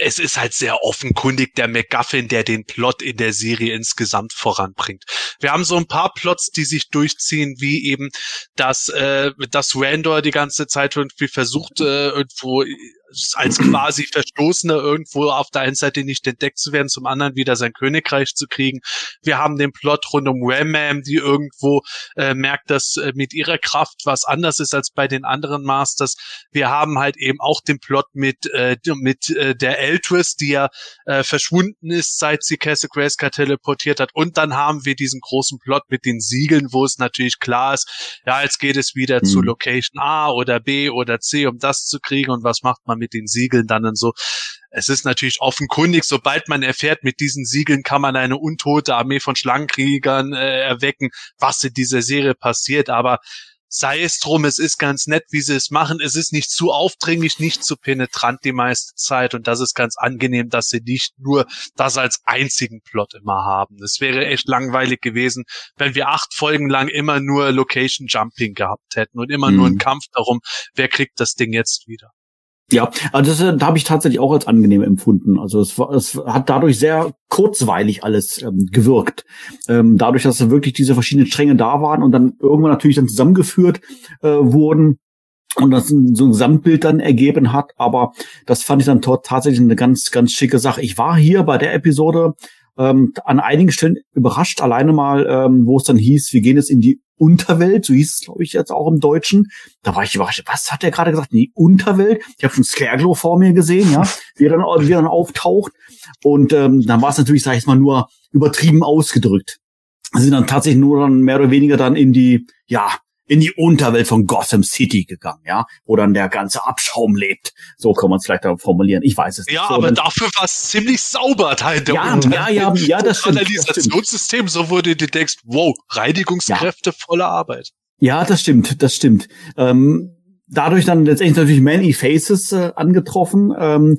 es ist halt sehr offenkundig der MacGuffin, der den Plot in der Serie insgesamt voranbringt. Wir haben so ein paar Plots, die sich durchziehen, wie eben, dass, äh, dass Randor die ganze Zeit irgendwie versucht, äh, irgendwo als quasi Verstoßener irgendwo auf der einen Seite nicht entdeckt zu werden, zum anderen wieder sein Königreich zu kriegen. Wir haben den Plot rund um Ram die irgendwo äh, merkt, dass äh, mit ihrer Kraft was anders ist als bei den anderen Masters. Wir haben halt eben auch den Plot mit äh, mit äh, der Eltress, die ja äh, verschwunden ist, seit sie Castle Grayskull teleportiert hat. Und dann haben wir diesen großen Plot mit den Siegeln, wo es natürlich klar ist, ja, jetzt geht es wieder mhm. zu Location A oder B oder C, um das zu kriegen. Und was macht man mit den Siegeln dann und so. Es ist natürlich offenkundig, sobald man erfährt, mit diesen Siegeln kann man eine untote Armee von Schlangenkriegern äh, erwecken, was in dieser Serie passiert. Aber sei es drum, es ist ganz nett, wie sie es machen. Es ist nicht zu aufdringlich, nicht zu penetrant die meiste Zeit und das ist ganz angenehm, dass sie nicht nur das als einzigen Plot immer haben. Es wäre echt langweilig gewesen, wenn wir acht Folgen lang immer nur Location Jumping gehabt hätten und immer mhm. nur einen Kampf darum, wer kriegt das Ding jetzt wieder. Ja, also das, da habe ich tatsächlich auch als angenehm empfunden. Also es, es hat dadurch sehr kurzweilig alles ähm, gewirkt. Ähm, dadurch, dass da wirklich diese verschiedenen Stränge da waren und dann irgendwann natürlich dann zusammengeführt äh, wurden und das so ein Gesamtbild dann ergeben hat. Aber das fand ich dann tatsächlich eine ganz, ganz schicke Sache. Ich war hier bei der Episode ähm, an einigen Stellen überrascht, alleine mal, ähm, wo es dann hieß, wir gehen jetzt in die Unterwelt, so hieß es, glaube ich, jetzt auch im Deutschen. Da war ich überrascht. Was hat er gerade gesagt? Die Unterwelt? Ich habe schon Scareglow vor mir gesehen, ja, wie er dann, wie er dann auftaucht. Und ähm, dann war es natürlich, sag ich mal, nur übertrieben ausgedrückt. Sie sind dann tatsächlich nur dann mehr oder weniger dann in die, ja, in die Unterwelt von Gotham City gegangen, ja, wo dann der ganze Abschaum lebt. So kann man es vielleicht formulieren. Ich weiß es nicht. Ja, so, aber dafür war es ziemlich sauber da in der ja, ja, ja, ja, das stimmt. Kanalisationssystem, so wurde du denkst, wow, Reinigungskräfte, ja. volle Arbeit. Ja, das stimmt, das stimmt. Ähm, dadurch dann letztendlich natürlich Many Faces äh, angetroffen, ähm,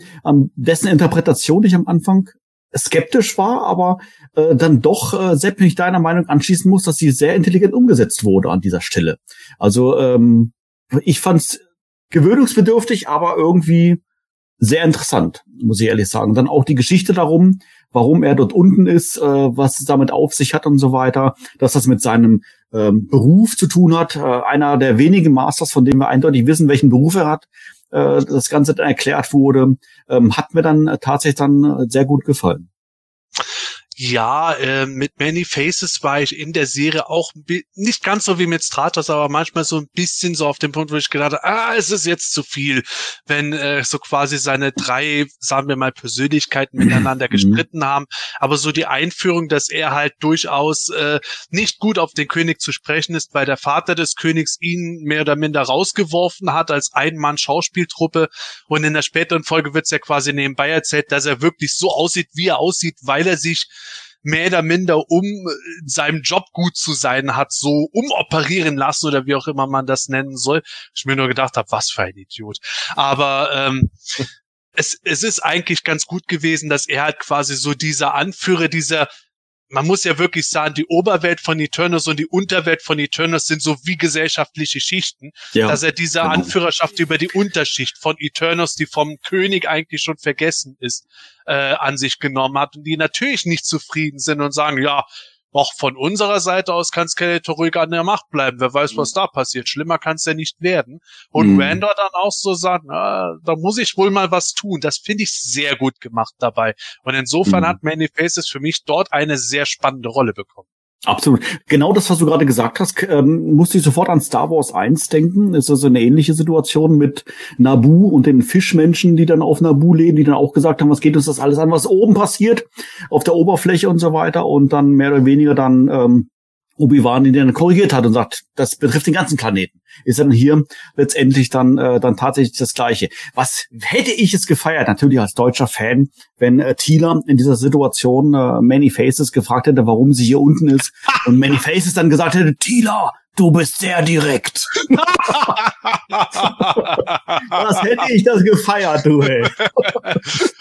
dessen Interpretation ich am Anfang skeptisch war, aber äh, dann doch äh, Sepp mich deiner Meinung anschließen muss, dass sie sehr intelligent umgesetzt wurde an dieser Stelle. Also ähm, ich fand's gewöhnungsbedürftig, aber irgendwie sehr interessant, muss ich ehrlich sagen. Dann auch die Geschichte darum, warum er dort unten ist, äh, was es damit auf sich hat und so weiter, dass das mit seinem ähm, Beruf zu tun hat. Äh, einer der wenigen Masters, von dem wir eindeutig wissen, welchen Beruf er hat, das Ganze dann erklärt wurde, ähm, hat mir dann tatsächlich dann sehr gut gefallen. Ja, äh, mit Many Faces war ich in der Serie auch nicht ganz so wie mit Stratos, aber manchmal so ein bisschen so auf dem Punkt, wo ich gedacht habe, ah, es ist jetzt zu viel, wenn äh, so quasi seine drei, sagen wir mal, Persönlichkeiten miteinander mhm. gestritten haben. Aber so die Einführung, dass er halt durchaus äh, nicht gut auf den König zu sprechen ist, weil der Vater des Königs ihn mehr oder minder rausgeworfen hat als Ein-Mann-Schauspieltruppe. Und in der späteren Folge wird es ja quasi nebenbei erzählt, dass er wirklich so aussieht, wie er aussieht, weil er sich mehr oder minder, um in seinem Job gut zu sein, hat so umoperieren lassen oder wie auch immer man das nennen soll. Ich mir nur gedacht habe, was für ein Idiot. Aber ähm, es, es ist eigentlich ganz gut gewesen, dass er halt quasi so dieser Anführer dieser man muss ja wirklich sagen, die Oberwelt von Eternus und die Unterwelt von Eternus sind so wie gesellschaftliche Schichten, ja, dass er diese genau. Anführerschaft über die Unterschicht von Eternus, die vom König eigentlich schon vergessen ist, äh, an sich genommen hat und die natürlich nicht zufrieden sind und sagen, ja, auch von unserer Seite aus kann Skeletor ruhig an der Macht bleiben. Wer weiß, was mhm. da passiert. Schlimmer kann es ja nicht werden. Und mhm. Randor dann auch so sagen, ah, da muss ich wohl mal was tun. Das finde ich sehr gut gemacht dabei. Und insofern mhm. hat Many Faces für mich dort eine sehr spannende Rolle bekommen. Absolut. Genau das, was du gerade gesagt hast, ähm, musste ich sofort an Star Wars 1 denken. Ist also eine ähnliche Situation mit Nabu und den Fischmenschen, die dann auf Nabu leben, die dann auch gesagt haben, was geht uns das alles an, was oben passiert, auf der Oberfläche und so weiter und dann mehr oder weniger dann ähm, Obi-Wan ihn dann korrigiert hat und sagt, das betrifft den ganzen Planeten. Ist dann hier letztendlich dann äh, dann tatsächlich das Gleiche. Was hätte ich es gefeiert, natürlich als deutscher Fan, wenn äh, Thieler in dieser Situation äh, Many Faces gefragt hätte, warum sie hier unten ist und Many Faces dann gesagt hätte, Thieler, Du bist sehr direkt. Was hätte ich das gefeiert, du, ey.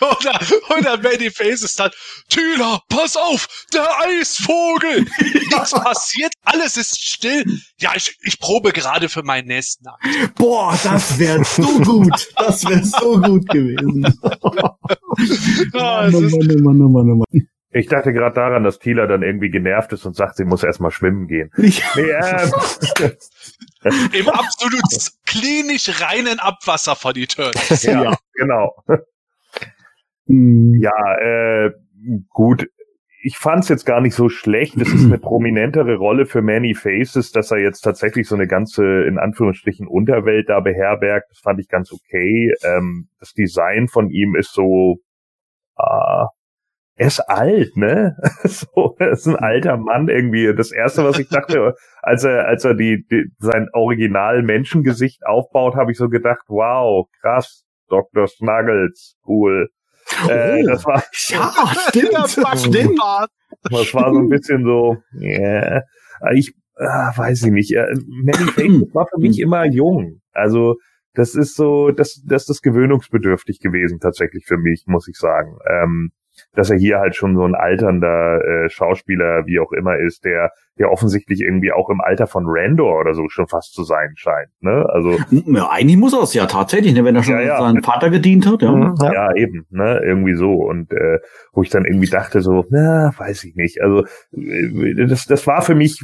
oder, oder Many Faces dann, Thüler, pass auf, der Eisvogel. Nichts passiert, alles ist still. Ja, ich, ich probe gerade für meinen nächsten Akt. Boah, das wäre so gut. Das wäre so gut gewesen. Mann, Mann, Mann, Mann, Mann, Mann, Mann. Ich dachte gerade daran, dass Tila dann irgendwie genervt ist und sagt, sie muss erstmal schwimmen gehen. Nee, ähm, Im absolut klinisch reinen Abwasser von Eternals. Ja, ja, genau. Hm. Ja, äh, gut. Ich fand's jetzt gar nicht so schlecht. Es ist eine prominentere Rolle für Many Faces, dass er jetzt tatsächlich so eine ganze, in Anführungsstrichen, Unterwelt da beherbergt. Das fand ich ganz okay. Ähm, das Design von ihm ist so, äh, er ist alt, ne? so, er ist ein alter Mann irgendwie. Das erste, was ich dachte, als er, als er die, die sein Original Menschengesicht aufbaut, habe ich so gedacht, wow, krass, Dr. Snuggles, cool. Äh, oh, äh, das war, ja, stimmt, stimmt. Das war so ein bisschen so, yeah. Ich, ah, weiß ich nicht, äh, Manny Faces war für mich immer jung. Also das ist so, das, das ist gewöhnungsbedürftig gewesen tatsächlich für mich, muss ich sagen. Ähm, dass er hier halt schon so ein alternder äh, Schauspieler, wie auch immer ist, der der offensichtlich irgendwie auch im Alter von Randor oder so schon fast zu sein scheint. Ne? Also ja, eigentlich muss er es ja tatsächlich, ne, wenn er schon ja, ja. seinen Vater gedient hat. Ja, mhm, ja. ja eben, ne, irgendwie so und äh, wo ich dann irgendwie dachte so, na, weiß ich nicht. Also äh, das das war für mich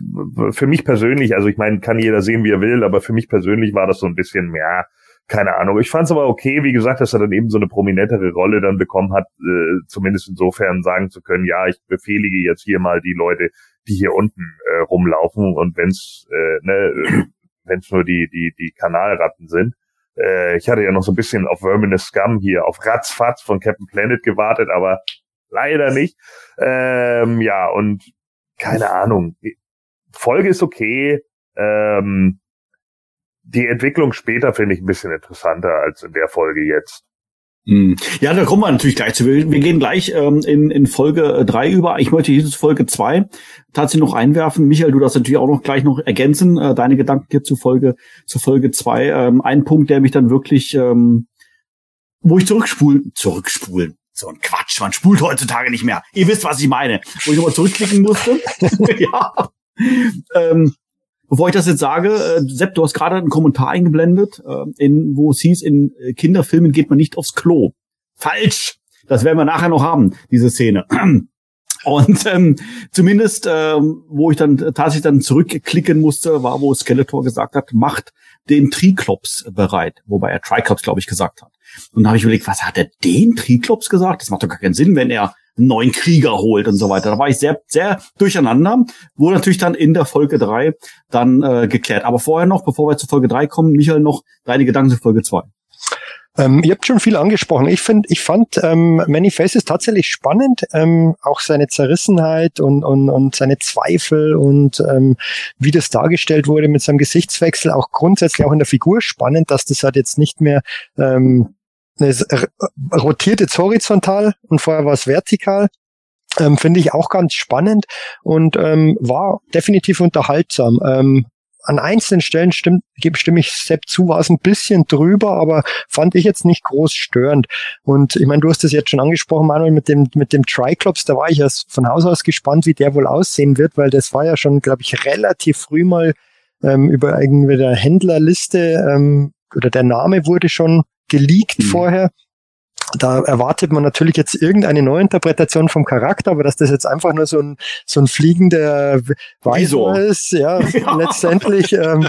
für mich persönlich, also ich meine, kann jeder sehen, wie er will, aber für mich persönlich war das so ein bisschen mehr keine Ahnung. Ich fand es aber okay, wie gesagt, dass er dann eben so eine prominentere Rolle dann bekommen hat, äh, zumindest insofern sagen zu können, ja, ich befehlige jetzt hier mal die Leute, die hier unten äh, rumlaufen und wenn's äh, ne, wenn's nur die die die Kanalratten sind. Äh, ich hatte ja noch so ein bisschen auf Verminous Scum hier auf Ratzfatz von Captain Planet gewartet, aber leider nicht. Ähm, ja und keine Ahnung. Folge ist okay. Ähm, die Entwicklung später finde ich ein bisschen interessanter als in der Folge jetzt. Hm. Ja, da kommen wir natürlich gleich zu. Wir, gehen gleich ähm, in, in Folge drei über. Ich möchte hier zu Folge zwei tatsächlich noch einwerfen. Michael, du darfst natürlich auch noch gleich noch ergänzen, äh, deine Gedanken hier zu Folge, zu Folge zwei. Ähm, ein Punkt, der mich dann wirklich, ähm, wo ich zurückspulen, zurückspulen. So ein Quatsch, man spult heutzutage nicht mehr. Ihr wisst, was ich meine. Wo ich nochmal zurückklicken musste. ja. Ähm, Bevor ich das jetzt sage, äh, Sepp, du hast gerade einen Kommentar eingeblendet, äh, in, wo es hieß, in äh, Kinderfilmen geht man nicht aufs Klo. Falsch! Das werden wir nachher noch haben, diese Szene. Und ähm, zumindest, ähm, wo ich dann tatsächlich dann zurückklicken musste, war, wo Skeletor gesagt hat, macht den Triklops bereit. Wobei er Triklops, glaube ich, gesagt hat. Und da habe ich überlegt, was hat er den Triklops gesagt? Das macht doch gar keinen Sinn, wenn er neuen Krieger holt und so weiter. Da war ich sehr, sehr durcheinander. Wurde natürlich dann in der Folge drei dann äh, geklärt. Aber vorher noch, bevor wir zu Folge drei kommen, Michael, noch deine Gedanken zu Folge zwei. Ähm, ihr habt schon viel angesprochen. Ich finde, ich fand ähm, Many Faces tatsächlich spannend, ähm, auch seine Zerrissenheit und, und, und seine Zweifel und ähm, wie das dargestellt wurde mit seinem Gesichtswechsel, auch grundsätzlich auch in der Figur spannend, dass das halt jetzt nicht mehr ähm, es rotiert jetzt horizontal und vorher war es vertikal. Ähm, Finde ich auch ganz spannend und ähm, war definitiv unterhaltsam. Ähm, an einzelnen Stellen stimmt, stimme ich Sepp zu, war es ein bisschen drüber, aber fand ich jetzt nicht groß störend. Und ich meine, du hast es jetzt schon angesprochen, Manuel, mit dem, mit dem Triclops, da war ich ja von Haus aus gespannt, wie der wohl aussehen wird, weil das war ja schon, glaube ich, relativ früh mal ähm, über irgendwie der Händlerliste ähm, oder der Name wurde schon geleakt mhm. vorher. Da erwartet man natürlich jetzt irgendeine Neuinterpretation vom Charakter, aber dass das jetzt einfach nur so ein, so ein fliegender Weiser ist, ja, ja. letztendlich ähm,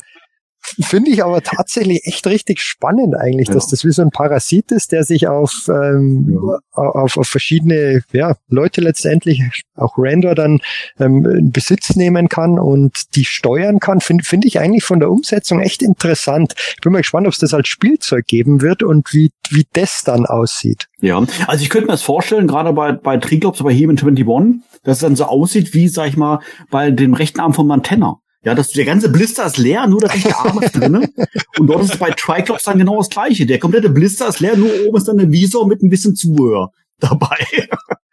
Finde ich aber tatsächlich echt richtig spannend eigentlich, ja. dass das wie so ein Parasit ist, der sich auf, ähm, ja. auf, auf verschiedene ja, Leute letztendlich, auch Render dann ähm, in Besitz nehmen kann und die steuern kann. Finde find ich eigentlich von der Umsetzung echt interessant. Ich bin mal gespannt, ob es das als Spielzeug geben wird und wie, wie das dann aussieht. Ja, also ich könnte mir das vorstellen, gerade bei, bei Triglops, bei Human 21, dass es dann so aussieht wie, sag ich mal, bei dem rechten Arm von Mantenna. Ja, das, der ganze Blister ist leer, nur der rechte Arm ist drin. Und dort ist es bei Triclops dann genau das gleiche. Der komplette Blister ist leer, nur oben ist dann der Visor mit ein bisschen Zubehör dabei.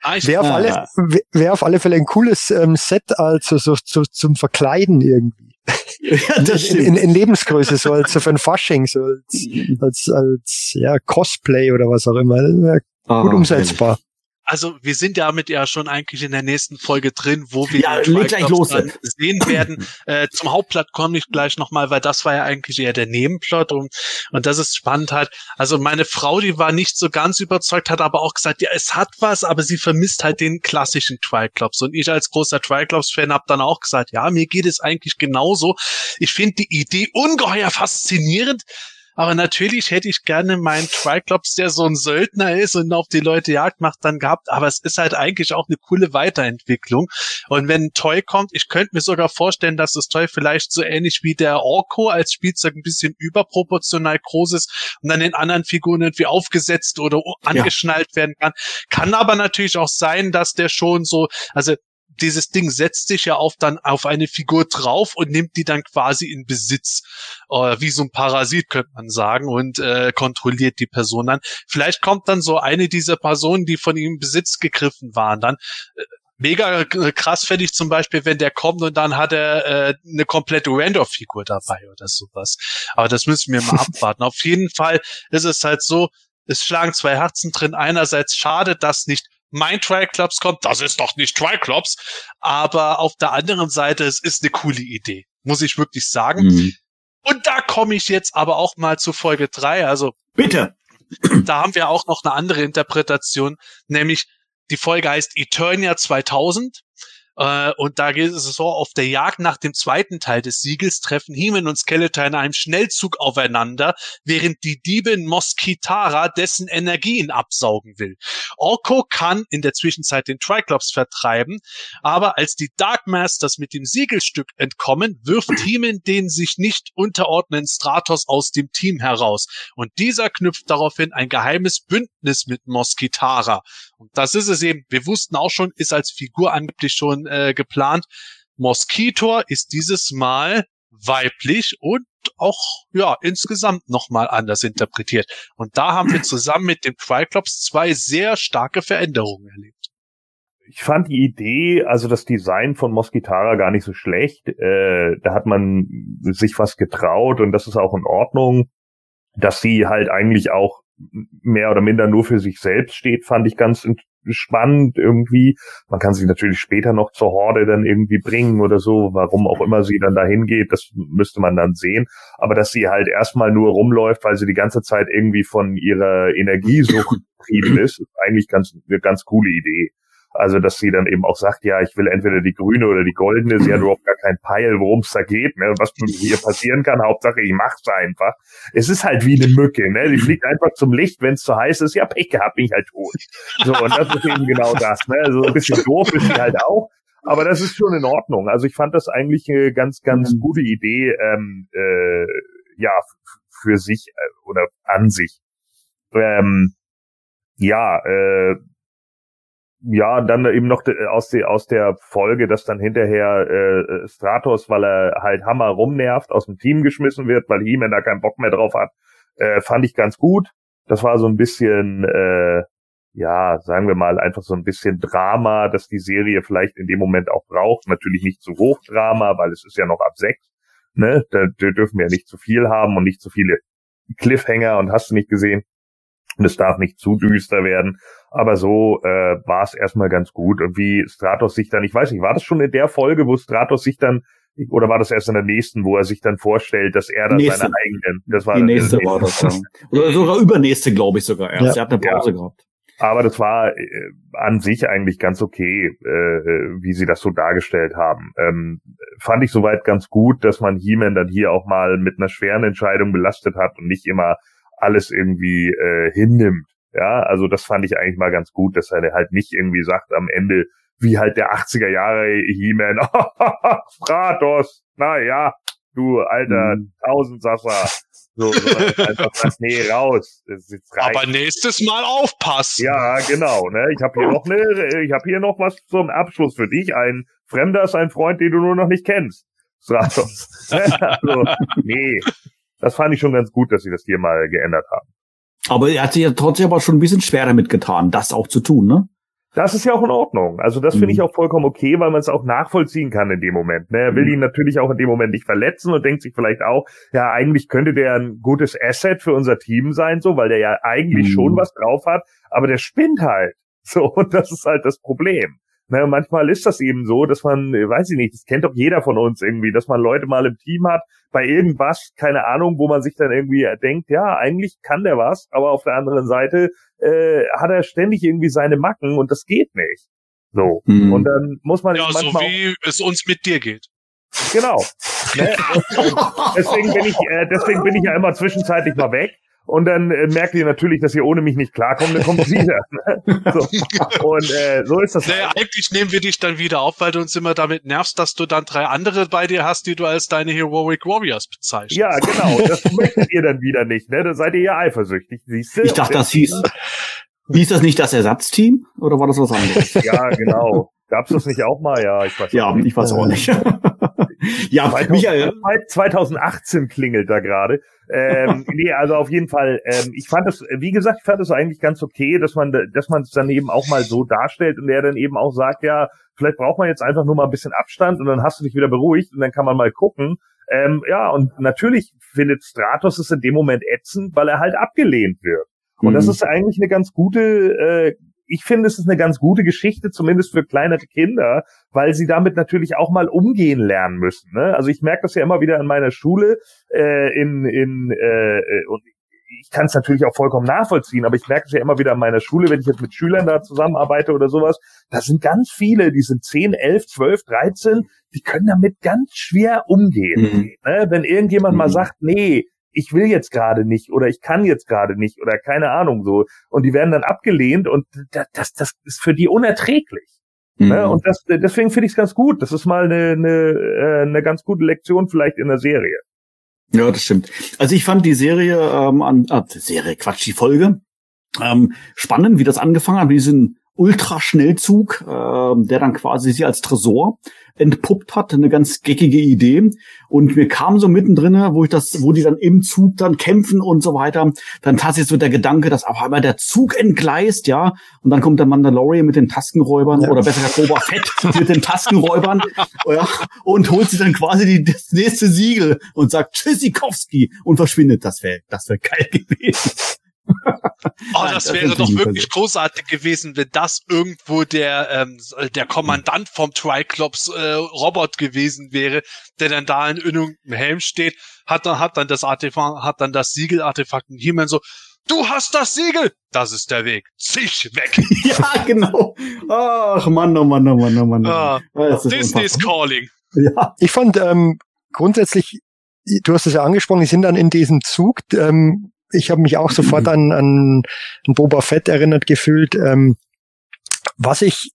Ah, Wäre auf, alle, wär auf alle Fälle ein cooles ähm, Set, also so, so zum Verkleiden irgendwie. Ja, das in, in, in Lebensgröße, so als so für ein Fasching, so als, als, als ja, Cosplay oder was auch immer. Ah, gut umsetzbar. Also wir sind damit ja schon eigentlich in der nächsten Folge drin, wo wir ja, gleich los. sehen werden. äh, zum Hauptplot komme ich gleich nochmal, weil das war ja eigentlich eher der Nebenplot und, und das ist spannend halt. Also meine Frau, die war nicht so ganz überzeugt, hat aber auch gesagt, ja, es hat was, aber sie vermisst halt den klassischen Triclops. Und ich als großer Triclops-Fan habe dann auch gesagt, ja, mir geht es eigentlich genauso. Ich finde die Idee ungeheuer faszinierend. Aber natürlich hätte ich gerne meinen Triclops, der so ein Söldner ist und auf die Leute Jagd macht, dann gehabt. Aber es ist halt eigentlich auch eine coole Weiterentwicklung. Und wenn ein Toy kommt, ich könnte mir sogar vorstellen, dass das Toy vielleicht so ähnlich wie der Orko als Spielzeug ein bisschen überproportional groß ist und dann den anderen Figuren irgendwie aufgesetzt oder angeschnallt ja. werden kann. Kann aber natürlich auch sein, dass der schon so, also dieses Ding setzt sich ja auf dann auf eine Figur drauf und nimmt die dann quasi in Besitz, äh, wie so ein Parasit könnte man sagen und äh, kontrolliert die Person dann. Vielleicht kommt dann so eine dieser Personen, die von ihm in Besitz gegriffen waren, dann äh, Mega krass fände ich zum Beispiel, wenn der kommt und dann hat er äh, eine komplette Randolph-Figur dabei oder sowas. Aber das müssen wir mal abwarten. Auf jeden Fall ist es halt so, es schlagen zwei Herzen drin. Einerseits schade, dass nicht mein Triclops kommt. Das ist doch nicht Triclops. Aber auf der anderen Seite, es ist eine coole Idee. Muss ich wirklich sagen. Mhm. Und da komme ich jetzt aber auch mal zu Folge drei. Also. Bitte! Da haben wir auch noch eine andere Interpretation, nämlich die Folge heißt Eternia 2000 äh, und da geht es so, auf der Jagd nach dem zweiten Teil des Siegels treffen Heeman und Skeletor in einem Schnellzug aufeinander, während die Diebin Moskitara dessen Energien absaugen will. Orko kann in der Zwischenzeit den Triclops vertreiben, aber als die Dark Masters mit dem Siegelstück entkommen, wirft Heeman den sich nicht unterordnenden Stratos aus dem Team heraus. Und dieser knüpft daraufhin ein geheimes Bündnis mit Moskitara. Und das ist es eben. Wir wussten auch schon, ist als Figur angeblich schon äh, geplant. Mosquitor ist dieses Mal weiblich und auch ja insgesamt nochmal anders interpretiert. Und da haben wir zusammen mit dem Triclops zwei sehr starke Veränderungen erlebt. Ich fand die Idee, also das Design von Mosquitara gar nicht so schlecht. Äh, da hat man sich was getraut und das ist auch in Ordnung. Dass sie halt eigentlich auch mehr oder minder nur für sich selbst steht, fand ich ganz spannend irgendwie. Man kann sie natürlich später noch zur Horde dann irgendwie bringen oder so, warum auch immer sie dann dahin geht, das müsste man dann sehen. Aber dass sie halt erstmal nur rumläuft, weil sie die ganze Zeit irgendwie von ihrer Energiesucht getrieben ist, ist eigentlich ganz, eine ganz coole Idee. Also, dass sie dann eben auch sagt, ja, ich will entweder die grüne oder die goldene. Sie hat überhaupt gar keinen Peil, worum es da geht, ne? was hier passieren kann. Hauptsache, ich mach's einfach. Es ist halt wie eine Mücke, ne? Die fliegt einfach zum Licht, wenn es zu heiß ist. Ja, Pech gehabt, bin ich halt tot. So, und das ist eben genau das, ne? So also ein bisschen doof ist sie halt auch. Aber das ist schon in Ordnung. Also ich fand das eigentlich eine ganz, ganz gute Idee, ähm, äh, ja, für sich äh, oder an sich. Ähm, ja, äh, ja, dann eben noch aus, der aus der Folge, dass dann hinterher äh, Stratos, weil er halt Hammer rumnervt, aus dem Team geschmissen wird, weil He-Man da keinen Bock mehr drauf hat, äh, fand ich ganz gut. Das war so ein bisschen, äh, ja, sagen wir mal, einfach so ein bisschen Drama, dass die Serie vielleicht in dem Moment auch braucht. Natürlich nicht zu hoch Drama, weil es ist ja noch ab sechs. Ne? Da, da dürfen wir ja nicht zu viel haben und nicht zu viele Cliffhanger und hast du nicht gesehen. Und es darf nicht zu düster werden. Aber so äh, war es erstmal ganz gut. Und wie Stratos sich dann, ich weiß nicht, war das schon in der Folge, wo Stratos sich dann, oder war das erst in der nächsten, wo er sich dann vorstellt, dass er dann nächste. seine eigenen, das war die nächste, nächste war das, ja. Oder sogar übernächste, glaube ich sogar erst. Ja. Er hat eine Pause ja. gehabt. Aber das war äh, an sich eigentlich ganz okay, äh, wie sie das so dargestellt haben. Ähm, fand ich soweit ganz gut, dass man He-Man dann hier auch mal mit einer schweren Entscheidung belastet hat und nicht immer alles irgendwie äh, hinnimmt. Ja, also das fand ich eigentlich mal ganz gut, dass er halt nicht irgendwie sagt am Ende, wie halt der 80er Jahre He-Man, Stratos, na ja, du alter mhm. Tausendsasser. So, so einfach sagt, nee, raus. Aber nächstes Mal aufpassen. Ja, genau. Ne? Ich habe hier noch ne, ich habe hier noch was zum Abschluss für dich. Ein Fremder ist ein Freund, den du nur noch nicht kennst. Stratos. also, nee, das fand ich schon ganz gut, dass sie das hier mal geändert haben. Aber er hat sich ja trotzdem aber schon ein bisschen schwerer mitgetan, das auch zu tun, ne? Das ist ja auch in Ordnung. Also das finde ich mhm. auch vollkommen okay, weil man es auch nachvollziehen kann in dem Moment. Ne? Er will mhm. ihn natürlich auch in dem Moment nicht verletzen und denkt sich vielleicht auch, ja, eigentlich könnte der ein gutes Asset für unser Team sein, so, weil der ja eigentlich mhm. schon was drauf hat, aber der spinnt halt. So, und das ist halt das Problem. Naja, manchmal ist das eben so, dass man, äh, weiß ich nicht, das kennt doch jeder von uns irgendwie, dass man Leute mal im Team hat, bei irgendwas, keine Ahnung, wo man sich dann irgendwie denkt, ja, eigentlich kann der was, aber auf der anderen Seite äh, hat er ständig irgendwie seine Macken und das geht nicht. So. Mhm. Und dann muss man ja, so wie es uns mit dir geht. Genau. Ne? deswegen bin ich, äh, deswegen bin ich ja immer zwischenzeitlich mal weg und dann äh, merkt ihr natürlich, dass ihr ohne mich nicht klarkommt, dann kommt sie wieder. Ne? So. Und äh, so ist das. Naja, halt. eigentlich nehmen wir dich dann wieder auf, weil du uns immer damit nervst, dass du dann drei andere bei dir hast, die du als deine Heroic Warriors bezeichnest. Ja, genau. Das möchtet ihr dann wieder nicht, ne? Da seid ihr ja eifersüchtig, siehst du? Ich dachte, das hieß. Hieß das nicht das Ersatzteam? Oder war das was anderes? Ja, genau. Gab's das nicht auch mal? Ja, ich weiß Ja, ich weiß auch nicht. Ja, 2000, Michael. 2018 klingelt da gerade. ähm, nee, also auf jeden Fall. Ähm, ich fand es, wie gesagt, ich fand es eigentlich ganz okay, dass man, dass man es dann eben auch mal so darstellt und er dann eben auch sagt, ja, vielleicht braucht man jetzt einfach nur mal ein bisschen Abstand und dann hast du dich wieder beruhigt und dann kann man mal gucken. Ähm, ja, und natürlich findet Stratos es in dem Moment ätzend, weil er halt abgelehnt wird. Und Mhm. das ist eigentlich eine ganz gute, äh, ich finde, es ist eine ganz gute Geschichte, zumindest für kleinere Kinder, weil sie damit natürlich auch mal umgehen lernen müssen. Ne? Also ich merke das ja immer wieder in meiner Schule, äh, in, in äh, äh, und ich kann es natürlich auch vollkommen nachvollziehen, aber ich merke es ja immer wieder in meiner Schule, wenn ich jetzt mit Schülern da zusammenarbeite oder sowas, da sind ganz viele, die sind 10, 11, 12, 13, die können damit ganz schwer umgehen. Mhm. Ne? Wenn irgendjemand mal Mhm. sagt, nee, ich will jetzt gerade nicht oder ich kann jetzt gerade nicht oder keine Ahnung so und die werden dann abgelehnt und das, das, das ist für die unerträglich. Ne? Mhm. Und das, deswegen finde ich es ganz gut. Das ist mal eine, eine, äh, eine ganz gute Lektion vielleicht in der Serie. Ja, das stimmt. Also ich fand die Serie, ähm, an, äh, Serie, Quatsch, die Folge, ähm, spannend, wie das angefangen hat, mit diesem Ultraschnellzug, ähm, der dann quasi sie als Tresor entpuppt hat, eine ganz geckige Idee. Und mir kam so mittendrin, wo ich das, wo die dann im Zug dann kämpfen und so weiter, dann tatsächlich so der Gedanke, dass auf einmal der Zug entgleist, ja, und dann kommt der Mandalorian mit den Taskenräubern Ja. oder besser gesagt Boba Fett mit den Taskenräubern ja, und holt sich dann quasi die, das nächste Siegel und sagt Tschüssikowski und verschwindet. Das wäre das wäre geil gewesen. Oh, Nein, das wäre doch wirklich großartig gewesen, wenn das irgendwo der ähm, der Kommandant vom Triclops äh, Robot gewesen wäre, der dann da in irgendeinem Helm steht, hat dann hat dann das Artefakt, hat dann das Siegelartefakt und He-Man so, du hast das Siegel, das ist der Weg, zisch weg. ja, genau. Ach Mann, oh Mann, oh Mann, oh Mann. Ah, Das ist Disney is unfassbar. calling. Ja. Ich fand ähm, grundsätzlich, du hast es ja angesprochen, die sind dann in diesem Zug. Ähm, ich habe mich auch sofort an, an, Boba Fett erinnert gefühlt. Ähm, was ich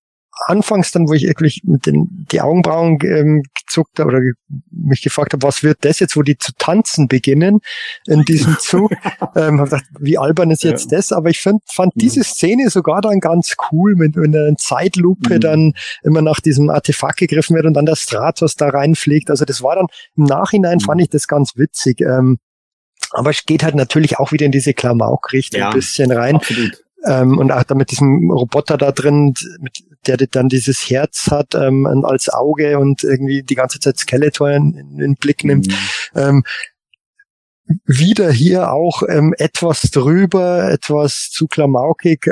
anfangs dann, wo ich wirklich mit den die Augenbrauen ähm, gezuckt habe oder ge mich gefragt habe, was wird das jetzt, wo die zu tanzen beginnen in diesem Zug, ähm, hab gedacht, wie albern ist jetzt das? Aber ich find, fand Mhm. diese Szene sogar dann ganz cool, mit einer Zeitlupe Mhm. dann immer nach diesem Artefakt gegriffen wird und dann der Stratos da reinfliegt. Also das war dann im Nachhinein Mhm. fand ich das ganz witzig. Ähm, aber es geht halt natürlich auch wieder in diese Klamauk-Richtung Ja. ein bisschen rein. Absolut. Ähm, und auch da mit diesem Roboter da drin, mit, der dann dieses Herz hat ähm, als Auge und irgendwie die ganze Zeit Skeletor in, in den Blick nimmt. Mhm. Ähm, wieder hier auch ähm, etwas drüber, etwas zu klamaukig.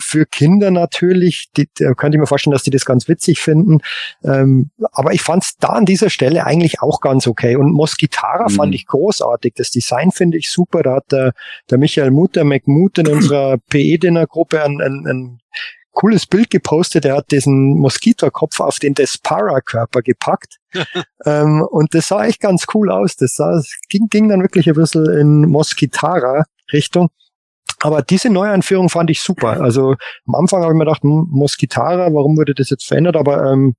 Für Kinder natürlich, die, da könnte ich mir vorstellen, dass die das ganz witzig finden. Ähm, aber ich fand es da an dieser Stelle eigentlich auch ganz okay. Und Moskitara Mhm. fand ich großartig. Das Design finde ich super. Da hat der, der Michael Mutter McMut in unserer PE-Dinner-Gruppe ein, ein, ein cooles Bild gepostet. Er hat diesen Moskitorkopf auf den Despara-Körper gepackt. ähm, und das sah echt ganz cool aus. Das, sah, es ging, ging dann wirklich ein bisschen in Moskitara-Richtung. Aber diese Neueinführung fand ich super. Also am Anfang habe ich mir gedacht, hm, Moskitara, warum wurde das jetzt verändert? Aber ähm,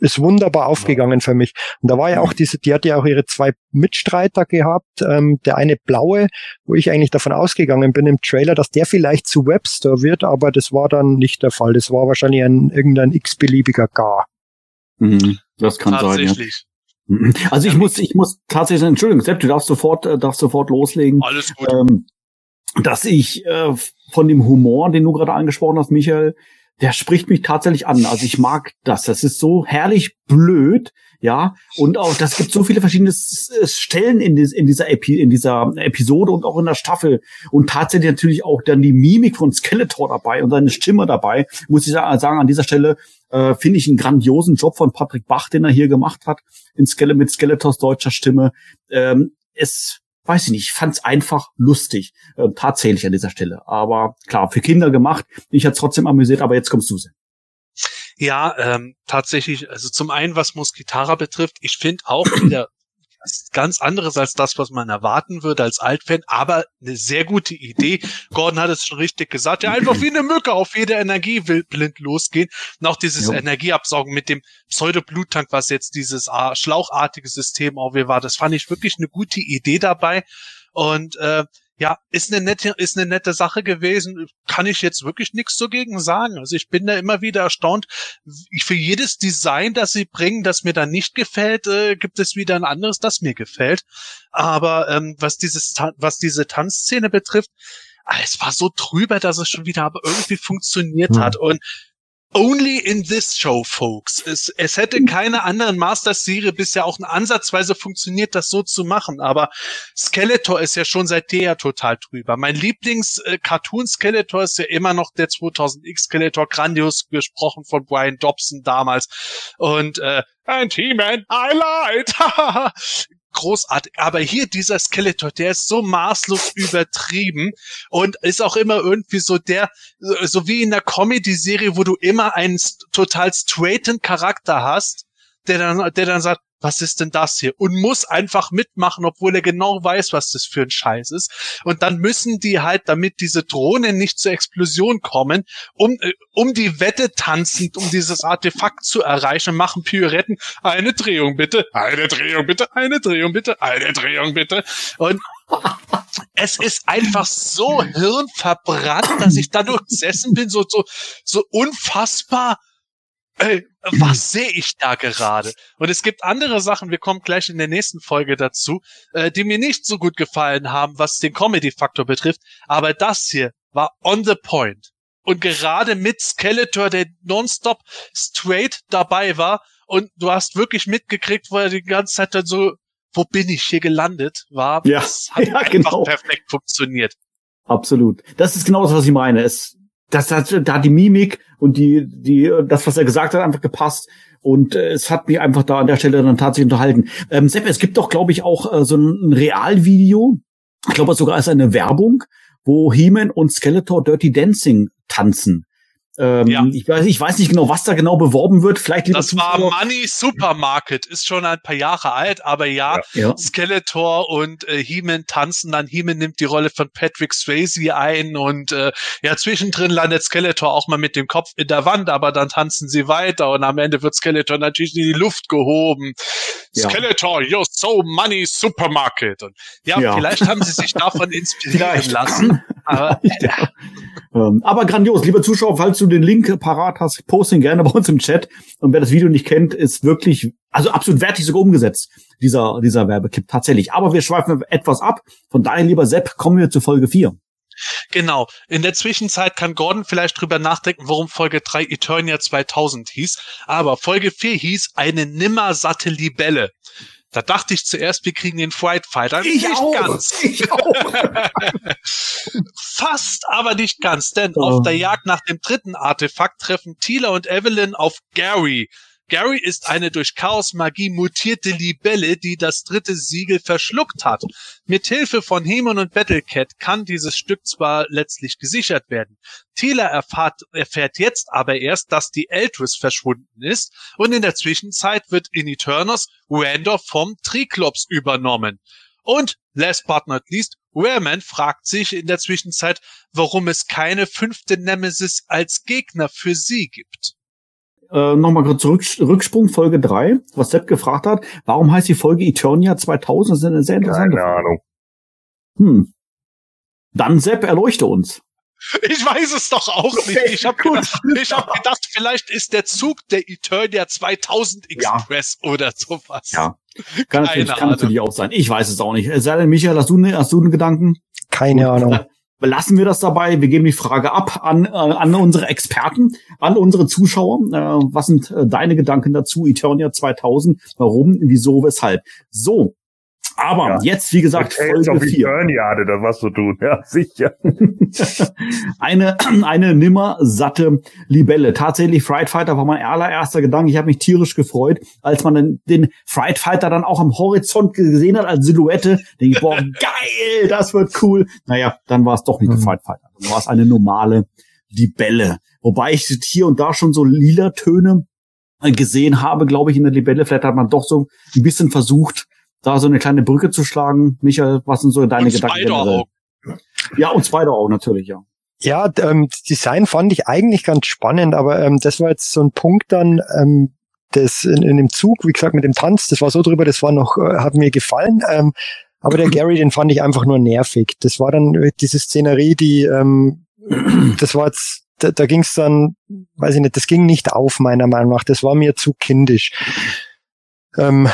ist wunderbar aufgegangen für mich. Und da war ja auch diese, die hat ja auch ihre zwei Mitstreiter gehabt. Ähm, der eine blaue, wo ich eigentlich davon ausgegangen bin im Trailer, dass der vielleicht zu Webster wird, aber das war dann nicht der Fall. Das war wahrscheinlich ein irgendein x-beliebiger Gar. Mhm. Das kann sein, ja. Tatsächlich. Mhm. Also ich muss, ich muss tatsächlich, Entschuldigung, Sepp, du darfst sofort, äh, darfst sofort loslegen. Alles gut. ähm, dass ich äh, von dem Humor, den du gerade angesprochen hast, Michael, der spricht mich tatsächlich an. Also ich mag das. Das ist so herrlich blöd, ja. Und auch, das gibt so viele verschiedene Stellen in, dies, in dieser Epi in dieser Episode und auch in der Staffel. Und tatsächlich natürlich auch dann die Mimik von Skeletor dabei und seine Stimme dabei. Muss ich sa- sagen, an dieser Stelle äh, finde ich einen grandiosen Job von Patrick Bach, den er hier gemacht hat, in Skele mit Skeletors deutscher Stimme. Ähm, es weiß ich nicht, ich fand es einfach lustig, äh, tatsächlich an dieser Stelle. Aber klar, für Kinder gemacht. Ich hat's trotzdem amüsiert, aber jetzt kommst du, Sen. Ja, ähm, tatsächlich, also zum einen, was Moskitara betrifft, ich finde auch wieder ganz anderes als das, was man erwarten würde als Altfan, aber eine sehr gute Idee. Gordon hat es schon richtig gesagt, ja, einfach wie eine Mücke auf jede Energie will blind losgehen. Und auch dieses Jo. Energieabsaugen mit dem Pseudo-Bluttank, was jetzt dieses ah, schlauchartige System auch wir war, das fand ich wirklich eine gute Idee dabei. Und äh, ja, ist eine nette, ist eine nette Sache gewesen. Kann ich jetzt wirklich nichts dagegen sagen. Also ich bin da immer wieder erstaunt. Für jedes Design, das sie bringen, das mir dann nicht gefällt, äh, gibt es wieder ein anderes, das mir gefällt. Aber ähm, was dieses, was diese Tanzszene betrifft, ah, es war so drüber, dass es schon wieder aber irgendwie funktioniert hm. hat. Und Only in this show, folks. Es, es hätte keine anderen Master-Serie bisher auch ansatzweise funktioniert, das so zu machen. Aber Skeletor ist ja schon seit der total drüber. Mein Lieblings-Cartoon-Skeletor ist ja immer noch der 2000X Skeletor, grandios gesprochen von Brian Dobson damals. Und äh, ein He-Man, I lied. großartig. Aber hier dieser Skeletor, der ist so maßlos übertrieben und ist auch immer irgendwie so der, so wie in der Comedy-Serie, wo du immer einen total straighten Charakter hast, der dann, der dann sagt, was ist denn das hier? Und muss einfach mitmachen, obwohl er genau weiß, was das für ein Scheiß ist. Und dann müssen die halt, damit diese Drohnen nicht zur Explosion kommen, um, äh, um die Wette tanzend, um dieses Artefakt zu erreichen, machen Pirouetten. Eine Drehung bitte, eine Drehung bitte, eine Drehung bitte, eine Drehung bitte. Und es ist einfach so hirnverbrannt, dass ich dadurch gesessen bin, so, so, so unfassbar ey, was sehe ich da gerade? Und es gibt andere Sachen, wir kommen gleich in der nächsten Folge dazu, äh, die mir nicht so gut gefallen haben, was den Comedy-Faktor betrifft. Aber das hier war on the point. Und gerade mit Skeletor, der nonstop straight dabei war. Und du hast wirklich mitgekriegt, wo er die ganze Zeit dann so, wo bin ich hier gelandet war. Ja, das hat ja, einfach genau. perfekt funktioniert. Absolut. Das ist genau das, was ich meine. Es, das hat, da die Mimik und die, die, das, was er gesagt hat, einfach gepasst. Und äh, es hat mich einfach da an der Stelle dann tatsächlich unterhalten. Ähm, Sepp, es gibt doch, glaube ich, auch äh, so ein Realvideo. Ich glaube, sogar ist eine Werbung, wo He-Man und Skeletor Dirty Dancing tanzen. Ähm, Ja. ich, weiß, ich weiß nicht genau, was da genau beworben wird. Vielleicht Das war Money Supermarket, ist schon ein paar Jahre alt, aber ja, Ja. Skeletor und äh, He-Man tanzen dann. He-Man nimmt die Rolle von Patrick Swayze ein und äh, ja, zwischendrin landet Skeletor auch mal mit dem Kopf in der Wand, aber dann tanzen sie weiter und am Ende wird Skeletor natürlich in die Luft gehoben. Ja. Skeletor, you're so Money Supermarket. Und ja, Ja. vielleicht haben sie sich davon inspirieren lassen. Aber Ja. Ähm, aber grandios, liebe Zuschauer, falls du den Link parat hast, post ihn gerne bei uns im Chat. Und wer das Video nicht kennt, ist wirklich, also absolut wertig sogar umgesetzt, dieser, dieser Werbeclip tatsächlich. Aber wir schweifen etwas ab. Von daher, lieber Sepp, kommen wir zu Folge 4. Genau. In der Zwischenzeit kann Gordon vielleicht drüber nachdenken, warum Folge 3 Eternia 2000 hieß. Aber Folge 4 hieß eine nimmersatte Libelle. Da dachte ich zuerst, wir kriegen den Fright Fighter. nicht ganz. Ich auch. Fast, aber nicht ganz. Denn Oh. auf der Jagd nach dem dritten Artefakt treffen Tila und Evelyn auf Gary. Gary ist eine durch Chaos-Magie mutierte Libelle, die das dritte Siegel verschluckt hat. Mit Hilfe von Hemon und Battlecat kann dieses Stück zwar letztlich gesichert werden. Tila erfahrt, erfährt jetzt aber erst, dass die Eltris verschwunden ist und in der Zwischenzeit wird in Eternos Randor vom Triklops übernommen. Und last but not least, Rareman fragt sich in der Zwischenzeit, warum es keine fünfte Nemesis als Gegner für sie gibt. Äh, Nochmal kurz zurück, Rücksprung, Folge 3, was Sepp gefragt hat. Warum heißt die Folge Eternia 2000? Das ist eine sehr interessante Keine Frage. Ahnung. Hm. Dann Sepp, erleuchte uns. Ich weiß es doch auch nicht. Ich habe gedacht, ich hab gedacht, vielleicht ist der Zug der Eternia 2000 Express oder sowas. Ja. Kann natürlich, Keine kann natürlich auch sein. Ich weiß es auch nicht. Sei denn, Michael, hast du, ne, hast du einen Gedanken? Keine Ahnung. Belassen wir das dabei. Wir geben die Frage ab an, äh, an unsere Experten, an unsere Zuschauer. Äh, was sind äh, deine Gedanken dazu? Eternia 2000. Warum? Wieso? Weshalb? So. Aber Ja. jetzt, wie gesagt, Folge of 4. Eternia hatte das was zu tun. Ja, sicher. eine, eine nimmer satte Libelle. Tatsächlich, Fright Fighter war mein allererster Gedanke. Ich habe mich tierisch gefreut, als man den, den Fright Fighter dann auch am Horizont gesehen hat als Silhouette. Denke ich, boah, geil, das wird cool. Naja, dann war es doch nicht der Mhm. Fright Fighter. Dann war es eine normale Libelle. Wobei ich hier und da schon so lila Töne gesehen habe, glaube ich, in der Libelle. Vielleicht hat man doch so ein bisschen versucht, da so eine kleine Brücke zu schlagen. Michael, was sind so deine Und Gedanken? generell? Spider-Augen. Ja, und Spider-Augen natürlich, ja. Ja, ähm, das Design fand ich eigentlich ganz spannend, aber ähm, das war jetzt so ein Punkt dann, ähm, das in, in dem Zug, wie gesagt, mit dem Tanz, das war so drüber, das war noch, äh, hat mir gefallen. Ähm, Aber der Gary, den fand ich einfach nur nervig. Das war dann äh, diese Szenerie, die, ähm, das war jetzt, da, da ging es dann, weiß ich nicht, das ging nicht auf, meiner Meinung nach. Das war mir zu kindisch. Ähm,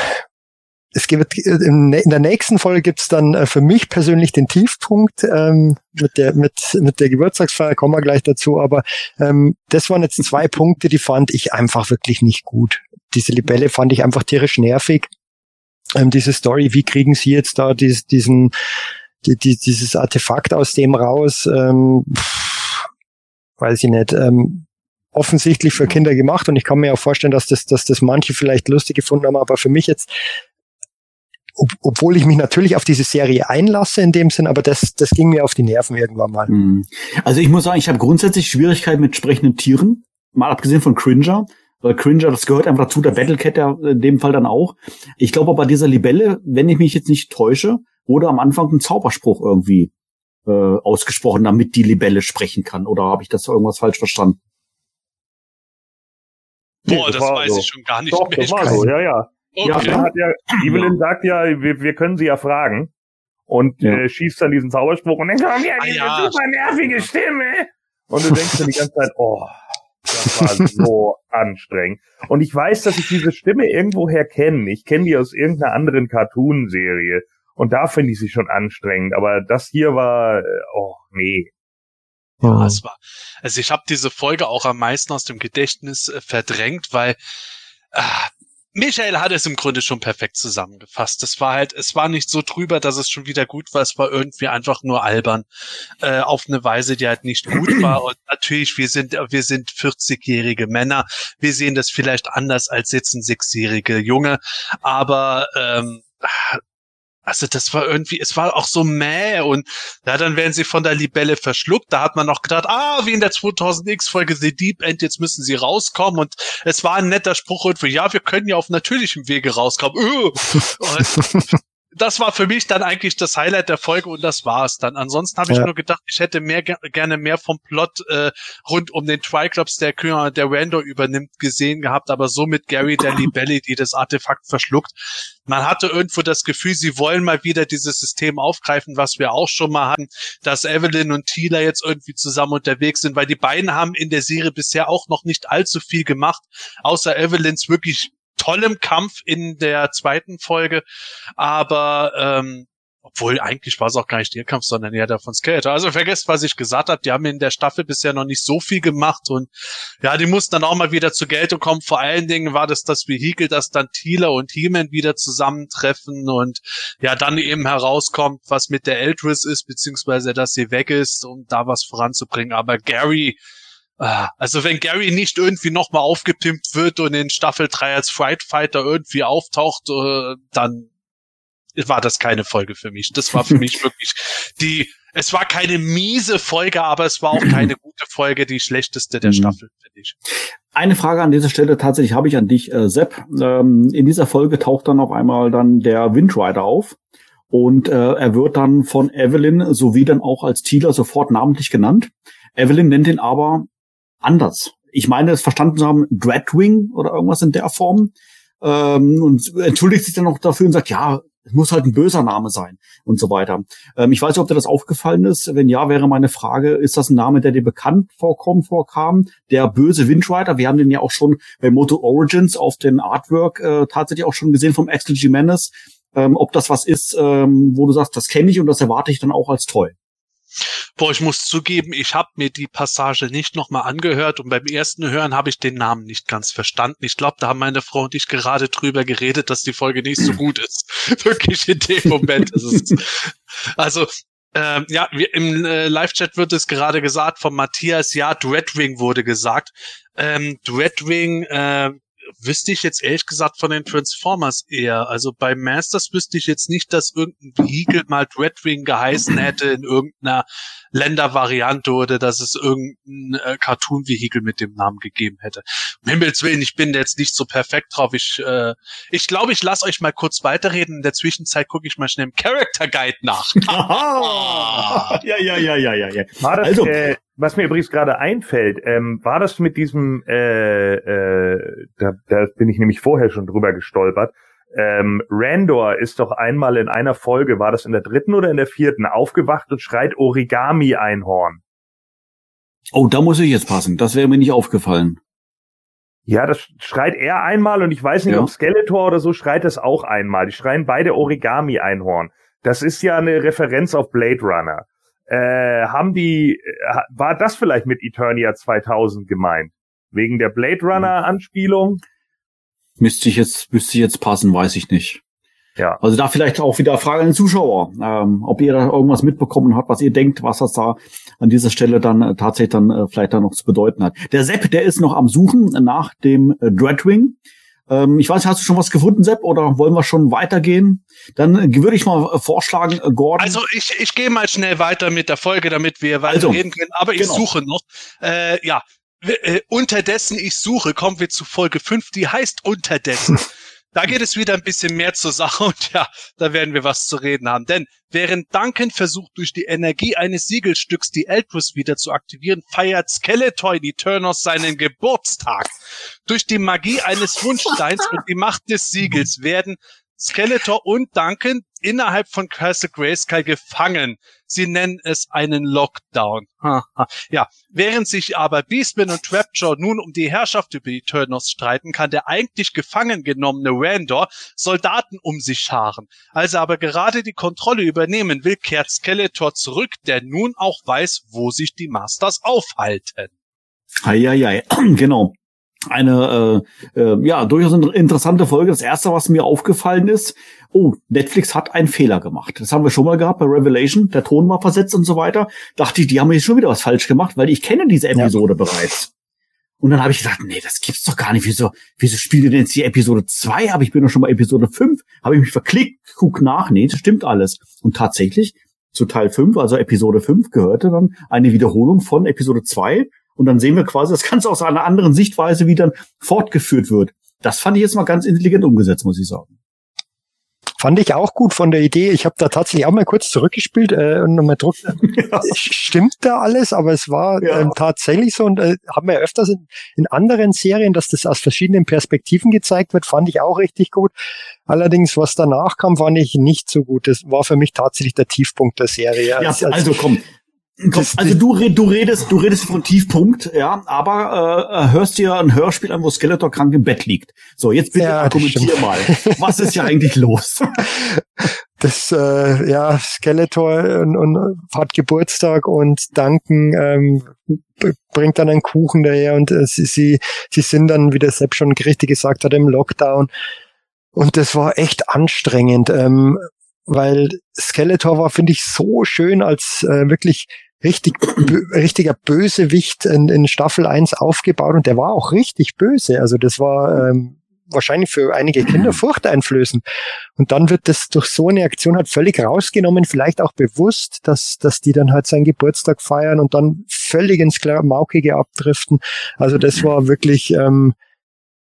es gibt in der nächsten Folge gibt's dann äh, für mich persönlich den Tiefpunkt ähm, mit der mit mit der Geburtstagsfeier kommen wir gleich dazu, aber ähm, das waren jetzt zwei Punkte, die fand ich einfach wirklich nicht gut. Diese Libelle fand ich einfach tierisch nervig. Ähm, diese Story, wie kriegen Sie jetzt da dies, diesen die, die, dieses Artefakt aus dem raus? Ähm, pff, weiß ich nicht. Ähm, offensichtlich für Kinder gemacht und ich kann mir auch vorstellen, dass das, dass das manche vielleicht lustig gefunden haben, aber für mich jetzt ob, obwohl ich mich natürlich auf diese Serie einlasse in dem Sinn, aber das, das ging mir auf die Nerven irgendwann mal. Hm. Also ich muss sagen, ich habe grundsätzlich Schwierigkeiten mit sprechenden Tieren, mal abgesehen von Cringer, weil Cringer, das gehört einfach dazu, der Battlecat ja in dem Fall dann auch. Ich glaube aber dieser Libelle, wenn ich mich jetzt nicht täusche, wurde am Anfang ein Zauberspruch irgendwie äh, ausgesprochen, damit die Libelle sprechen kann. Oder habe ich das irgendwas falsch verstanden? Boah, das, das weiß so. ich schon gar nicht Doch, mehr. Das war so, ja, ja. Okay. Ja, hat ja, Evelyn sagt ja, wir, wir können sie ja fragen. Und ja. Äh, schießt dann diesen Zauberspruch und dann kommt ja diese ah, ja. super nervige Stimme. Und du denkst dir die ganze Zeit, oh, das war so anstrengend. Und ich weiß, dass ich diese Stimme irgendwoher kenne. Ich kenne die aus irgendeiner anderen Cartoon-Serie. Und da finde ich sie schon anstrengend. Aber das hier war, äh, oh, nee. Ja, es war. Also ich habe diese Folge auch am meisten aus dem Gedächtnis äh, verdrängt, weil äh, Michael hat es im Grunde schon perfekt zusammengefasst. Es war halt, es war nicht so drüber, dass es schon wieder gut war. Es war irgendwie einfach nur albern äh, auf eine Weise, die halt nicht gut war. Und natürlich, wir sind, wir sind 40-jährige Männer. Wir sehen das vielleicht anders als jetzt ein sechsjährige Junge. Aber ähm, also das war irgendwie, es war auch so mäh und ja, dann werden sie von der Libelle verschluckt. Da hat man noch gedacht, ah, wie in der 2000X Folge The Deep End, jetzt müssen sie rauskommen und es war ein netter Spruch irgendwie, ja, wir können ja auf natürlichem Wege rauskommen. und das war für mich dann eigentlich das Highlight der Folge und das war's dann. Ansonsten habe ich ja. nur gedacht, ich hätte mehr gerne mehr vom Plot äh, rund um den Triclops, der der Rando übernimmt, gesehen gehabt, aber so mit Gary der Libelli, die das Artefakt verschluckt. Man hatte irgendwo das Gefühl, sie wollen mal wieder dieses System aufgreifen, was wir auch schon mal hatten, dass Evelyn und Tila jetzt irgendwie zusammen unterwegs sind, weil die beiden haben in der Serie bisher auch noch nicht allzu viel gemacht, außer Evelyns wirklich tollem Kampf in der zweiten Folge, aber ähm, obwohl eigentlich war es auch gar nicht ihr Kampf, sondern eher der von Skeletor. Also vergesst, was ich gesagt habe. Die haben in der Staffel bisher noch nicht so viel gemacht und ja, die mussten dann auch mal wieder zu Geltung kommen. Vor allen Dingen war das das Vehikel, dass dann Thieler und He-Man wieder zusammentreffen und ja, dann eben herauskommt, was mit der Eldris ist, beziehungsweise dass sie weg ist, um da was voranzubringen. Aber Gary, also wenn Gary nicht irgendwie nochmal aufgepimpt wird und in Staffel 3 als Fright Fighter irgendwie auftaucht, äh, dann war das keine Folge für mich. Das war für mich wirklich die, es war keine miese Folge, aber es war auch keine gute Folge, die schlechteste der mhm. Staffel, finde ich. Eine Frage an dieser Stelle tatsächlich habe ich an dich, äh, Sepp. Ähm, in dieser Folge taucht dann auf einmal dann der Windrider auf. Und äh, er wird dann von Evelyn sowie dann auch als Thieler sofort namentlich genannt. Evelyn nennt ihn aber anders. Ich meine, es verstanden zu haben, Dreadwing oder irgendwas in der Form. Ähm, und entschuldigt sich dann noch dafür und sagt, ja, es muss halt ein böser Name sein und so weiter. Ähm, ich weiß nicht, ob dir das aufgefallen ist. Wenn ja, wäre meine Frage, ist das ein Name, der dir bekannt vorkommt, vorkam? Der böse Windrider, wir haben den ja auch schon bei Moto Origins auf den Artwork äh, tatsächlich auch schon gesehen vom Axel Jimenez. Ähm, ob das was ist, ähm, wo du sagst, das kenne ich und das erwarte ich dann auch als toll. Boah, ich muss zugeben, ich habe mir die Passage nicht nochmal angehört und beim ersten Hören habe ich den Namen nicht ganz verstanden. Ich glaube, da haben meine Frau und ich gerade drüber geredet, dass die Folge nicht so gut ist. Wirklich in dem Moment. Also, ähm, ja, wir, im äh, Live-Chat wird es gerade gesagt von Matthias, ja, Dreadwing wurde gesagt. Ähm, Dreadwing äh, wüsste ich jetzt ehrlich gesagt von den Transformers eher. Also bei Masters wüsste ich jetzt nicht, dass irgendein Vehikel mal Dreadwing geheißen hätte in irgendeiner Ländervariante oder dass es irgendein äh, Cartoon-Vehikel mit dem Namen gegeben hätte. Um Himmels Willen, ich bin jetzt nicht so perfekt drauf. Ich äh, ich, glaube, ich lasse euch mal kurz weiterreden. In der Zwischenzeit gucke ich mal schnell im Character Guide nach. ja, ja, ja, ja, ja, ja. War das, also, äh, was mir übrigens gerade einfällt, ähm, war das mit diesem, äh, äh, da, da bin ich nämlich vorher schon drüber gestolpert, ähm, Randor ist doch einmal in einer Folge, war das in der dritten oder in der vierten, aufgewacht und schreit Origami-Einhorn. Oh, da muss ich jetzt passen. Das wäre mir nicht aufgefallen. Ja, das schreit er einmal und ich weiß nicht, Ja. ob Skeletor oder so schreit das auch einmal. Die schreien beide Origami-Einhorn. Das ist ja eine Referenz auf Blade Runner. Äh, haben die, äh, war das vielleicht mit Eternia 2000 gemeint? Wegen der Blade Runner Anspielung? Müsste ich jetzt, müsste ich jetzt passen, weiß ich nicht. Ja. Also da vielleicht auch wieder Frage an den Zuschauer, ähm, ob ihr da irgendwas mitbekommen habt, was ihr denkt, was das da an dieser Stelle dann äh, tatsächlich dann äh, vielleicht dann noch zu bedeuten hat. Der Sepp, der ist noch am Suchen nach dem äh, Dreadwing. Ähm, ich weiß, nicht, hast du schon was gefunden, Sepp, oder wollen wir schon weitergehen? Dann äh, würde ich mal äh, vorschlagen, äh, Gordon. Also ich, ich gehe mal schnell weiter mit der Folge, damit wir weiter Also, können. Aber ich genau. suche noch. Äh, ja, unterdessen ich suche, kommen wir zu Folge 5, die heißt Unterdessen. Da geht es wieder ein bisschen mehr zur Sache und ja, da werden wir was zu reden haben. Denn während Duncan versucht, durch die Energie eines Siegelstücks die Eltrus wieder zu aktivieren, feiert Skeletor in Eternos seinen Geburtstag. Durch die Magie eines Wunschsteins und die Macht des Siegels werden Skeletor und Duncan innerhalb von Castle Grayskull gefangen. Sie nennen es einen Lockdown. Ja, während sich aber Beastman und Trapjaw nun um die Herrschaft über Eternos streiten, kann der eigentlich gefangen genommene Randor Soldaten um sich scharen. Als er aber gerade die Kontrolle übernehmen will, kehrt Skeletor zurück, der nun auch weiß, wo sich die Masters aufhalten. Eieiei, genau. Eine äh, äh, ja durchaus interessante Folge. Das erste, was mir aufgefallen ist, oh, Netflix hat einen Fehler gemacht. Das haben wir schon mal gehabt bei Revelation. Der Ton war versetzt und so weiter. Dachte ich, die haben jetzt schon wieder was falsch gemacht, weil ich kenne diese Episode bereits. Und dann habe ich gesagt, nee, das gibt's doch gar nicht. Wieso, wieso spielt ihr denn jetzt die Episode 2? Aber ich bin doch schon bei Episode 5. Habe ich mich verklickt, guck nach. Nee, das stimmt alles. Und tatsächlich, zu Teil 5, also Episode 5, gehörte dann eine Wiederholung von Episode 2. Und dann sehen wir quasi das Ganze aus einer anderen Sichtweise, wie dann fortgeführt wird. Das fand ich jetzt mal ganz intelligent umgesetzt, muss ich sagen. Fand ich auch gut von der Idee. Ich habe da tatsächlich auch mal kurz zurückgespielt äh, und nochmal druckt. Stimmt da alles, aber es war Ja. ähm, tatsächlich so und äh, haben wir öfters in, in anderen Serien, dass das aus verschiedenen Perspektiven gezeigt wird, fand ich auch richtig gut. Allerdings, was danach kam, fand ich nicht so gut. Das war für mich tatsächlich der Tiefpunkt der Serie. Ja, Als- als- also komm. Komm, also du, du redest, du redest von Tiefpunkt, ja, aber äh, hörst dir ein Hörspiel an, wo Skeletor krank im Bett liegt. So, jetzt bitte Ja, argumentier mal. Was ist ja eigentlich los? das äh, ja Skeletor und, und hat Geburtstag und Duncan ähm, bringt dann einen Kuchen daher und äh, sie, sie sie sind dann, wie der Sepp schon richtig gesagt hat, im Lockdown und das war echt anstrengend, ähm, weil Skeletor war, finde ich, so schön als äh, wirklich richtig richtiger Bösewicht in, in Staffel 1 aufgebaut und der war auch richtig böse. Also das war ähm, wahrscheinlich für einige Kinder furchteinflößend. Und dann wird das durch so eine Aktion halt völlig rausgenommen, vielleicht auch bewusst, dass, dass die dann halt seinen Geburtstag feiern und dann völlig ins Maukige abdriften. Also das war wirklich, ähm,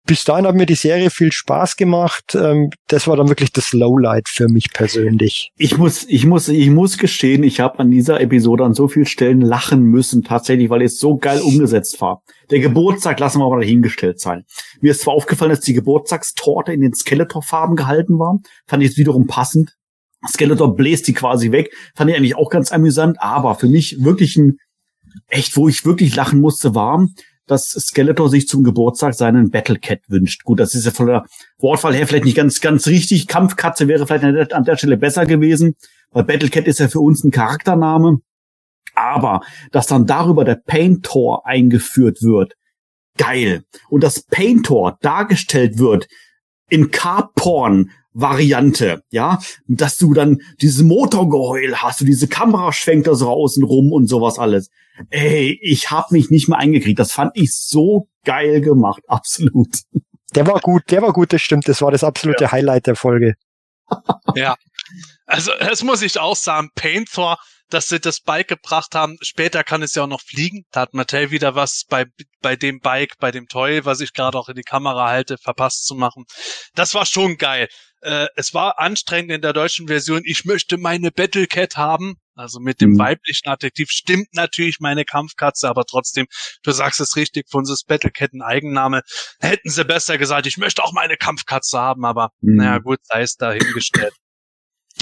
bis dahin hat mir die Serie viel Spaß gemacht. Ähm, das war dann wirklich das Lowlight für mich persönlich. Ich muss, ich muss, ich muss gestehen, ich habe an dieser Episode an so vielen Stellen lachen müssen, tatsächlich, weil es so geil umgesetzt war. Der Geburtstag lassen wir mal dahingestellt sein. Mir ist zwar aufgefallen, dass die Geburtstagstorte in den Skeletor-Farben gehalten war, fand ich es wiederum passend. Skeletor bläst die quasi weg, fand ich eigentlich auch ganz amüsant, aber für mich wirklich ein, echt, wo ich wirklich lachen musste, war, dass Skeletor sich zum Geburtstag seinen Battlecat wünscht. Gut, das ist ja von der Wortwahl her vielleicht nicht ganz, ganz richtig. Kampfkatze wäre vielleicht an der, Stelle besser gewesen, weil Battlecat ist ja für uns ein Charaktername. Aber, dass dann darüber der Paintor eingeführt wird, geil. Und dass Paintor dargestellt wird in Carporn-Variante, ja, dass du dann dieses Motorgeheul hast, du diese Kamera schwenkt da so außen rum und sowas alles. Ey, ich hab mich nicht mehr eingekriegt. Das fand ich so geil gemacht, absolut. Der war gut, der war gut, das stimmt. Das war das absolute Highlight der Folge. Ja. Also, das muss ich auch sagen. Painthor, dass sie das Bike gebracht haben. Später kann es ja auch noch fliegen. Da hat Mattel wieder was bei, bei dem Bike, bei dem Toy, was ich gerade auch in die Kamera halte, verpasst zu machen. Das war schon geil. Äh, es war anstrengend in der deutschen Version. Ich möchte meine Battlecat haben. Also mit dem Mhm. weiblichen Adjektiv stimmt natürlich meine Kampfkatze, aber trotzdem, du sagst es richtig, von unseres Battlecat ein Eigenname. Hätten sie besser gesagt, ich möchte auch meine Kampfkatze haben, aber Mhm. naja gut, sei es dahingestellt.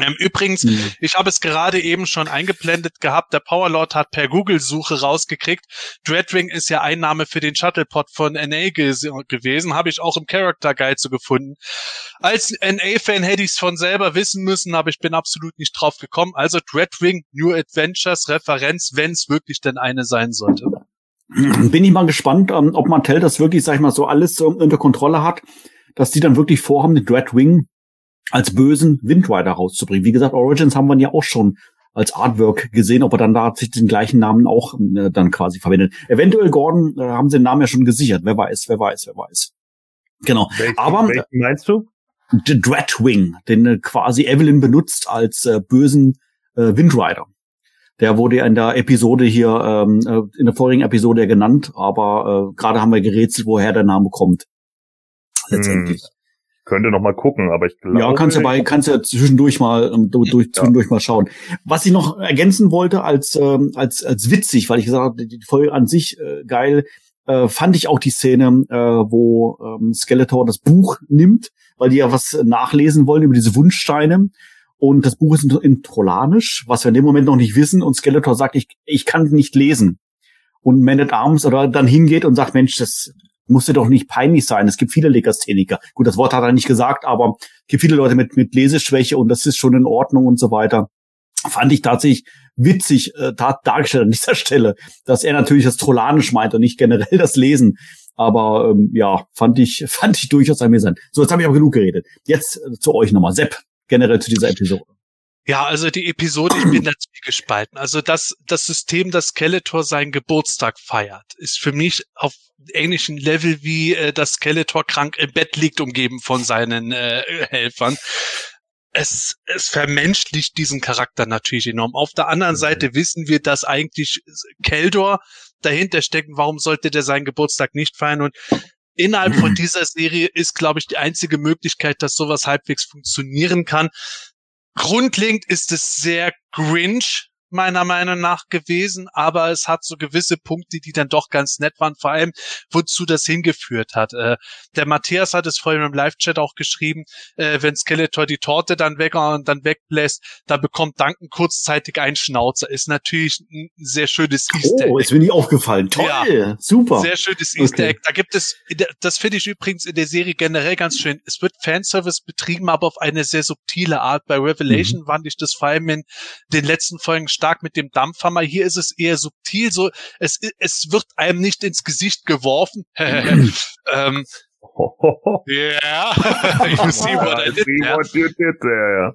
Ähm, übrigens, Mhm. ich habe es gerade eben schon eingeblendet gehabt. Der Powerlord hat per Google-Suche rausgekriegt. Dreadwing ist ja Einnahme für den Shuttlepod von NA ges- gewesen. Habe ich auch im Character Guide so gefunden. Als NA-Fan hätte ich es von selber wissen müssen, aber ich bin absolut nicht drauf gekommen. Also Dreadwing, New Adventures, Referenz, wenn es wirklich denn eine sein sollte. Bin ich mal gespannt, ähm, ob Mattel das wirklich, sag ich mal, so alles so unter Kontrolle hat, dass die dann wirklich vorhaben, den Dreadwing als bösen Windrider rauszubringen. Wie gesagt, Origins haben wir ja auch schon als Artwork gesehen, ob er dann da sich den gleichen Namen auch äh, dann quasi verwendet. Eventuell Gordon äh, haben sie den Namen ja schon gesichert. Wer weiß, wer weiß, wer weiß. Genau. Welchen, Aber- welchen meinst du? The Dreadwing, den äh, quasi Evelyn benutzt als äh, bösen äh, Windrider. Der wurde ja in der Episode hier, ähm, äh, in der vorigen Episode ja genannt, aber äh, gerade haben wir gerätselt, woher der Name kommt. Letztendlich. Könnte noch mal gucken, aber ich glaube. Ja, kannst du bei, kannst ja zwischendurch mal ähm, du- durch, Ja. zwischendurch mal schauen. Was ich noch ergänzen wollte als ähm, als als witzig, weil ich gesagt habe, die Folge an sich äh, geil, äh, fand ich auch die Szene, äh, wo ähm, Skeletor das Buch nimmt, weil die ja was nachlesen wollen über diese Wunschsteine. Und das Buch ist in, in Trollanisch, was wir in dem Moment noch nicht wissen. Und Skeletor sagt, ich, ich kann nicht lesen. Und Man at Arms oder dann hingeht und sagt, Mensch, das muss dir doch nicht peinlich sein. Es gibt viele Legastheniker. Gut, das Wort hat er nicht gesagt, aber es gibt viele Leute mit, mit Leseschwäche und das ist schon in Ordnung und so weiter. Fand ich tatsächlich witzig äh, tat, dargestellt an dieser Stelle, dass er natürlich das Trollanisch meint und nicht generell das Lesen. Aber ähm, ja, fand ich, fand ich durchaus amüsant. So, jetzt habe ich aber genug geredet. Jetzt äh, zu euch nochmal. Sepp, generell zu dieser Episode. Ja, also die Episode, ich bin natürlich gespalten. Also das, das System, dass Skeletor seinen Geburtstag feiert, ist für mich auf ähnlichen Level wie äh, dass Skeletor krank im Bett liegt, umgeben von seinen äh, Helfern. Es, es vermenschlicht diesen Charakter natürlich enorm. Auf der anderen Seite wissen wir, dass eigentlich Keldor dahinter steckt. Warum sollte der seinen Geburtstag nicht feiern? Und innerhalb von dieser Serie ist, glaube ich, die einzige Möglichkeit, dass sowas halbwegs funktionieren kann, Grundlegend ist es sehr Grinch, meiner Meinung nach gewesen, aber es hat so gewisse Punkte, die dann doch ganz nett waren, vor allem wozu das hingeführt hat. Äh, der Matthias hat es vorhin im Live-Chat auch geschrieben, äh, wenn Skeletor die Torte dann weg und dann wegbläst, dann bekommt Duncan kurzzeitig einen Schnauzer. Ist natürlich ein sehr schönes Easter Oh, Egg. ist mir nicht aufgefallen. Toll, Ja. super. Sehr schönes Easter Okay. Egg. Da gibt es, das finde ich übrigens in der Serie generell ganz schön. Es wird Fanservice betrieben, aber auf eine sehr subtile Art. Bei Revelation Mhm. fand ich das vor allem in den letzten Folgen stark mit dem Dampfhammer. Hier ist es eher subtil, so, es, es wird einem nicht ins Gesicht geworfen. ähm, ja, you see what I did See what you did there.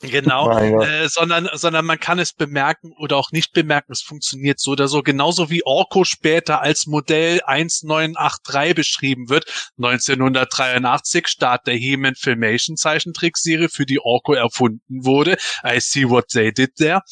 Genau, äh, sondern, sondern man kann es bemerken oder auch nicht bemerken. Es funktioniert so oder so. Genauso wie Orko später als Modell 1983 beschrieben wird. 1983 Start der He-Man Filmation Zeichentrickserie, für die Orko erfunden wurde. I see what they did there.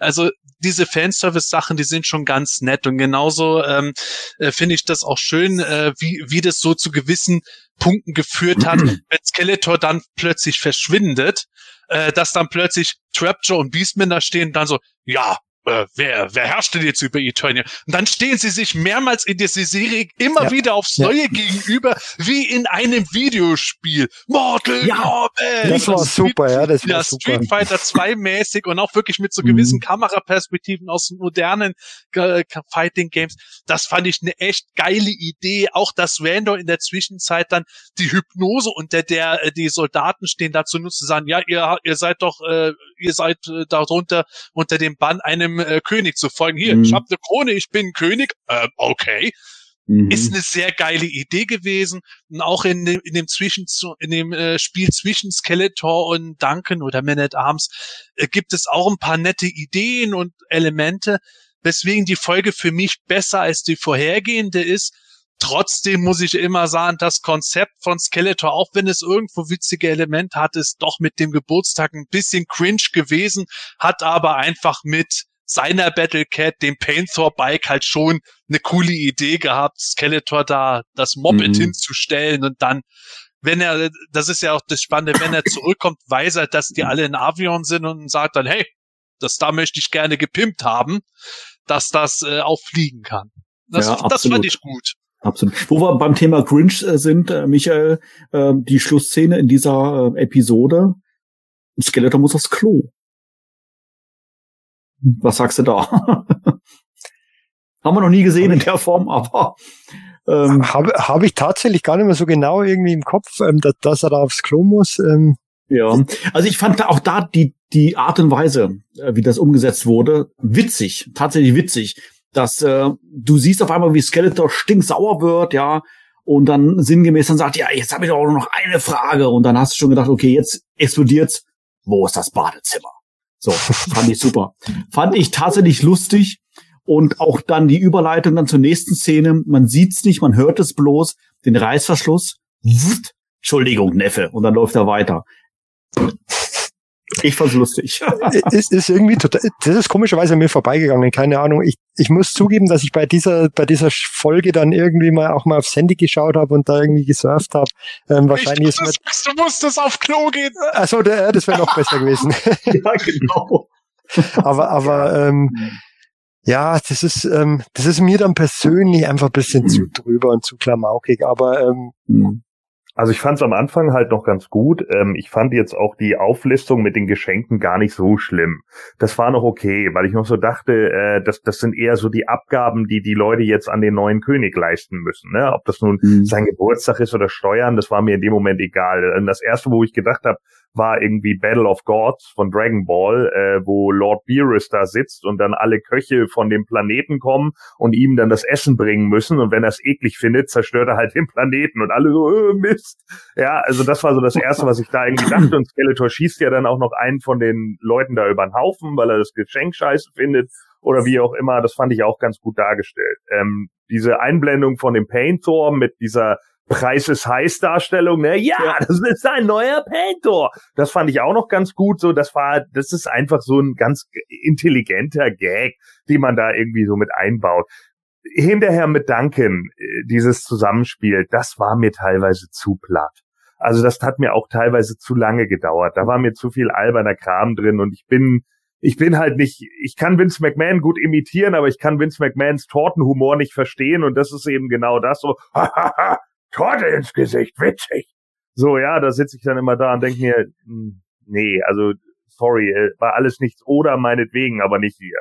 Also diese Fanservice-Sachen, die sind schon ganz nett und genauso ähm, äh, finde ich das auch schön, äh, wie, wie das so zu gewissen Punkten geführt hat, wenn Skeletor dann plötzlich verschwindet, äh, dass dann plötzlich Trapjaw und Beastman da stehen und dann so, ja, äh, wer, wer herrscht denn jetzt über Eternia? Und dann stehen sie sich mehrmals in dieser Serie immer Ja. wieder aufs Ja. Neue gegenüber, wie in einem Videospiel. Mortal Ja. Kombat! Das war super, ja, das war ja, super. Street Fighter 2 mäßig und auch wirklich mit so Mhm. gewissen Kameraperspektiven aus modernen äh, Fighting Games. Das fand ich eine echt geile Idee. Auch dass Randor in der Zwischenzeit dann die Hypnose unter der äh, die Soldaten stehen dazu nutzt zu sagen, ja, ihr, ihr seid doch, äh, ihr seid äh, darunter unter dem Bann einem äh, König zu folgen. Hier, Mhm. ich habe eine Krone, ich bin König. Äh, okay Mhm. ist eine sehr geile Idee gewesen. Und auch in dem, in dem Zwischen, in dem äh, Spiel zwischen Skeletor und Duncan oder Man at Arms äh, gibt es auch ein paar nette Ideen und Elemente, weswegen die Folge für mich besser als die vorhergehende ist. Trotzdem muss ich immer sagen, das Konzept von Skeletor, auch wenn es irgendwo witzige Elemente hat, ist doch mit dem Geburtstag ein bisschen cringe gewesen, hat aber einfach mit seiner Battlecat, dem Painthor Bike halt schon eine coole Idee gehabt, Skeletor da das Moped Mhm. hinzustellen und dann wenn er, das ist ja auch das Spannende, wenn er zurückkommt, weiß er, dass die alle in Avion sind und sagt dann, hey, das da möchte ich gerne gepimpt haben, dass das äh, auch fliegen kann. Das, Ja, das fand ich gut. Absolut. Wo wir beim Thema Grinch äh, sind, äh, Michael, äh, die Schlussszene in dieser äh, Episode, Skeletor muss aufs Klo. Was sagst du da? Haben wir noch nie gesehen in der Form, aber ähm, Habe hab ich tatsächlich gar nicht mehr so genau irgendwie im Kopf, ähm, dass, dass er da aufs Klo muss. Ähm, ja. Also ich fand auch da die, die Art und Weise, äh, wie das umgesetzt wurde, witzig, tatsächlich witzig. Dass äh, du siehst auf einmal, wie Skeletor stinksauer wird, ja, und dann sinngemäß dann sagt, ja, jetzt habe ich doch nur noch eine Frage. Und dann hast du schon gedacht, okay, jetzt explodiert's. Wo ist das Badezimmer? So, fand ich super. Fand ich tatsächlich lustig. Und auch dann die Überleitung dann zur nächsten Szene. Man sieht's nicht, man hört es bloß. Den Reißverschluss. Entschuldigung, Neffe. Und dann läuft er weiter. Ich fand's lustig. ist, ist irgendwie total, das ist komischerweise an mir vorbeigegangen, keine Ahnung. Ich, ich muss zugeben, dass ich bei dieser, bei dieser Folge dann irgendwie mal auch mal aufs Handy geschaut habe und da irgendwie gesurft habe. Ähm, wahrscheinlich ich, ist das, du musstest auf Klo gehen. also der, das wäre noch besser gewesen. ja, genau. aber, aber, ähm, ja, das ist, ähm, das ist mir dann persönlich einfach ein bisschen zu drüber und zu klamaukig, aber, ähm, Hm. Also ich fand es am Anfang halt noch ganz gut. Ähm, ich fand jetzt auch die Auflistung mit den Geschenken gar nicht so schlimm. Das war noch okay, weil ich noch so dachte, äh, das, das sind eher so die Abgaben, die die Leute jetzt an den neuen König leisten müssen. Ne? Ob das nun Hm. sein Geburtstag ist oder Steuern, das war mir in dem Moment egal. Und Das erste, wo ich gedacht habe, war irgendwie Battle of Gods von Dragon Ball, äh, wo Lord Beerus da sitzt und dann alle Köche von dem Planeten kommen und ihm dann das Essen bringen müssen. Und wenn er es eklig findet, zerstört er halt den Planeten und alle so, äh, Mist. Ja, also das war so das Erste, was ich da irgendwie dachte. Und Skeletor schießt ja dann auch noch einen von den Leuten da über den Haufen, weil er das Geschenk scheiße findet oder wie auch immer. Das fand ich auch ganz gut dargestellt. Ähm, diese Einblendung von dem Paintor mit dieser Preis ist heiß Darstellung, ne? Ja, das ist ein neuer Paintor. Das fand ich auch noch ganz gut. So, das war, das ist einfach so ein ganz intelligenter Gag, den man da irgendwie so mit einbaut. Hinterher mit Duncan, äh, dieses Zusammenspiel, das war mir teilweise zu platt. Also das hat mir auch teilweise zu lange gedauert. Da war mir zu viel alberner Kram drin und ich bin, ich bin halt nicht, ich kann Vince McMahon gut imitieren, aber ich kann Vince McMahons Tortenhumor nicht verstehen und das ist eben genau das so, Torte ins Gesicht, witzig. So, ja, da sitze ich dann immer da und denke mir, hm, nee, also sorry, äh, war alles nichts oder meinetwegen, aber nicht hier.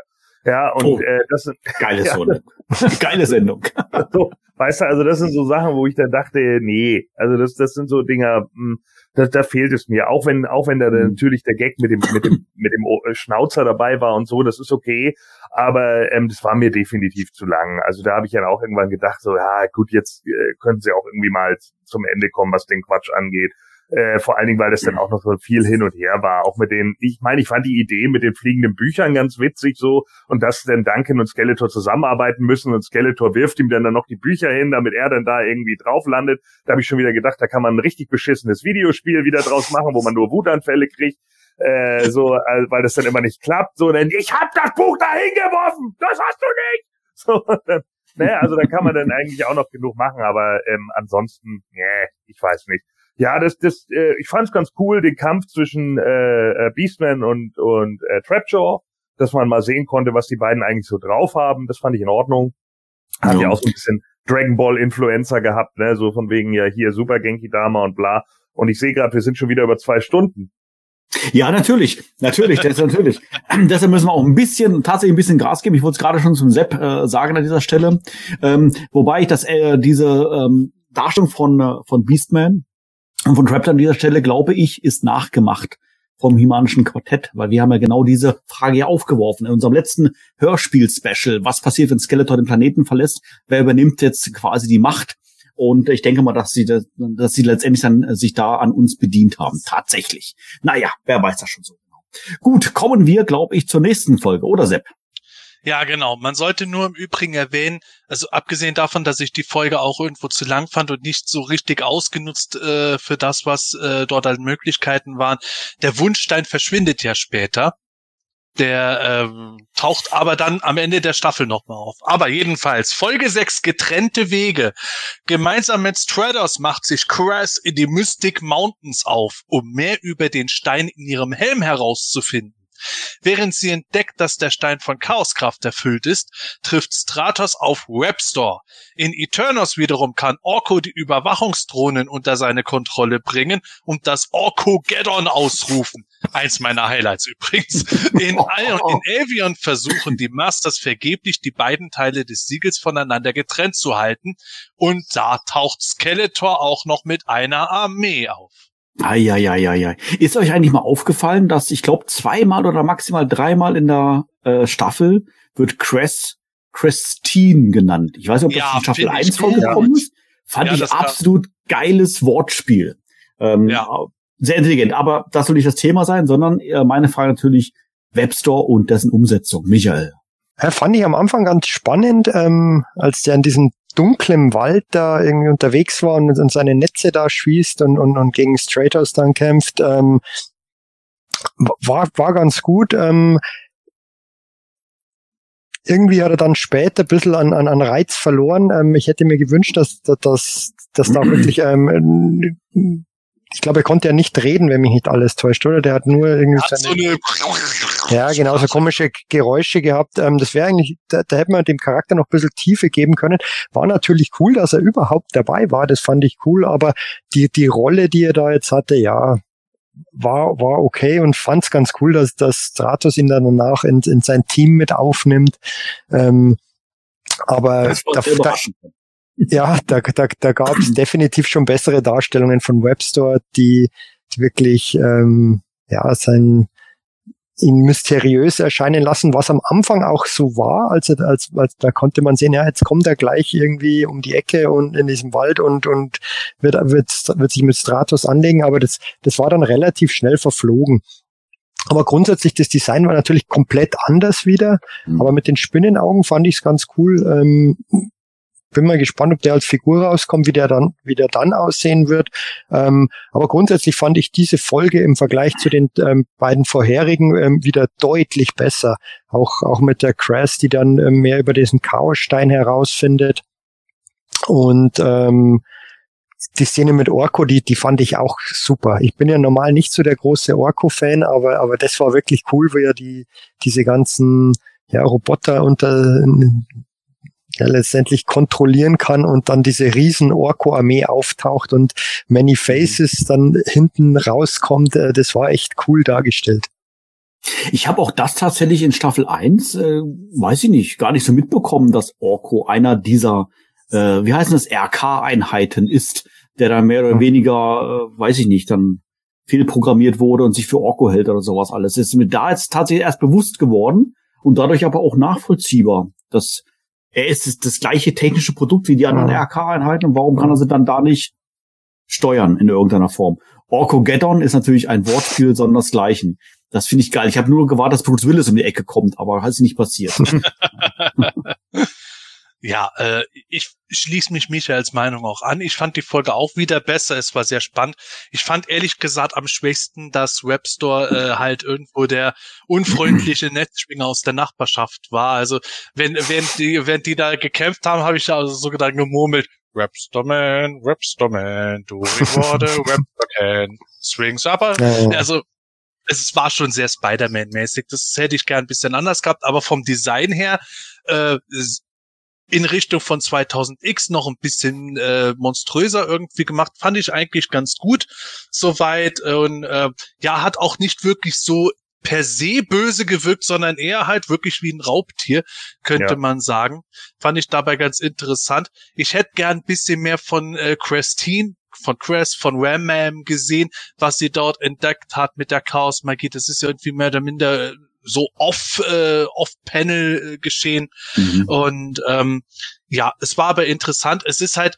Ja, und Oh. äh, das sind Geile Ja. Sendung. Geile Sendung. so, weißt du, also das sind so Sachen, wo ich dann dachte, nee, also das, das sind so Dinger, mh, da, da fehlt es mir. Auch wenn, auch wenn da Mhm. natürlich der Gag mit dem, mit dem, mit dem O- äh, Schnauzer dabei war und so, das ist okay. Aber ähm, das war mir definitiv zu lang. Also da habe ich dann auch irgendwann gedacht, so, ja, gut, jetzt äh, können sie auch irgendwie mal zum Ende kommen, was den Quatsch angeht. Äh, vor allen Dingen, weil das dann auch noch so viel hin und her war. Auch mit den, ich meine, ich fand die Idee mit den fliegenden Büchern ganz witzig so und dass dann Duncan und Skeletor zusammenarbeiten müssen und Skeletor wirft ihm dann, dann noch die Bücher hin, damit er dann da irgendwie drauf landet. Da habe ich schon wieder gedacht, da kann man ein richtig beschissenes Videospiel wieder draus machen, wo man nur Wutanfälle kriegt. Äh, so, äh, weil das dann immer nicht klappt. So, denn ich hab das Buch da hingeworfen, das hast du nicht. So, dann, naja, also da kann man dann eigentlich auch noch genug machen, aber ähm, ansonsten, nee, ich weiß nicht. Ja, das, das, äh, ich fand's ganz cool, den Kampf zwischen äh, äh, Beastman und und äh, Trapjaw, dass man mal sehen konnte, was die beiden eigentlich so drauf haben. Das fand ich in Ordnung. Hat ja, Ja. auch so ein bisschen Dragon Ball Influencer gehabt, ne, so von wegen ja hier Super Genki Dama und bla. Und ich sehe gerade, wir sind schon wieder über zwei Stunden. Ja, natürlich, natürlich, das ist natürlich. Deshalb müssen wir auch ein bisschen, tatsächlich ein bisschen Gras geben. Ich wollte es gerade schon zum Sepp äh, sagen an dieser Stelle. Ähm, wobei ich das, äh, diese ähm, Darstellung von, äh, von Beastman und von Traptor an dieser Stelle, glaube ich, ist nachgemacht vom Himanischen Quartett, weil wir haben ja genau diese Frage ja aufgeworfen in unserem letzten Hörspiel-Special. Was passiert, wenn Skeletor den Planeten verlässt? Wer übernimmt jetzt quasi die Macht? Und ich denke mal, dass sie, das, dass sie letztendlich dann äh, sich da an uns bedient haben. Tatsächlich. Naja, wer weiß das schon so genau. Gut, kommen wir, glaube ich, zur nächsten Folge, oder Sepp? Ja, genau. Man sollte nur im Übrigen erwähnen, also abgesehen davon, dass ich die Folge auch irgendwo zu lang fand und nicht so richtig ausgenutzt äh, für das, was äh, dort als Möglichkeiten waren, der Wunschstein verschwindet ja später. Der ähm, taucht aber dann am Ende der Staffel nochmal auf. Aber jedenfalls, Folge 6, getrennte Wege. Gemeinsam mit Stratos macht sich Crass in die Mystic Mountains auf, um mehr über den Stein in ihrem Helm herauszufinden. Während sie entdeckt, dass der Stein von Chaoskraft erfüllt ist, trifft Stratos auf Webstore. In Eternos wiederum kann Orko die Überwachungsdrohnen unter seine Kontrolle bringen und das Orko-Geddon ausrufen. Eins meiner Highlights übrigens. In, in Avion versuchen die Masters vergeblich, die beiden Teile des Siegels voneinander getrennt zu halten. Und da taucht Skeletor auch noch mit einer Armee auf. Eieieiei. Ist euch eigentlich mal aufgefallen, dass ich glaube zweimal oder maximal dreimal in der äh, Staffel wird Cress Christine genannt. Ich weiß nicht, ob das Ja, in Staffel find ich 1 vorgekommen ist. Fand Ja, ich absolut geiles Wortspiel. Ähm, Ja. Sehr intelligent. Aber das soll nicht das Thema sein, sondern äh, meine Frage natürlich Webstore und dessen Umsetzung. Michael. Ja, fand ich am Anfang ganz spannend, ähm, als der in diesem dunklen Wald da irgendwie unterwegs war und, und seine Netze da schießt und, und, und gegen Stratos dann kämpft. Ähm, war, war ganz gut. Ähm, irgendwie hat er dann später ein bisschen an, an, an Reiz verloren. Ähm, ich hätte mir gewünscht, dass, dass, dass, da wirklich, ähm, ich glaube, er konnte ja nicht reden, wenn mich nicht alles täuscht, oder? Der hat nur irgendwie Hat so seine, eine ja, genau, so komische Geräusche gehabt. Ähm, das wäre eigentlich, da, da hätte man dem Charakter noch ein bisschen Tiefe geben können. War natürlich cool, dass er überhaupt dabei war, das fand ich cool, aber die, die Rolle, die er da jetzt hatte, ja, war, war okay und fand's ganz cool, dass, dass Stratos ihn dann danach in, in sein Team mit aufnimmt. Ähm, aber da, da, ja, da, da, da gab es definitiv schon bessere Darstellungen von Webstore, die, die wirklich ähm, ja sein ihn mysteriös erscheinen lassen, was am Anfang auch so war, als, er- als, als da konnte man sehen, ja, jetzt kommt er gleich irgendwie um die Ecke und in diesem Wald und, und wird, wird, wird sich mit Stratos anlegen, aber das, das war dann relativ schnell verflogen. Aber grundsätzlich, das Design war natürlich komplett anders wieder, Mhm. aber mit den Spinnenaugen fand ich es ganz cool. Ähm, bin mal gespannt, ob der als Figur rauskommt, wie der dann, wie der dann aussehen wird. Ähm, aber grundsätzlich fand ich diese Folge im Vergleich zu den ähm, beiden vorherigen ähm, wieder deutlich besser. Auch, auch mit der Crass, die dann ähm, mehr über diesen Chaosstein herausfindet. Und ähm, die Szene mit Orko, die, die fand ich auch super. Ich bin ja normal nicht so der große Orko-Fan, aber, aber das war wirklich cool, wo er die, diese ganzen ja, Roboter unter ja, letztendlich kontrollieren kann und dann diese riesen Orko-Armee auftaucht und Many Faces dann hinten rauskommt. Äh, Das war echt cool dargestellt. Ich habe auch das tatsächlich in Staffel 1, äh, weiß ich nicht, gar nicht so mitbekommen, dass Orko einer dieser, äh, wie heißen das, RK-Einheiten ist, der dann mehr oder Hm. weniger, äh, weiß ich nicht, dann fehlprogrammiert wurde und sich für Orko hält oder sowas alles. Ist mir da jetzt tatsächlich erst bewusst geworden und dadurch aber auch nachvollziehbar, dass er ist das, das gleiche technische Produkt wie die anderen Ja. RK-Einheiten und warum kann er sie dann da nicht steuern in irgendeiner Form? Orko Geddon ist natürlich ein Wortspiel sondersgleichen. Das finde ich geil. Ich habe nur gewartet, dass Bruce Willis um die Ecke kommt, aber hat es nicht passiert. Ja, äh, ich schließe mich Michaels Meinung auch an. Ich fand die Folge auch wieder besser. Es war sehr spannend. Ich fand ehrlich gesagt am schwächsten, dass Webstore äh, halt irgendwo der unfreundliche Netzschwinger aus der Nachbarschaft war. Also wenn während die, während die da gekämpft haben, habe ich also so gedacht gemurmelt. Webster Man, Webster Man, du reward Webster can, swings. Aber also es war schon sehr Spider-Man-mäßig. Das hätte ich gern ein bisschen anders gehabt, aber vom Design her äh, in Richtung von 2000X noch ein bisschen äh, monströser irgendwie gemacht, fand ich eigentlich ganz gut soweit und äh, ja, hat auch nicht wirklich so per se böse gewirkt, sondern eher halt wirklich wie ein Raubtier, könnte Ja. man sagen. Fand ich dabei ganz interessant. Ich hätte gern ein bisschen mehr von äh, Christine, von Cress, von Ram gesehen, was sie dort entdeckt hat mit der Chaos-Magie. Das ist ja irgendwie mehr oder minder äh, so off, äh, off-Panel äh, geschehen. Mhm. Und ähm, ja, es war aber interessant. Es ist halt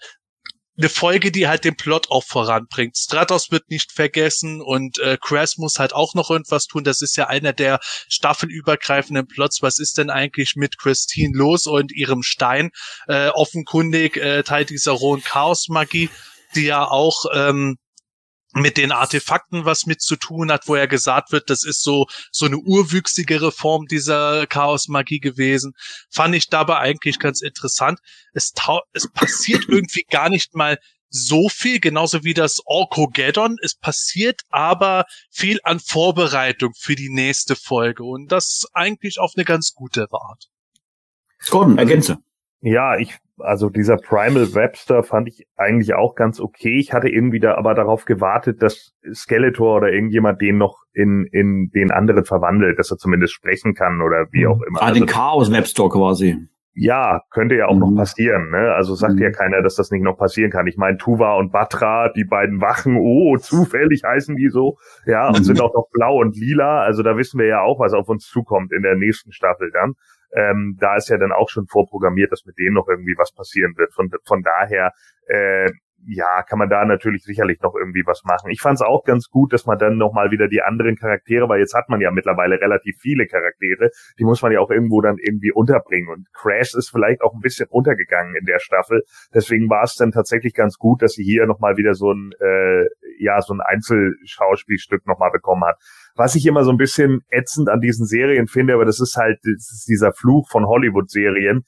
eine Folge, die halt den Plot auch voranbringt. Stratos wird nicht vergessen und äh, Crass muss halt auch noch irgendwas tun. Das ist ja einer der staffelübergreifenden Plots. Was ist denn eigentlich mit Christine los und ihrem Stein? Äh, offenkundig äh, Teil dieser rohen Chaos-Magie, die ja auch ähm, mit den Artefakten was mit zu tun hat, wo ja gesagt wird, das ist so so eine urwüchsigere Form dieser Chaos-Magie gewesen. Fand ich dabei eigentlich ganz interessant. Es, es passiert irgendwie gar nicht mal so viel, genauso wie das Orkogeddon. Es passiert aber viel an Vorbereitung für die nächste Folge und das eigentlich auf eine ganz gute Art. Gordon, ergänze. Ja, ich, also dieser Primal Webster fand ich eigentlich auch ganz okay. Ich hatte irgendwie da aber darauf gewartet, dass Skeletor oder irgendjemand den noch in, in den anderen verwandelt, dass er zumindest sprechen kann oder wie auch immer. Ah, also, den Chaos Webster quasi. ja, könnte ja auch noch Mhm. passieren, ne? Also sagt Mhm. ja keiner, dass das nicht noch passieren kann. Ich meine, Tuva und Batra, die beiden Wachen, oh, zufällig heißen die so, ja, und Mhm. sind auch noch blau und lila. Also da wissen wir ja auch, was auf uns zukommt in der nächsten Staffel dann. Ähm, da ist ja dann auch schon vorprogrammiert, dass mit denen noch irgendwie was passieren wird. Von, von daher, äh, ja, kann man da natürlich sicherlich noch irgendwie was machen. Ich fand es auch ganz gut, dass man dann nochmal wieder die anderen Charaktere, weil jetzt hat man ja mittlerweile relativ viele Charaktere, die muss man ja auch irgendwo dann irgendwie unterbringen. Und Crash ist vielleicht auch ein bisschen untergegangen in der Staffel. Deswegen war es dann tatsächlich ganz gut, dass sie hier nochmal wieder so ein, äh, ja, so ein Einzelschauspielstück nochmal bekommen hat. Was ich immer so ein bisschen ätzend an diesen Serien finde, aber das ist halt, das ist dieser Fluch von Hollywood-Serien.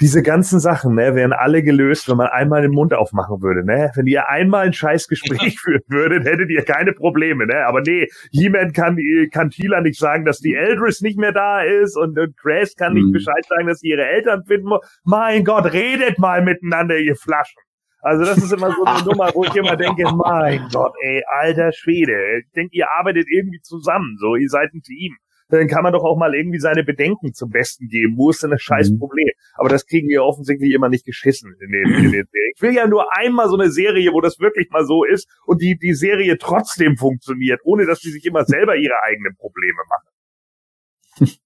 Diese ganzen Sachen, ne, wären alle gelöst, wenn man einmal den Mund aufmachen würde, ne? Wenn ihr einmal ein scheiß Gespräch führen würdet, hättet ihr keine Probleme, ne? Aber nee, He-Man kann, kann Tila nicht sagen, dass die Eldris nicht mehr da ist und, und Grace kann nicht Mhm. Bescheid sagen, dass sie ihre Eltern finden muss. Mein Gott, redet mal miteinander, ihr Flaschen. Also das ist immer so eine Nummer, wo ich immer denke, mein Gott, ey, alter Schwede. Ich denke, ihr arbeitet irgendwie zusammen, so, ihr seid ein Team. Dann kann man doch auch mal irgendwie seine Bedenken zum Besten geben. Wo ist denn das scheiß Mhm. Problem? Aber das kriegen wir offensichtlich immer nicht geschissen in den, in den Serien. Ich will ja nur einmal so eine Serie, wo das wirklich mal so ist und die, die Serie trotzdem funktioniert, ohne dass die sich immer selber ihre eigenen Probleme machen.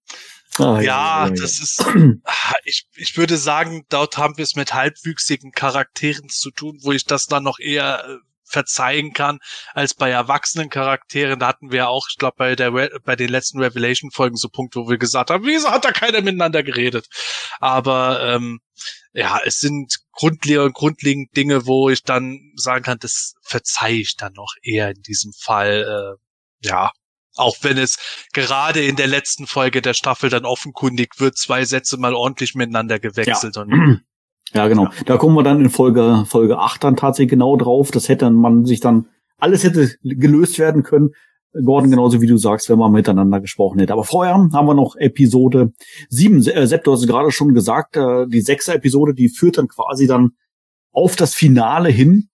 Ah, Ja, das ist, ich, ich würde sagen, dort haben wir es mit halbwüchsigen Charakteren zu tun, wo ich das dann noch eher äh, verzeihen kann als bei erwachsenen Charakteren. Da hatten wir auch, ich glaube, bei der Re bei den letzten Revelation-Folgen so Punkte, wo wir gesagt haben, wieso hat da keiner miteinander geredet? Aber ähm, ja, es sind grundlegend, grundlegend Dinge, wo ich dann sagen kann, das verzeihe ich dann noch eher in diesem Fall. Äh, ja, auch wenn es gerade in der letzten Folge der Staffel dann offenkundig wird, zwei Sätze mal ordentlich miteinander gewechselt. Und Ja, genau. Da kommen wir dann in Folge, Folge 8 dann tatsächlich genau drauf. Das hätte man sich dann, alles hätte gelöst werden können. Gordon, genauso wie du sagst, wenn man miteinander gesprochen hätte. Aber vorher haben wir noch Episode 7. Äh, Sepp, du hast es gerade schon gesagt, äh, die sechste Episode, die führt dann quasi dann auf das Finale hin.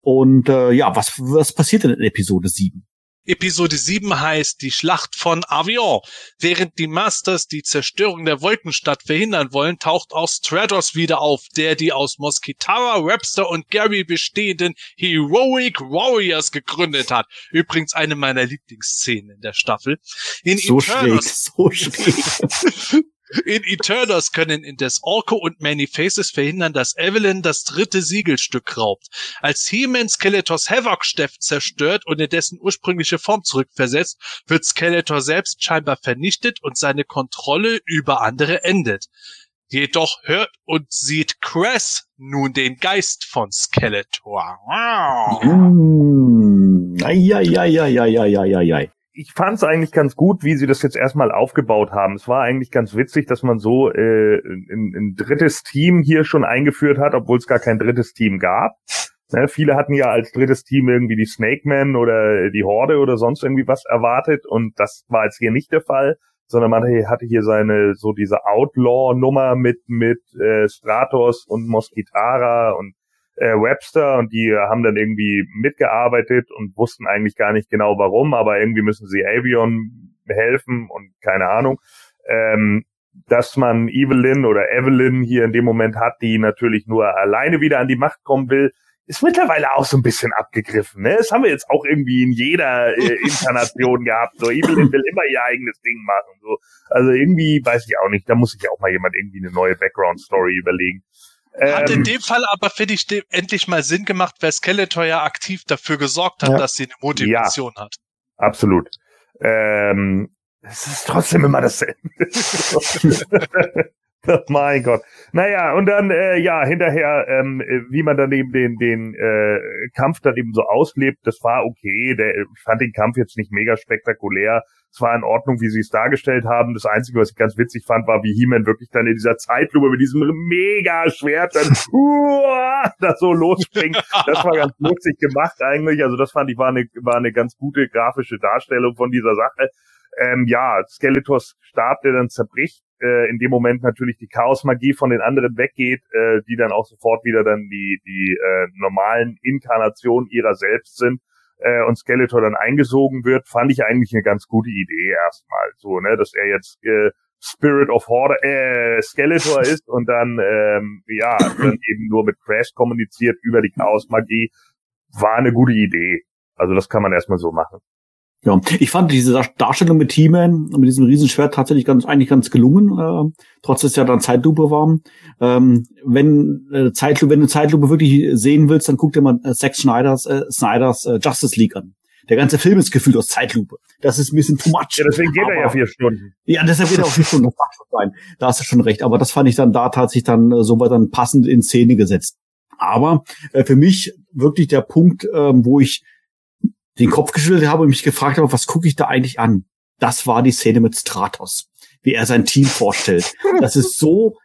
Und äh, ja, was, was passiert denn in Episode 7? Episode 7 heißt die Schlacht von Avion. Während die Masters die Zerstörung der Wolkenstadt verhindern wollen, taucht auch Stratos wieder auf, der die aus Moskitara, Webster und Gary bestehenden Heroic Warriors gegründet hat. Übrigens eine meiner Lieblingsszenen in der Staffel. In So schräg, Eternals so schräg. In Eternals können indes Orko und Many Faces verhindern, dass Evelyn das dritte Siegelstück raubt. Als He-Man Skeletors Havoc-Steff zerstört und in dessen ursprüngliche Form zurückversetzt, wird Skeletor selbst scheinbar vernichtet und seine Kontrolle über andere endet. Jedoch hört und sieht Cress nun den Geist von Skeletor. Wow. Mm. Ai, ai, ai, ai, ai, ai, ai, ai ich fand es eigentlich ganz gut, wie sie das jetzt erstmal aufgebaut haben. Es war eigentlich ganz witzig, dass man so äh, ein, ein drittes Team hier schon eingeführt hat, obwohl es gar kein drittes Team gab. Ne, viele hatten ja als drittes Team irgendwie die Snake Man oder die Horde oder sonst irgendwie was erwartet und das war jetzt hier nicht der Fall, sondern man hatte hier seine so diese Outlaw-Nummer mit mit äh, Stratos und Moskitara und äh, Webster und die haben dann irgendwie mitgearbeitet und wussten eigentlich gar nicht genau warum, aber irgendwie müssen sie Avion helfen und keine Ahnung. Ähm, dass man Evelyn oder Evelyn hier in dem Moment hat, die natürlich nur alleine wieder an die Macht kommen will, ist mittlerweile auch so ein bisschen abgegriffen. Ne? Das haben wir jetzt auch irgendwie in jeder äh, Inkarnation gehabt. So Evelyn will immer ihr eigenes Ding machen. So. Also irgendwie weiß ich auch nicht. Da muss sich auch mal jemand irgendwie eine neue Background-Story überlegen. Hat in Ähm, dem Fall aber, finde ich, endlich mal Sinn gemacht, weil Skeletor ja aktiv dafür gesorgt hat, Ja. dass sie eine Motivation hat. Absolut. Ähm, es ist trotzdem immer dasselbe. mein Gott. Naja, und dann, äh, ja, hinterher, ähm, wie man dann eben den, den äh, Kampf dann eben so auslebt, das war okay. Der, ich fand den Kampf jetzt nicht mega spektakulär. Es war in Ordnung, wie sie es dargestellt haben. Das Einzige, was ich ganz witzig fand, war, wie He-Man wirklich dann in dieser Zeitlupe mit diesem mega Schwert dann uah, da so losspringt. Das war ganz lustig gemacht eigentlich. Also das fand ich war eine, war eine ganz gute grafische Darstellung von dieser Sache. Ähm, ja, Skeletors Stab, der dann zerbricht, äh, in dem Moment natürlich die Chaosmagie von den anderen weggeht, äh, die dann auch sofort wieder dann die, die äh, normalen Inkarnationen ihrer selbst sind äh, und Skeletor dann eingesogen wird, fand ich eigentlich eine ganz gute Idee erstmal. So, ne, dass er jetzt äh, Spirit of Horde, äh, Skeletor ist und dann, ähm, ja, dann eben nur mit Crash kommuniziert über die Chaosmagie, war eine gute Idee. Also das kann man erstmal so machen. Ja, ich fand diese Darstellung mit He-Man, mit diesem Riesenschwert tatsächlich ganz, eigentlich ganz gelungen, äh, trotz dass ja dann Zeitlupe war. Ähm, wenn, äh, Zeitlupe, wenn du Zeitlupe wirklich sehen willst, dann guck dir mal äh, Zack Snyders, äh, Snyders äh, Justice League an. Der ganze Film ist gefühlt aus Zeitlupe. Das ist ein bisschen too much. Ja, deswegen geht er ja vier Stunden. Ja, deshalb geht er auch vier Stunden. Das macht schon sein. Da hast du schon recht. Aber das fand ich dann da tatsächlich dann äh, so weit dann passend in Szene gesetzt. Aber äh, für mich wirklich der Punkt, äh, wo ich den Kopf geschüttelt habe und mich gefragt habe, was gucke ich da eigentlich an? Das war die Szene mit Stratos, wie er sein Team vorstellt. Das ist so,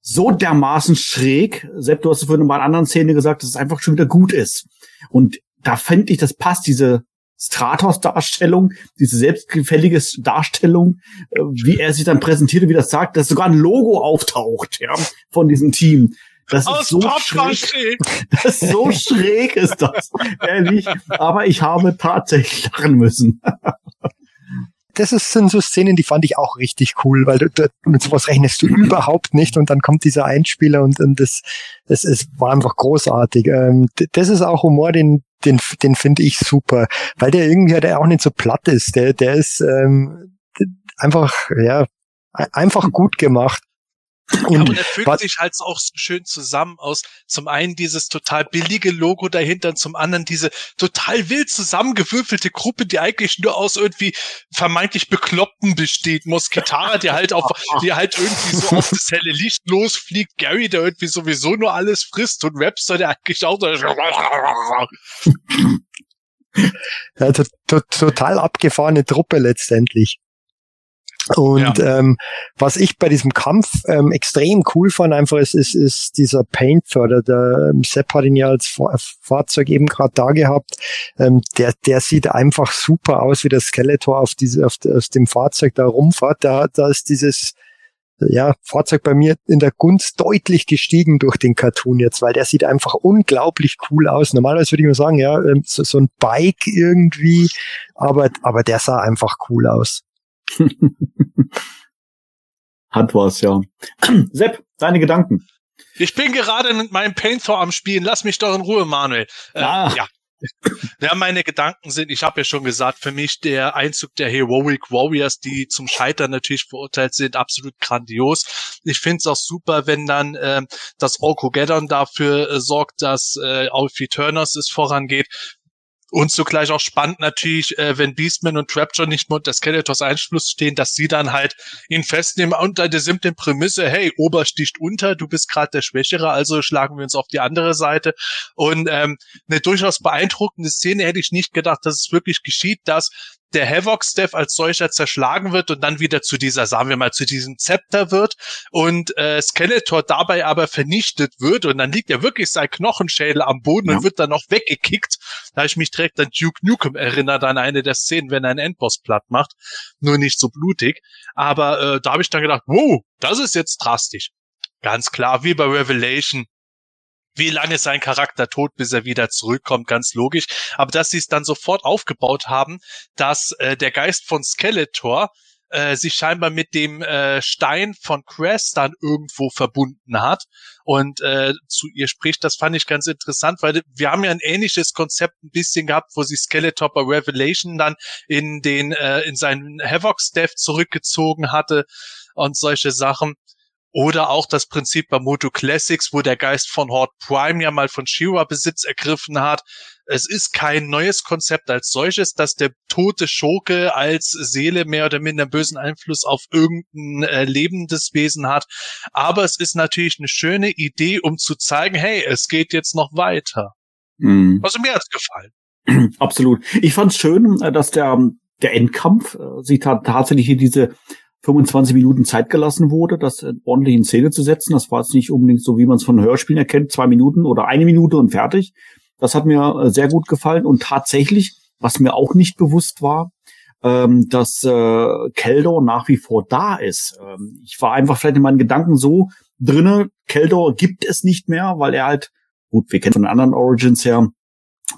so dermaßen schräg. Sepp, du hast vorhin in einer anderen Szene gesagt, dass es einfach schon wieder gut ist. Und da fände ich, das passt, diese Stratos-Darstellung, diese selbstgefällige Darstellung, äh, wie er sich dann präsentiert und wie das sagt, dass sogar ein Logo auftaucht, ja, von diesem Team. Das ist so schräg. Das ist so schräg ist das. Ehrlich. Aber ich habe tatsächlich lachen müssen. das ist, sind so Szenen, die fand ich auch richtig cool, weil du, du, mit sowas rechnest du überhaupt nicht und dann kommt dieser Einspieler und, und das, das, es war einfach großartig. Ähm, das ist auch Humor, den, den, den finde ich super, weil der irgendwie der auch nicht so platt ist. Der, der ist ähm, einfach, ja, einfach gut gemacht. Und, und er fügt sich halt auch so schön zusammen aus zum einen dieses total billige Logo dahinter und zum anderen diese total wild zusammengewürfelte Gruppe, die eigentlich nur aus irgendwie vermeintlich Bekloppten besteht. Moskitara, der halt auf, die halt irgendwie so auf das helle Licht losfliegt, Gary, der irgendwie sowieso nur alles frisst und Rapster, der eigentlich auch so ja, to to total abgefahrene Truppe letztendlich. Und ja. ähm, was ich bei diesem Kampf ähm, extrem cool fand, einfach ist, ist, ist dieser Paintförder. Der ähm, Sepp hat ihn ja als Fahrzeug eben gerade da gehabt. Ähm, der, der sieht einfach super aus, wie der Skeletor auf diese, auf, aus dem Fahrzeug da rumfährt. Da, da ist dieses ja, Fahrzeug bei mir in der Gunst deutlich gestiegen durch den Cartoon jetzt, weil der sieht einfach unglaublich cool aus. Normalerweise würde ich mal sagen, ja, ähm, so, so ein Bike irgendwie, aber, aber der sah einfach cool aus. Hat was, ja. Sepp, deine Gedanken. Ich bin gerade mit meinem Painter am Spielen. Lass mich doch in Ruhe, Manuel. Äh, ah. Ja. Ja, meine Gedanken sind, ich habe ja schon gesagt, für mich der Einzug der Heroic Warriors, die zum Scheitern natürlich verurteilt sind, absolut grandios. Ich finde es auch super, wenn dann äh, das Orkogeddon dafür äh, sorgt, dass äh, Alfie Turners es vorangeht. Und zugleich auch spannend natürlich, äh, wenn Beastman und Trapjaw nicht mehr unter Skeletors Einfluss stehen, dass sie dann halt ihn festnehmen unter der simplen Prämisse, hey, Ober sticht unter, du bist gerade der Schwächere, also schlagen wir uns auf die andere Seite. Und ähm, eine durchaus beeindruckende Szene hätte ich nicht gedacht, dass es wirklich geschieht, dass der Havoc-Staff als solcher zerschlagen wird und dann wieder zu dieser, sagen wir mal, zu diesem Zepter wird und äh, Skeletor dabei aber vernichtet wird und dann liegt ja wirklich sein Knochenschädel am Boden ja. und wird dann noch weggekickt. Da habe ich mich direkt an Duke Nukem erinnert, an eine der Szenen, wenn er einen Endboss platt macht. Nur nicht so blutig. Aber äh, da habe ich dann gedacht, wow, das ist jetzt drastisch. Ganz klar, wie bei Revelation, wie lange ist sein Charakter tot, bis er wieder zurückkommt, ganz logisch. Aber dass sie es dann sofort aufgebaut haben, dass äh, der Geist von Skeletor äh, sich scheinbar mit dem äh, Stein von Cress dann irgendwo verbunden hat und äh, zu ihr spricht, das fand ich ganz interessant, weil wir haben ja ein ähnliches Konzept ein bisschen gehabt, wo sich Skeletor bei Revelation dann in den äh, in seinen Havoc Staff zurückgezogen hatte und solche Sachen. Oder auch das Prinzip bei Moto Classics, wo der Geist von Horde Prime ja mal von Shira Besitz ergriffen hat. Es ist kein neues Konzept als solches, dass der tote Schurke als Seele mehr oder minder bösen Einfluss auf irgendein äh, lebendes Wesen hat. Aber es ist natürlich eine schöne Idee, um zu zeigen, hey, es geht jetzt noch weiter. Mhm. Also mir hat's gefallen. Absolut. Ich fand's schön, äh, dass der, der Endkampf äh, sich ta tatsächlich hier diese 25 Minuten Zeit gelassen wurde, das äh, ordentlich in Szene zu setzen. Das war jetzt nicht unbedingt so, wie man es von Hörspielen erkennt, zwei Minuten oder eine Minute und fertig. Das hat mir äh, sehr gut gefallen und tatsächlich, was mir auch nicht bewusst war, ähm, dass äh, Keldor nach wie vor da ist. Ähm, ich war einfach vielleicht in meinen Gedanken so drinne, Keldor gibt es nicht mehr, weil er halt, gut, wir kennen von anderen Origins her,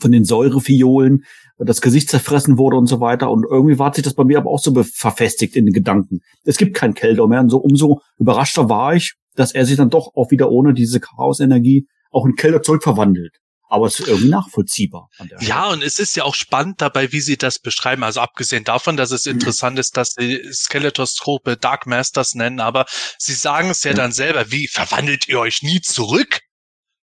von den Säurefiolen, das Gesicht zerfressen wurde und so weiter. Und irgendwie war sich das bei mir aber auch so verfestigt in den Gedanken. Es gibt keinen Keldor mehr. Und so umso überraschter war ich, dass er sich dann doch auch wieder ohne diese Chaos-Energie auch in Keldor zurückverwandelt. Aber es ist irgendwie nachvollziehbar. ja, und es ist ja auch spannend dabei, wie sie das beschreiben. Also abgesehen davon, dass es interessant ist, dass die Skeletostrope Dark Masters nennen, aber sie sagen es ja, ja. dann selber, wie verwandelt ihr euch nie zurück?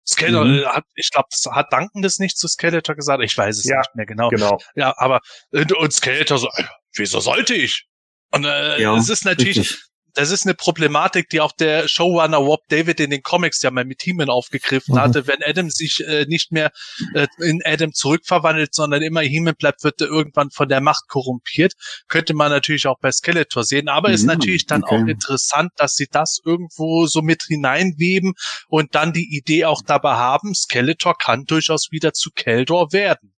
Skeletor mhm. hat, ich glaube, hat Duncan das nicht zu Skeletor gesagt. Ich weiß es ja, nicht mehr genau. genau. Ja, aber und Skeletor so, wieso sollte ich? Und äh, ja, es ist natürlich, richtig das ist eine Problematik, die auch der Showrunner Rob David in den Comics ja mal mit Heeman aufgegriffen mhm. hatte. Wenn Adam sich äh, nicht mehr äh, in Adam zurückverwandelt, sondern immer Heeman bleibt, wird er irgendwann von der Macht korrumpiert. Könnte man natürlich auch bei Skeletor sehen. Aber mhm. ist natürlich dann okay. auch interessant, dass sie das irgendwo so mit hineinweben und dann die Idee auch dabei haben, Skeletor kann durchaus wieder zu Keldor werden.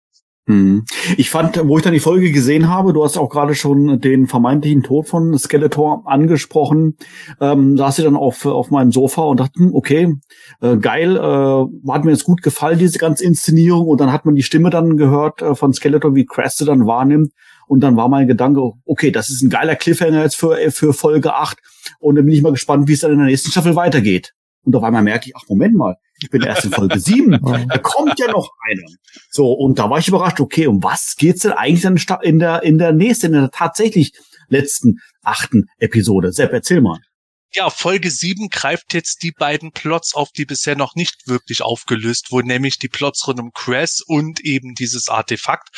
Mhm. Ich fand, wo ich dann die Folge gesehen habe, du hast auch gerade schon den vermeintlichen Tod von Skeletor angesprochen, ähm, saß ich dann auf, auf meinem Sofa und dachte, hm, okay, äh, geil, äh, hat mir jetzt gut gefallen, diese ganze Inszenierung und dann hat man die Stimme dann gehört äh, von Skeletor, wie Crest dann wahrnimmt und dann war mein Gedanke, okay, das ist ein geiler Cliffhanger jetzt für, für Folge 8 und dann bin ich mal gespannt, wie es dann in der nächsten Staffel weitergeht. Und auf einmal merke ich, ach Moment mal, ich bin erst in Folge 7. da kommt ja noch einer. So, und da war ich überrascht, okay, um was geht's denn eigentlich dann in der, in der nächsten, in der tatsächlich letzten achten Episode? Sepp, erzähl mal. Ja, Folge 7 greift jetzt die beiden Plots auf, die bisher noch nicht wirklich aufgelöst wurden, nämlich die Plots rund um Cress und eben dieses Artefakt.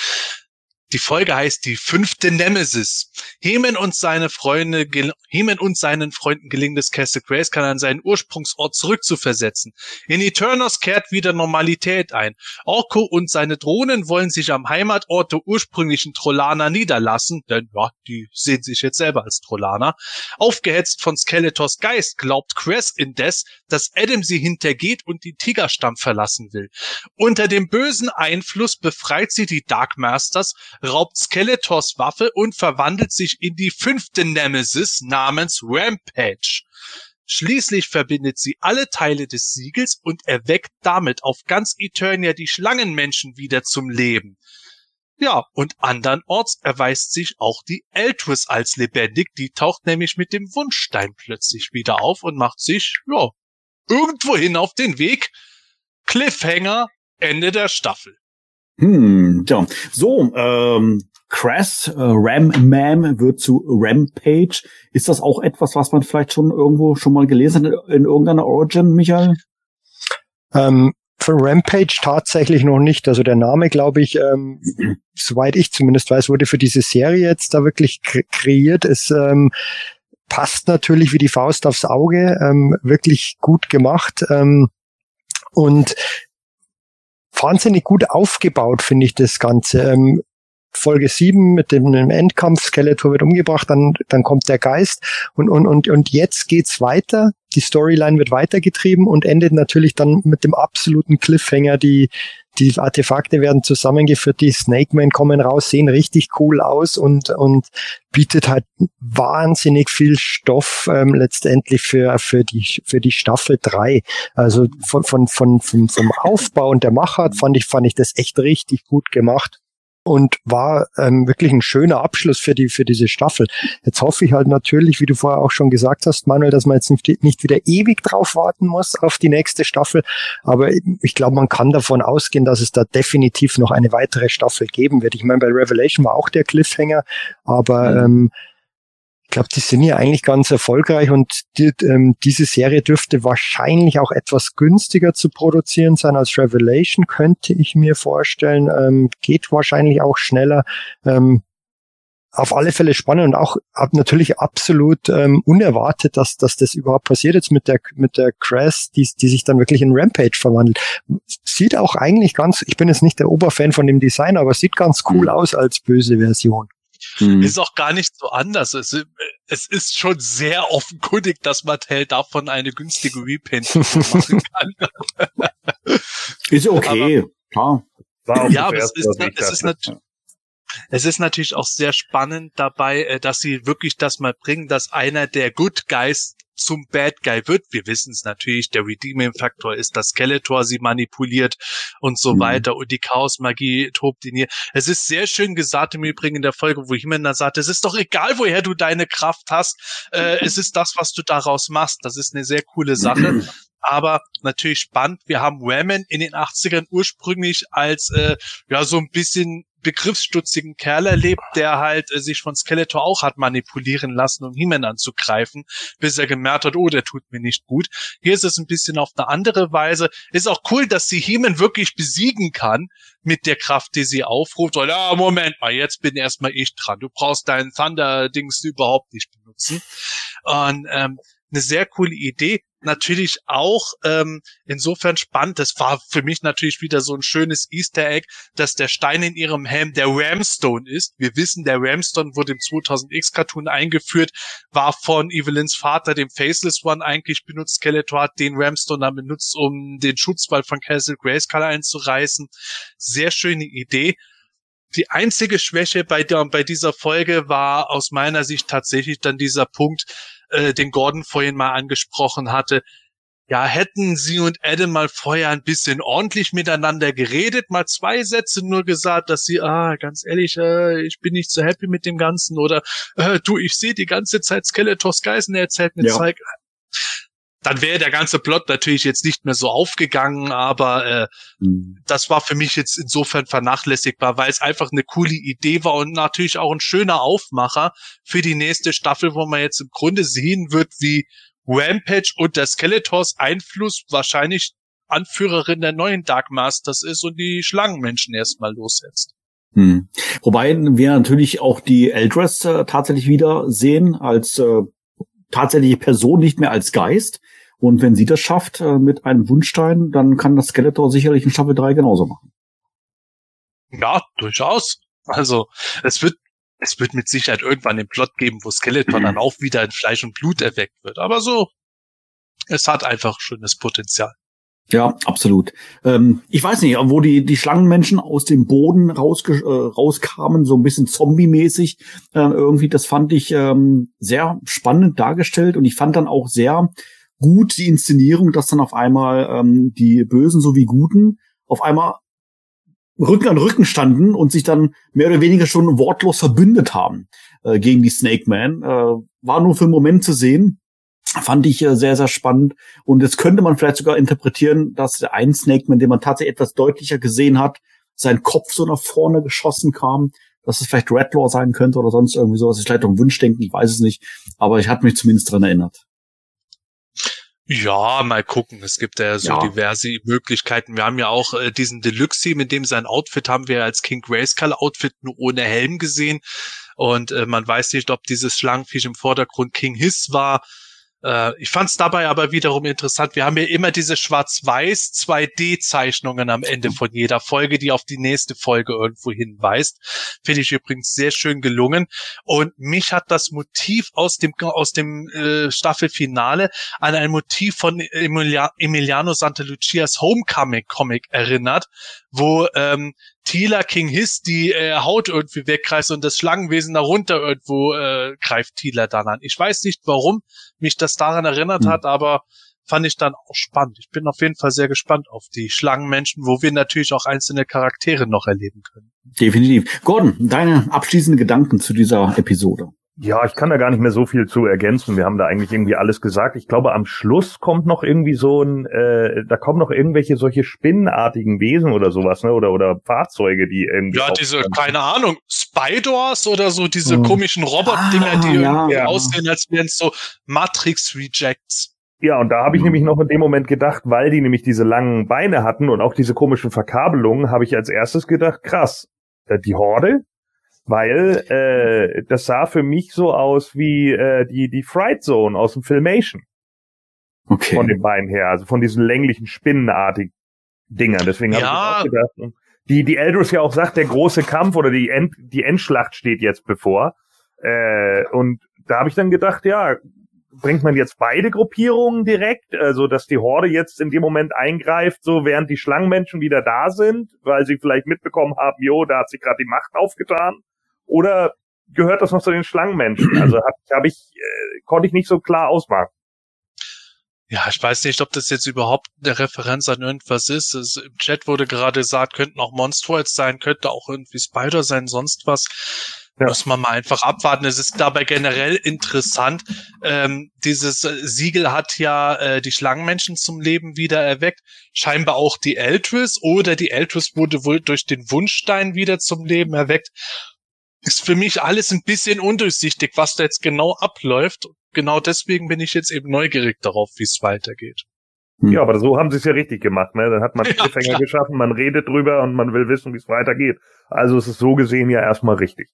Die Folge heißt die fünfte Nemesis. Hemen und seine Freunde, Hemen und seinen Freunden gelingt es Castle Grace an seinen Ursprungsort zurückzuversetzen. In Eternos kehrt wieder Normalität ein. Orko und seine Drohnen wollen sich am Heimatort der ursprünglichen Trollaner niederlassen, denn ja, die sehen sich jetzt selber als Trollaner. Aufgehetzt von Skeletors Geist glaubt Cress indes, dass Adam sie hintergeht und die Tigerstamm verlassen will. Unter dem bösen Einfluss befreit sie die Dark Masters, raubt Skeletors Waffe und verwandelt sich in die fünfte Nemesis namens Rampage. Schließlich verbindet sie alle Teile des Siegels und erweckt damit auf ganz Eternia die Schlangenmenschen wieder zum Leben. Ja, und andernorts erweist sich auch die Eltris als lebendig, die taucht nämlich mit dem Wunschstein plötzlich wieder auf und macht sich, ja, irgendwohin auf den Weg. Cliffhanger, Ende der Staffel. Hm, ja. So, ähm, Crass, äh, Ram Mam wird zu Rampage. Ist das auch etwas, was man vielleicht schon irgendwo schon mal gelesen hat in irgendeiner Origin, Michael? Ähm, für Rampage tatsächlich noch nicht. Also der Name, glaube ich, ähm, soweit ich zumindest weiß, wurde für diese Serie jetzt da wirklich kreiert. Es ähm, passt natürlich wie die Faust aufs Auge, ähm, wirklich gut gemacht. Ähm, und wahnsinnig gut aufgebaut, finde ich das Ganze. Ähm, Folge 7 mit dem, dem Endkampf, Skeletor wird umgebracht, dann, dann kommt der Geist und, und, und, und jetzt geht's weiter. Die Storyline wird weitergetrieben und endet natürlich dann mit dem absoluten Cliffhanger. Die, die Artefakte werden zusammengeführt, die Snake Men kommen raus, sehen richtig cool aus und, und bietet halt wahnsinnig viel Stoff ähm, letztendlich für, für, die, für die Staffel 3. Also von, von, von, vom, vom Aufbau und der Machart fand ich, fand ich das echt richtig gut gemacht und war ähm, wirklich ein schöner Abschluss für die für diese Staffel. Jetzt hoffe ich halt natürlich, wie du vorher auch schon gesagt hast, Manuel, dass man jetzt nicht, nicht wieder ewig drauf warten muss auf die nächste Staffel. Aber ich glaube, man kann davon ausgehen, dass es da definitiv noch eine weitere Staffel geben wird. Ich meine, bei Revelation war auch der Cliffhanger, aber mhm. ähm, Ich glaube, die sind ja eigentlich ganz erfolgreich und die, ähm, diese Serie dürfte wahrscheinlich auch etwas günstiger zu produzieren sein als Revelation, könnte ich mir vorstellen. Ähm, geht wahrscheinlich auch schneller. Ähm, auf alle Fälle spannend und auch ab, natürlich absolut ähm, unerwartet, dass, dass das überhaupt passiert jetzt mit der mit der Crest, die, die sich dann wirklich in Rampage verwandelt. Sieht auch eigentlich ganz, ich bin jetzt nicht der Oberfan von dem Design, aber sieht ganz cool mhm. aus als böse Version. Mhm. Ist auch gar nicht so anders. Es, es ist schon sehr offenkundig, dass Mattel davon eine günstige Repaint machen kann. ist okay, aber, klar. Ja, aber es ist, es ist natürlich es ist natürlich auch sehr spannend dabei, äh, dass sie wirklich das mal bringen, dass einer der Good Guys zum Bad Guy wird. Wir wissen es natürlich, der Redeeming Faktor ist, dass Skeletor sie manipuliert und so mhm. weiter und die Chaos-Magie tobt in ihr. Es ist sehr schön gesagt im Übrigen in der Folge, wo Himmel dann sagt, es ist doch egal, woher du deine Kraft hast, äh, es ist das, was du daraus machst. Das ist eine sehr coole Sache. aber natürlich spannend. Wir haben Ramen in den 80ern ursprünglich als äh, ja so ein bisschen begriffsstutzigen Kerl erlebt, der halt äh, sich von Skeletor auch hat manipulieren lassen, um He-Man anzugreifen, bis er gemerkt hat, oh, der tut mir nicht gut. Hier ist es ein bisschen auf eine andere Weise. Ist auch cool, dass sie He-Man wirklich besiegen kann mit der Kraft, die sie aufruft. Und ja, Moment mal, jetzt bin erstmal ich dran. Du brauchst deinen Thunder-Dings überhaupt nicht benutzen. Und ähm, eine sehr coole Idee natürlich auch ähm, insofern spannend. Das war für mich natürlich wieder so ein schönes Easter Egg, dass der Stein in ihrem Helm der Ramstone ist. Wir wissen, der Ramstone wurde im 2000X Cartoon eingeführt, war von Evelyns Vater, dem Faceless One, eigentlich benutzt. Skeletor hat den Ramstone dann benutzt, um den Schutzwall von Castle Grayskull einzureißen. Sehr schöne Idee. Die einzige Schwäche bei, der, bei dieser Folge war aus meiner Sicht tatsächlich dann dieser Punkt, äh, den Gordon vorhin mal angesprochen hatte. Ja, hätten sie und Adam mal vorher ein bisschen ordentlich miteinander geredet, mal zwei Sätze nur gesagt, dass sie, ah, ganz ehrlich, äh, ich bin nicht so happy mit dem Ganzen oder äh, du, ich sehe die ganze Zeit Skeletors Geisen, er erzählt mir ja. Zeug dann wäre der ganze Plot natürlich jetzt nicht mehr so aufgegangen, aber äh, mhm. das war für mich jetzt insofern vernachlässigbar, weil es einfach eine coole Idee war und natürlich auch ein schöner Aufmacher für die nächste Staffel, wo man jetzt im Grunde sehen wird, wie Rampage und der Skeletors Einfluss wahrscheinlich Anführerin der neuen Dark Masters ist und die Schlangenmenschen erstmal lossetzt. Hm. Wobei wir natürlich auch die Eldress äh, tatsächlich wieder sehen als äh, tatsächliche Person, nicht mehr als Geist. Und wenn sie das schafft äh, mit einem Wunschstein, dann kann das Skeletor sicherlich in Staffel 3 genauso machen. Ja, durchaus. Also es wird es wird mit Sicherheit irgendwann den Plot geben, wo Skeletor dann auch wieder in Fleisch und Blut erweckt wird. Aber so, es hat einfach schönes Potenzial. Ja, absolut. Ähm, ich weiß nicht, wo die, die Schlangenmenschen aus dem Boden rausge äh, rauskamen, so ein bisschen zombie-mäßig. Äh, irgendwie, das fand ich ähm, sehr spannend dargestellt und ich fand dann auch sehr gut die Inszenierung, dass dann auf einmal ähm, die Bösen sowie Guten auf einmal Rücken an Rücken standen und sich dann mehr oder weniger schon wortlos verbündet haben äh, gegen die Snake Man. Äh, war nur für einen Moment zu sehen fand ich äh, sehr, sehr spannend. Und jetzt könnte man vielleicht sogar interpretieren, dass der ein Snake Man, den man tatsächlich etwas deutlicher gesehen hat, sein Kopf so nach vorne geschossen kam, dass es vielleicht Redlaw sein könnte oder sonst irgendwie sowas. Ich vielleicht auch ein Wunschdenken, ich weiß es nicht. Aber ich hatte mich zumindest dran erinnert. Ja, mal gucken. Es gibt ja so ja. diverse Möglichkeiten. Wir haben ja auch äh, diesen Deluxe, mit dem sein Outfit haben wir als King Grayskull Outfit nur ohne Helm gesehen. Und äh, man weiß nicht, ob dieses Schlangenfisch im Vordergrund King Hiss war äh, ich fand es dabei aber wiederum interessant. Wir haben ja immer diese schwarz-weiß 2D-Zeichnungen am Ende von jeder Folge, die auf die nächste Folge irgendwo hinweist. Finde ich übrigens sehr schön gelungen. Und mich hat das Motiv aus dem aus dem äh, Staffelfinale an ein Motiv von Emilia, Emiliano Santalucias Homecoming Comic erinnert, wo ähm, Tila King Hiss die äh, Haut irgendwie wegkreist und das Schlangenwesen darunter irgendwo äh, greift Tila dann an. Ich weiß nicht, warum mich das daran erinnert mhm. hat, aber fand ich dann auch spannend. Ich bin auf jeden Fall sehr gespannt auf die Schlangenmenschen, wo wir natürlich auch einzelne Charaktere noch erleben können. Definitiv. Gordon, deine abschließenden Gedanken zu dieser Episode? Ja, ich kann da gar nicht mehr so viel zu ergänzen. Wir haben da eigentlich irgendwie alles gesagt. Ich glaube, am Schluss kommt noch irgendwie so ein, äh, da kommen noch irgendwelche solche spinnenartigen Wesen oder sowas, ne? Oder oder Fahrzeuge, die irgendwie. Ja, diese, keine Ahnung, Spiders oder so, diese hm. komischen Robot-Dinger, die ah, irgendwie ja. aussehen, als wären es so Matrix-Rejects. Ja, und da habe ich mhm. nämlich noch in dem Moment gedacht, weil die nämlich diese langen Beine hatten und auch diese komischen Verkabelungen, habe ich als erstes gedacht, krass, äh, die Horde, weil äh, das sah für mich so aus wie äh, die die Fright Zone aus dem Filmation. Okay. Von den Beinen her, also von diesen länglichen spinnenartigen Dingern. Deswegen habe ja. ich auch gedacht, die die Eldris ja auch sagt, der große Kampf oder die End, die Endschlacht steht jetzt bevor. Äh, und da habe ich dann gedacht, ja, bringt man jetzt beide Gruppierungen direkt, also dass die Horde jetzt in dem Moment eingreift, so während die Schlangenmenschen wieder da sind, weil sie vielleicht mitbekommen haben, jo, da hat sich gerade die Macht aufgetan. Oder gehört das noch zu den Schlangenmenschen? Also habe hab ich, äh, konnte ich nicht so klar ausmachen. Ja, ich weiß nicht, ob das jetzt überhaupt eine Referenz an irgendwas ist. Es, Im Chat wurde gerade gesagt, könnten auch Monstroids sein, könnte auch irgendwie Spider sein, sonst was. Ja. Muss man mal einfach abwarten. Es ist dabei generell interessant. Ähm, dieses Siegel hat ja äh, die Schlangenmenschen zum Leben wieder erweckt. Scheinbar auch die Eltris oder die Eltris wurde wohl durch den Wunschstein wieder zum Leben erweckt ist für mich alles ein bisschen undurchsichtig, was da jetzt genau abläuft. Genau deswegen bin ich jetzt eben neugierig darauf, wie es weitergeht. Hm. Ja, aber so haben sie es ja richtig gemacht. Ne? Dann hat man Cliffhanger ja, geschaffen, man redet drüber und man will wissen, wie es weitergeht. Also es ist so gesehen ja erstmal richtig.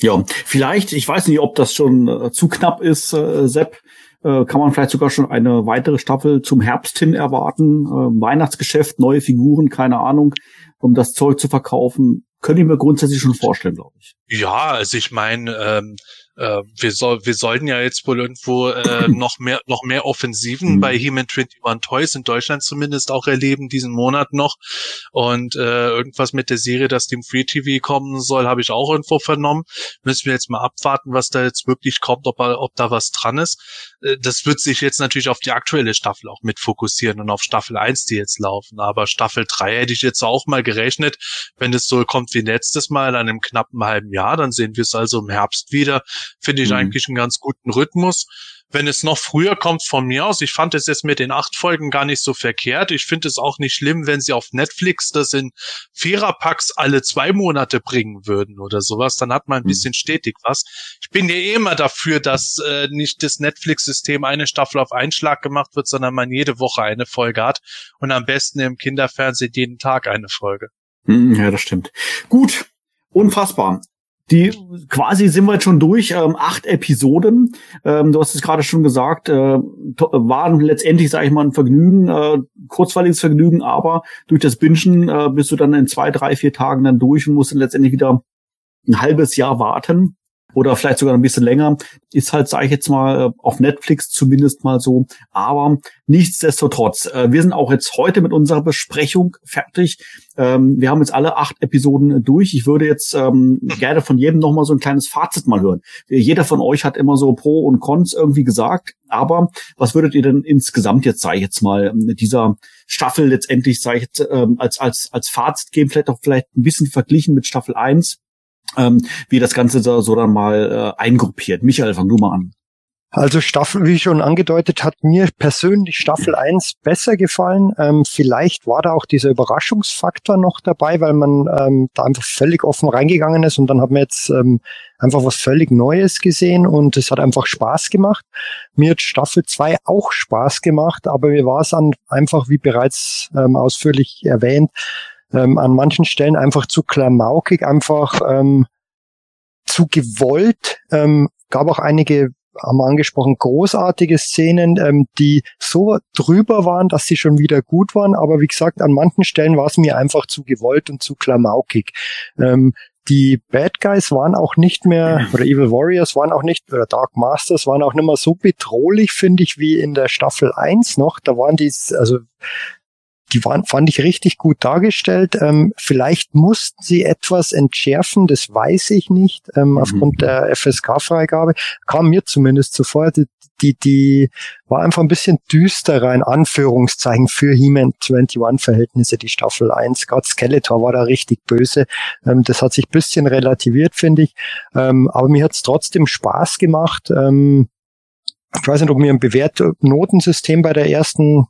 Ja, vielleicht, ich weiß nicht, ob das schon äh, zu knapp ist, äh, Sepp, äh, kann man vielleicht sogar schon eine weitere Staffel zum Herbst hin erwarten. Äh, Weihnachtsgeschäft, neue Figuren, keine Ahnung, um das Zeug zu verkaufen. Könnte ich mir grundsätzlich schon vorstellen, glaube ich. Ja, also ich meine, ähm, äh, wir, soll, wir sollten ja jetzt wohl irgendwo äh, noch mehr noch mehr Offensiven mhm. bei He-Man 21 Toys in Deutschland zumindest auch erleben diesen Monat noch und äh, irgendwas mit der Serie, dass dem Free TV kommen soll, habe ich auch irgendwo vernommen. Müssen wir jetzt mal abwarten, was da jetzt wirklich kommt, ob, ob da was dran ist. Äh, das wird sich jetzt natürlich auf die aktuelle Staffel auch mit fokussieren und auf Staffel 1, die jetzt laufen. Aber Staffel 3 hätte ich jetzt auch mal gerechnet, wenn es so kommt wie letztes Mal an einem knappen halben Jahr, dann sehen wir es also im Herbst wieder finde ich mhm. eigentlich einen ganz guten Rhythmus. Wenn es noch früher kommt von mir aus, ich fand es jetzt mit den acht Folgen gar nicht so verkehrt. Ich finde es auch nicht schlimm, wenn sie auf Netflix das in Viererpacks alle zwei Monate bringen würden oder sowas. Dann hat man ein mhm. bisschen stetig was. Ich bin ja eh immer dafür, dass äh, nicht das Netflix-System eine Staffel auf einen Schlag gemacht wird, sondern man jede Woche eine Folge hat und am besten im Kinderfernsehen jeden Tag eine Folge. Mhm, ja, das stimmt. Gut, unfassbar. Die quasi sind wir jetzt schon durch, ähm, acht Episoden. Ähm, du hast es gerade schon gesagt, äh, waren letztendlich, sage ich mal, ein Vergnügen, äh, kurzweiliges Vergnügen, aber durch das Bingen äh, bist du dann in zwei, drei, vier Tagen dann durch und musst dann letztendlich wieder ein halbes Jahr warten oder vielleicht sogar ein bisschen länger. Ist halt, sage ich jetzt mal, äh, auf Netflix zumindest mal so. Aber nichtsdestotrotz, äh, wir sind auch jetzt heute mit unserer Besprechung fertig. Ähm, wir haben jetzt alle acht Episoden durch. Ich würde jetzt ähm, gerne von jedem nochmal so ein kleines Fazit mal hören. Jeder von euch hat immer so Pro und Cons irgendwie gesagt. Aber was würdet ihr denn insgesamt jetzt, sage ich jetzt mal, dieser Staffel letztendlich, sage ich jetzt, ähm, als, als, als Fazit geben, vielleicht auch vielleicht ein bisschen verglichen mit Staffel 1? Ähm, wie das Ganze so, so dann mal äh, eingruppiert. Michael, fang du mal an. Also Staffel, wie schon angedeutet, hat mir persönlich Staffel 1 besser gefallen. Ähm, vielleicht war da auch dieser Überraschungsfaktor noch dabei, weil man ähm, da einfach völlig offen reingegangen ist und dann haben wir jetzt ähm, einfach was völlig Neues gesehen und es hat einfach Spaß gemacht. Mir hat Staffel 2 auch Spaß gemacht, aber mir war es dann einfach, wie bereits ähm, ausführlich erwähnt, ähm, an manchen Stellen einfach zu klamaukig, einfach ähm, zu gewollt. Ähm, gab auch einige, haben wir angesprochen, großartige Szenen, ähm, die so drüber waren, dass sie schon wieder gut waren. Aber wie gesagt, an manchen Stellen war es mir einfach zu gewollt und zu klamaukig. Ähm, die Bad Guys waren auch nicht mehr, oder Evil Warriors waren auch nicht, oder Dark Masters waren auch nicht mehr so bedrohlich, finde ich, wie in der Staffel 1 noch. Da waren die, also die waren, fand ich richtig gut dargestellt. Ähm, vielleicht mussten sie etwas entschärfen, das weiß ich nicht, ähm, mhm. aufgrund der FSK-Freigabe. Kam mir zumindest zuvor. Die, die, die war einfach ein bisschen düsterer in Anführungszeichen für He-Man 21-Verhältnisse, die Staffel 1. Gerade Skeletor war da richtig böse. Ähm, das hat sich bisschen relativiert, finde ich. Ähm, aber mir hat es trotzdem Spaß gemacht. Ähm, ich weiß nicht, ob wir ein Bewertnotensystem bei der ersten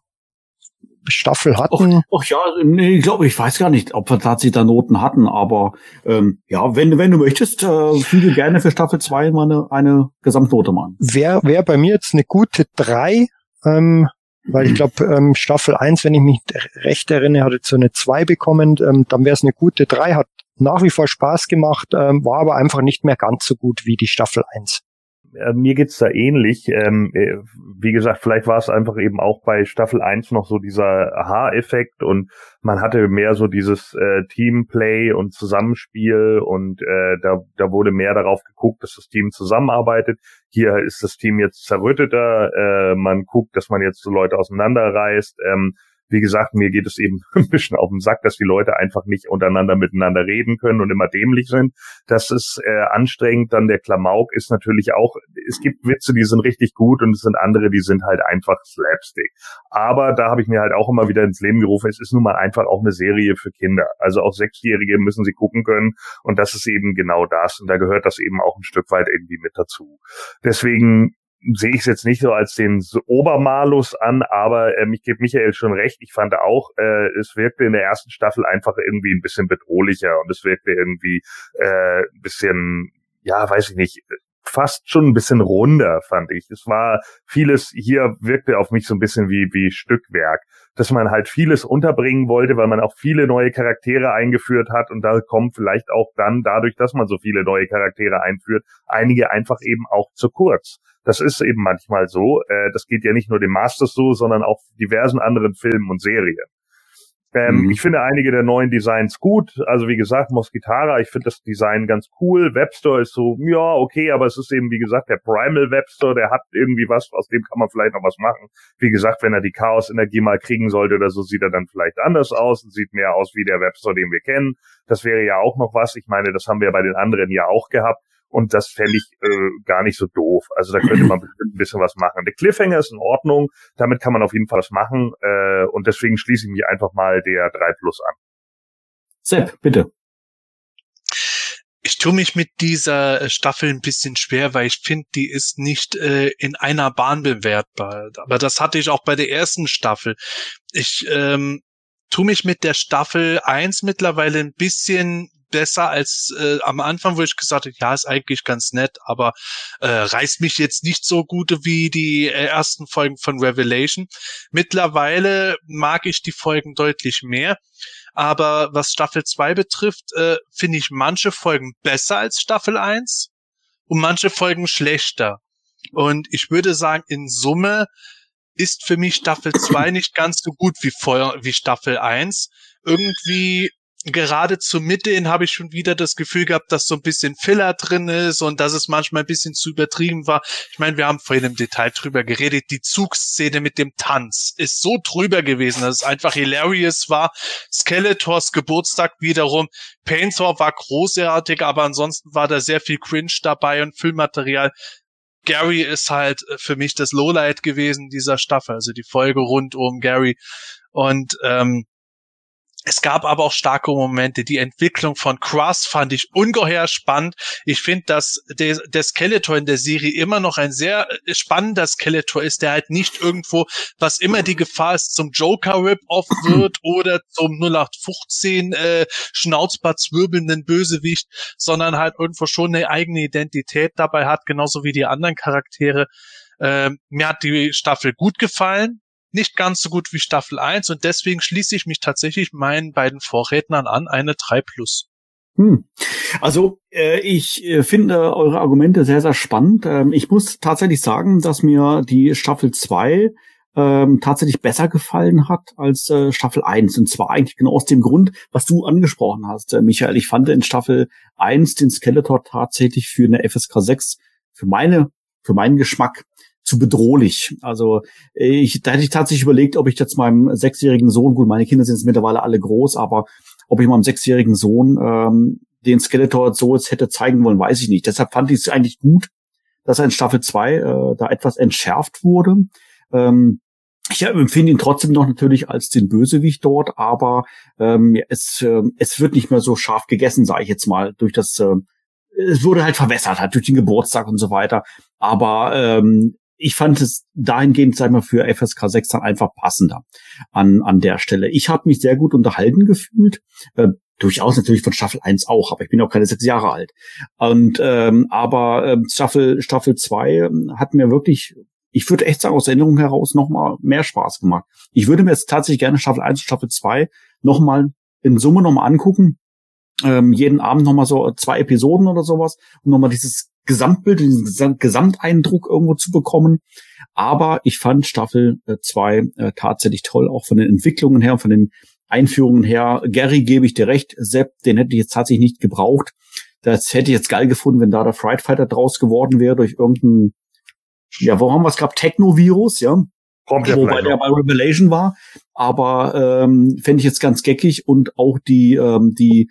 Staffel hatten. Ach, ach ja, nee, ich glaube, ich weiß gar nicht, ob wir tatsächlich da Noten hatten, aber ähm, ja, wenn, wenn du möchtest, äh, füge gerne für Staffel 2 mal eine, eine Gesamtnote machen. Wäre wär bei mir jetzt eine gute 3, ähm, weil ich glaube, ähm, Staffel 1, wenn ich mich recht erinnere, hat jetzt so eine 2 bekommen, ähm, dann wäre es eine gute 3, hat nach wie vor Spaß gemacht, ähm, war aber einfach nicht mehr ganz so gut wie die Staffel 1. Äh, mir geht's da ähnlich. Ähm, äh, wie gesagt, vielleicht war es einfach eben auch bei Staffel 1 noch so dieser Aha-Effekt und man hatte mehr so dieses äh, Teamplay und Zusammenspiel und äh, da, da wurde mehr darauf geguckt, dass das Team zusammenarbeitet. Hier ist das Team jetzt zerrütteter, äh, man guckt, dass man jetzt so Leute auseinanderreißt. Ähm, wie gesagt, mir geht es eben ein bisschen auf den Sack, dass die Leute einfach nicht untereinander miteinander reden können und immer dämlich sind. Das ist äh, anstrengend. Dann der Klamauk ist natürlich auch, es gibt Witze, die sind richtig gut und es sind andere, die sind halt einfach Slapstick. Aber da habe ich mir halt auch immer wieder ins Leben gerufen, es ist nun mal einfach auch eine Serie für Kinder. Also auch Sechsjährige müssen sie gucken können und das ist eben genau das. Und da gehört das eben auch ein Stück weit irgendwie mit dazu. Deswegen sehe ich es jetzt nicht so als den Obermalus an, aber ähm, ich gebe Michael schon recht. Ich fand auch, äh, es wirkte in der ersten Staffel einfach irgendwie ein bisschen bedrohlicher und es wirkte irgendwie äh, ein bisschen, ja, weiß ich nicht, fast schon ein bisschen runder, fand ich. Es war vieles hier wirkte auf mich so ein bisschen wie, wie Stückwerk, dass man halt vieles unterbringen wollte, weil man auch viele neue Charaktere eingeführt hat und da kommen vielleicht auch dann dadurch, dass man so viele neue Charaktere einführt, einige einfach eben auch zu kurz. Das ist eben manchmal so. Äh, das geht ja nicht nur dem Masters so, sondern auch diversen anderen Filmen und Serien. Ähm, mhm. Ich finde einige der neuen Designs gut. Also wie gesagt, Mosquitara, ich finde das Design ganz cool. Webstore ist so, ja, okay, aber es ist eben, wie gesagt, der Primal Webstore, der hat irgendwie was, aus dem kann man vielleicht noch was machen. Wie gesagt, wenn er die Chaos-Energie mal kriegen sollte oder so, sieht er dann vielleicht anders aus und sieht mehr aus wie der Webstore, den wir kennen. Das wäre ja auch noch was. Ich meine, das haben wir bei den anderen ja auch gehabt. Und das fände ich äh, gar nicht so doof. Also da könnte man bestimmt ein bisschen was machen. Der Cliffhanger ist in Ordnung, damit kann man auf jeden Fall was machen. Äh, und deswegen schließe ich mich einfach mal der 3 Plus an. Sepp, bitte. Ich tue mich mit dieser äh, Staffel ein bisschen schwer, weil ich finde, die ist nicht äh, in einer Bahn bewertbar. Aber das hatte ich auch bei der ersten Staffel. Ich ähm, tue mich mit der Staffel 1 mittlerweile ein bisschen besser als äh, am Anfang, wo ich gesagt habe, ja, ist eigentlich ganz nett, aber äh, reißt mich jetzt nicht so gut wie die äh, ersten Folgen von Revelation. Mittlerweile mag ich die Folgen deutlich mehr. Aber was Staffel 2 betrifft, äh, finde ich manche Folgen besser als Staffel 1 und manche Folgen schlechter. Und ich würde sagen, in Summe ist für mich Staffel 2 nicht ganz so gut wie, vorher, wie Staffel 1. Irgendwie gerade zur Mitte hin habe ich schon wieder das Gefühl gehabt, dass so ein bisschen Filler drin ist und dass es manchmal ein bisschen zu übertrieben war. Ich meine, wir haben vorhin im Detail drüber geredet. Die Zugszene mit dem Tanz ist so drüber gewesen, dass es einfach hilarious war. Skeletors Geburtstag wiederum. Paintor war großartig, aber ansonsten war da sehr viel Cringe dabei und Filmmaterial. Gary ist halt für mich das Lowlight gewesen dieser Staffel, also die Folge rund um Gary. Und ähm, es gab aber auch starke Momente. Die Entwicklung von Cross fand ich ungeheuer spannend. Ich finde, dass der, der Skeletor in der Serie immer noch ein sehr äh, spannender Skeletor ist, der halt nicht irgendwo, was immer die Gefahr ist, zum Joker-Rip-Off wird oder zum 0815 äh, Schnauzbart zwirbelnden Bösewicht, sondern halt irgendwo schon eine eigene Identität dabei hat, genauso wie die anderen Charaktere. Äh, mir hat die Staffel gut gefallen nicht ganz so gut wie Staffel 1 und deswegen schließe ich mich tatsächlich meinen beiden Vorrednern an, eine 3 plus. Hm. Also äh, ich äh, finde eure Argumente sehr, sehr spannend. Ähm, ich muss tatsächlich sagen, dass mir die Staffel 2 ähm, tatsächlich besser gefallen hat als äh, Staffel 1. Und zwar eigentlich genau aus dem Grund, was du angesprochen hast, äh, Michael. Ich fand in Staffel 1 den Skeletor tatsächlich für eine FSK 6 für meine, für meinen Geschmack zu bedrohlich. Also ich, da hätte ich tatsächlich überlegt, ob ich jetzt meinem sechsjährigen Sohn, gut, meine Kinder sind jetzt mittlerweile alle groß, aber ob ich meinem sechsjährigen Sohn ähm, den Skeletor so jetzt hätte zeigen wollen, weiß ich nicht. Deshalb fand ich es eigentlich gut, dass er in Staffel 2 äh, da etwas entschärft wurde. Ähm, ich empfinde ihn trotzdem noch natürlich als den Bösewicht dort, aber ähm, es, äh, es wird nicht mehr so scharf gegessen, sage ich jetzt mal, durch das, äh, es wurde halt verwässert, halt durch den Geburtstag und so weiter. Aber ähm, ich fand es dahingehend, sag mal, für FSK 6 dann einfach passender an, an der Stelle. Ich habe mich sehr gut unterhalten gefühlt. Äh, durchaus natürlich von Staffel 1 auch, aber ich bin auch keine sechs Jahre alt. Und ähm, aber ähm, Staffel Staffel 2 ähm, hat mir wirklich ich würde echt sagen, aus Erinnerung heraus nochmal mehr Spaß gemacht. Ich würde mir jetzt tatsächlich gerne Staffel 1 und Staffel 2 nochmal in Summe nochmal angucken. Ähm, jeden Abend nochmal so zwei Episoden oder sowas, um nochmal dieses Gesamtbild, diesen Gesamteindruck irgendwo zu bekommen. Aber ich fand Staffel 2 äh, äh, tatsächlich toll, auch von den Entwicklungen her, von den Einführungen her. Gary gebe ich dir recht, Sepp, den hätte ich jetzt tatsächlich nicht gebraucht. Das hätte ich jetzt geil gefunden, wenn da der Fright Fighter draus geworden wäre durch irgendeinen ja, wo haben wir es gehabt? Techno-Virus, ja. Kommt Wobei der bei Revelation war. Aber ähm, fände ich jetzt ganz geckig und auch die, ähm, die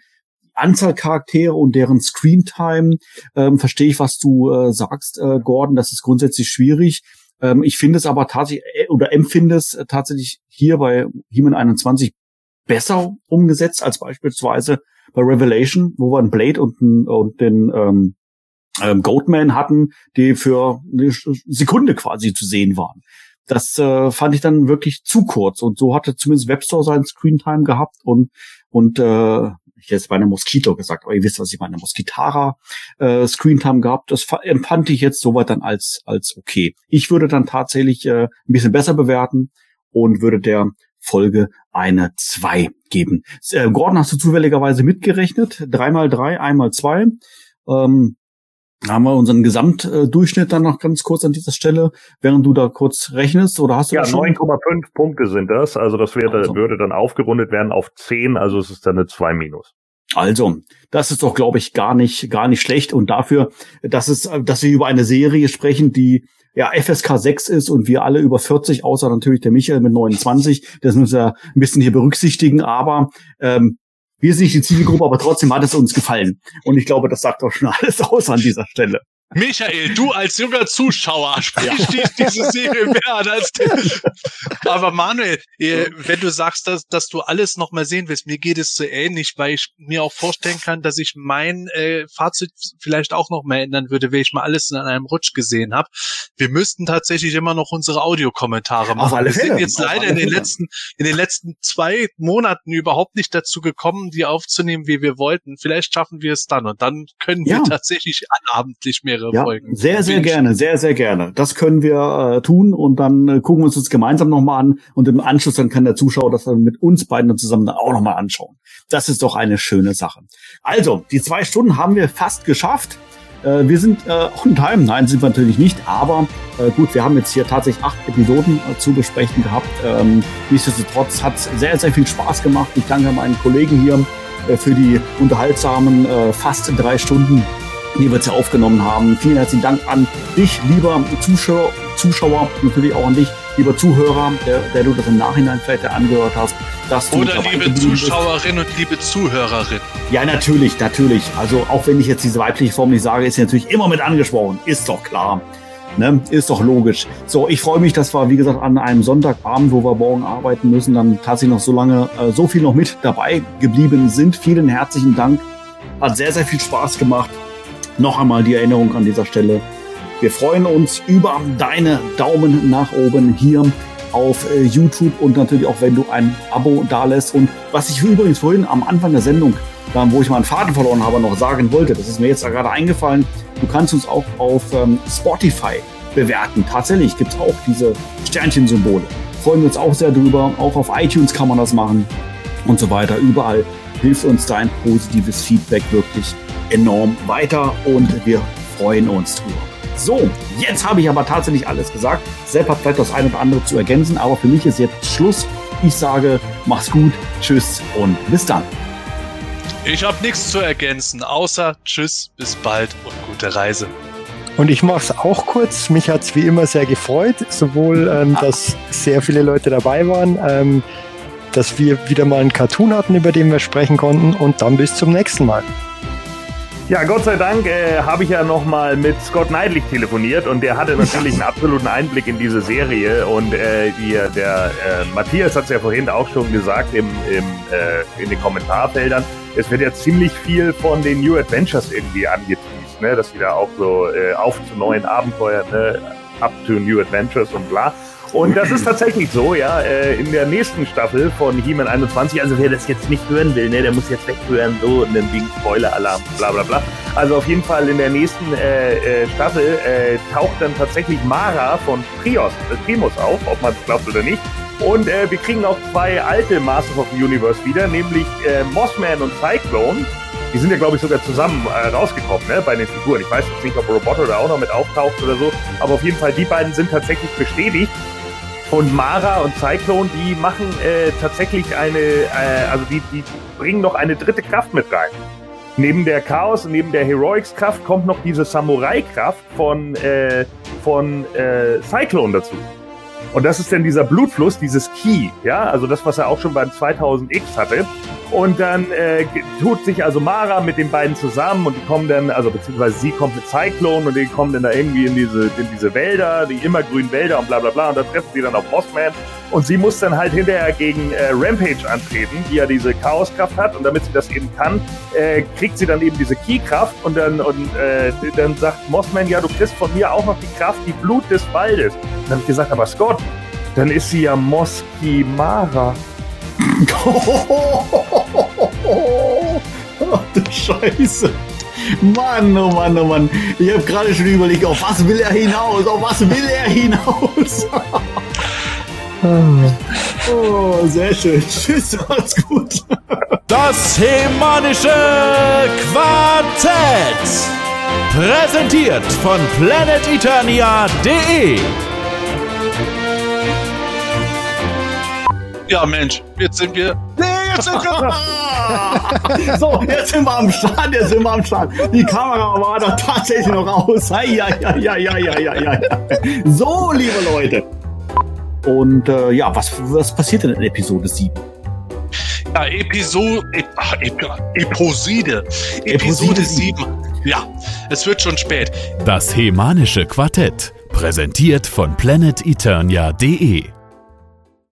Anzahl Charaktere und deren Screentime, ähm, verstehe ich, was du äh, sagst, äh, Gordon. Das ist grundsätzlich schwierig. Ähm, ich finde es aber tatsächlich äh, oder empfinde es äh, tatsächlich hier bei He-Man 21 besser umgesetzt als beispielsweise bei Revelation, wo wir einen Blade und, einen, und den ähm, ähm, Goatman hatten, die für eine Sekunde quasi zu sehen waren. Das äh, fand ich dann wirklich zu kurz. Und so hatte zumindest Webstore seinen Screentime gehabt und und äh, ich hätte bei einer Moskito gesagt, aber ihr wisst, was ich meine, Moskitara äh, Screentime gehabt. Das empfand ich jetzt soweit dann als als okay. Ich würde dann tatsächlich äh, ein bisschen besser bewerten und würde der Folge eine zwei geben. Äh, Gordon, hast du zufälligerweise mitgerechnet? Dreimal drei, einmal zwei. Ähm, haben wir unseren Gesamtdurchschnitt dann noch ganz kurz an dieser Stelle, während du da kurz rechnest, oder hast du Ja, 9,5 Punkte sind das, also das wäre, also. würde dann aufgerundet werden auf 10, also es ist dann eine 2 minus. Also, das ist doch, glaube ich, gar nicht, gar nicht schlecht und dafür, dass es, dass wir über eine Serie sprechen, die ja FSK 6 ist und wir alle über 40, außer natürlich der Michael mit 29, das müssen wir ein bisschen hier berücksichtigen, aber ähm, wir sind nicht die Zielgruppe, aber trotzdem hat es uns gefallen. Und ich glaube, das sagt doch schon alles aus an dieser Stelle. Michael, du als junger Zuschauer sprichst ja. diese Serie mehr an als der. Aber Manuel, äh, wenn du sagst, dass, dass du alles noch mal sehen willst, mir geht es so ähnlich, weil ich mir auch vorstellen kann, dass ich mein äh, Fazit vielleicht auch noch mal ändern würde, wenn ich mal alles in einem Rutsch gesehen habe. Wir müssten tatsächlich immer noch unsere Audiokommentare machen. Auf alle Fälle. Wir sind jetzt leider in den letzten in den letzten zwei Monaten überhaupt nicht dazu gekommen, die aufzunehmen, wie wir wollten. Vielleicht schaffen wir es dann und dann können wir ja. tatsächlich anabendlich mehr mehrere ja, Folgen. Sehr, sehr gerne, sehr, sehr gerne. Das können wir äh, tun und dann äh, gucken wir uns das gemeinsam nochmal an und im Anschluss dann kann der Zuschauer das dann mit uns beiden dann zusammen dann auch nochmal anschauen. Das ist doch eine schöne Sache. Also, die zwei Stunden haben wir fast geschafft. Äh, wir sind äh, on time. Nein, sind wir natürlich nicht. Aber äh, gut, wir haben jetzt hier tatsächlich acht Episoden äh, zu besprechen gehabt. Ähm, nichtsdestotrotz hat es sehr, sehr viel Spaß gemacht. Ich danke meinen Kollegen hier äh, für die unterhaltsamen äh, fast drei Stunden die wir jetzt hier aufgenommen haben. Vielen herzlichen Dank an dich, lieber Zuschauer, Zuschauer, natürlich auch an dich, lieber Zuhörer, der, der du das im Nachhinein vielleicht angehört hast. Dass du Oder liebe Zuschauerin und liebe Zuhörerin. Ja, natürlich, natürlich. Also auch wenn ich jetzt diese weibliche Form nicht sage, ist sie natürlich immer mit angesprochen. Ist doch klar. Ne? Ist doch logisch. So, ich freue mich, dass wir, wie gesagt, an einem Sonntagabend, wo wir morgen arbeiten müssen, dann tatsächlich noch so lange, äh, so viel noch mit dabei geblieben sind. Vielen herzlichen Dank. Hat sehr, sehr viel Spaß gemacht. Noch einmal die Erinnerung an dieser Stelle. Wir freuen uns über deine Daumen nach oben hier auf äh, YouTube und natürlich auch, wenn du ein Abo dalässt. Und was ich übrigens vorhin am Anfang der Sendung, wo ich meinen Faden verloren habe, noch sagen wollte, das ist mir jetzt gerade eingefallen, du kannst uns auch auf ähm, Spotify bewerten. Tatsächlich gibt es auch diese Sternchensymbole. Freuen wir uns auch sehr drüber. Auch auf iTunes kann man das machen und so weiter. Überall hilft uns dein positives Feedback wirklich enorm weiter und wir freuen uns drüber. So, jetzt habe ich aber tatsächlich alles gesagt. Sepp hat vielleicht das eine oder andere zu ergänzen, aber für mich ist jetzt Schluss. Ich sage, mach's gut, tschüss und bis dann. Ich habe nichts zu ergänzen, außer tschüss, bis bald und gute Reise. Und ich mache es auch kurz. Mich hat es wie immer sehr gefreut, sowohl, ähm, dass sehr viele Leute dabei waren, ähm, dass wir wieder mal einen Cartoon hatten, über den wir sprechen konnten. Und dann bis zum nächsten Mal. Ja, Gott sei Dank äh, habe ich ja nochmal mit Scott Neidlich telefoniert und der hatte natürlich einen absoluten Einblick in diese Serie und äh, ihr, der äh, Matthias hat es ja vorhin auch schon gesagt im, im, äh, in den Kommentarfeldern, es wird ja ziemlich viel von den New Adventures irgendwie angeteased, ne? dass die da auch so äh, auf zu neuen Abenteuern, ne? up to New Adventures und bla. Und das ist tatsächlich so, ja. Äh, in der nächsten Staffel von He-Man 21, also wer das jetzt nicht hören will, ne, der muss jetzt weghören, so und dann wegen Spoiler-Alarm, bla bla bla. Also auf jeden Fall in der nächsten äh, äh, Staffel äh, taucht dann tatsächlich Mara von Prios, äh, Primus auf, ob man es glaubt oder nicht. Und äh, wir kriegen auch zwei alte Masters of the Universe wieder, nämlich äh, Mossman und Cyclone. Die sind ja, glaube ich, sogar zusammen äh, rausgekommen, ne, bei den Figuren. Ich weiß jetzt nicht, ob Roboto da auch noch mit auftaucht oder so, aber auf jeden Fall, die beiden sind tatsächlich bestätigt. Und Mara und Cyclone, die machen äh, tatsächlich eine, äh, also die, die bringen noch eine dritte Kraft mit rein. Neben der Chaos neben der Heroics-Kraft kommt noch diese Samurai-Kraft von, äh, von äh, Cyclone dazu. Und das ist dann dieser Blutfluss, dieses Ki, ja, also das, was er auch schon beim 2000X hatte. Und dann äh, tut sich also Mara mit den beiden zusammen und die kommen dann, also beziehungsweise sie kommt mit Cyclone und die kommen dann da irgendwie in diese, in diese Wälder, die immergrünen Wälder und bla bla bla und da treffen sie dann auf Mossman und sie muss dann halt hinterher gegen äh, Rampage antreten, die ja diese Chaoskraft hat und damit sie das eben kann, äh, kriegt sie dann eben diese Key-Kraft und dann und äh, dann sagt Mossman, ja du kriegst von mir auch noch die Kraft, die Blut des Waldes. Und dann habe ich gesagt, aber Scott, dann ist sie ja Moski Mara. Du Scheiße. Mann, oh Mann, oh Mann. Ich habe gerade schon überlegt, auf was will er hinaus? Auf was will er hinaus? oh, sehr schön. Tschüss, macht's gut. Das Hemanische Quartett. Präsentiert von planeteternia.de. Ja, Mensch, jetzt sind wir. Nee, jetzt sind wir. so, jetzt sind wir am Start, jetzt sind wir am Start. Die Kamera war doch tatsächlich noch aus. Ja, ja, ja, ja, ja, ja, ja. So, liebe Leute. Und äh, ja, was, was passiert denn in Episode 7? Ja, Episode. Ep, ach, Ep, Eposide. Episode Eposide 7. Ja, es wird schon spät. Das Hemanische Quartett. Präsentiert von planeteternia.de.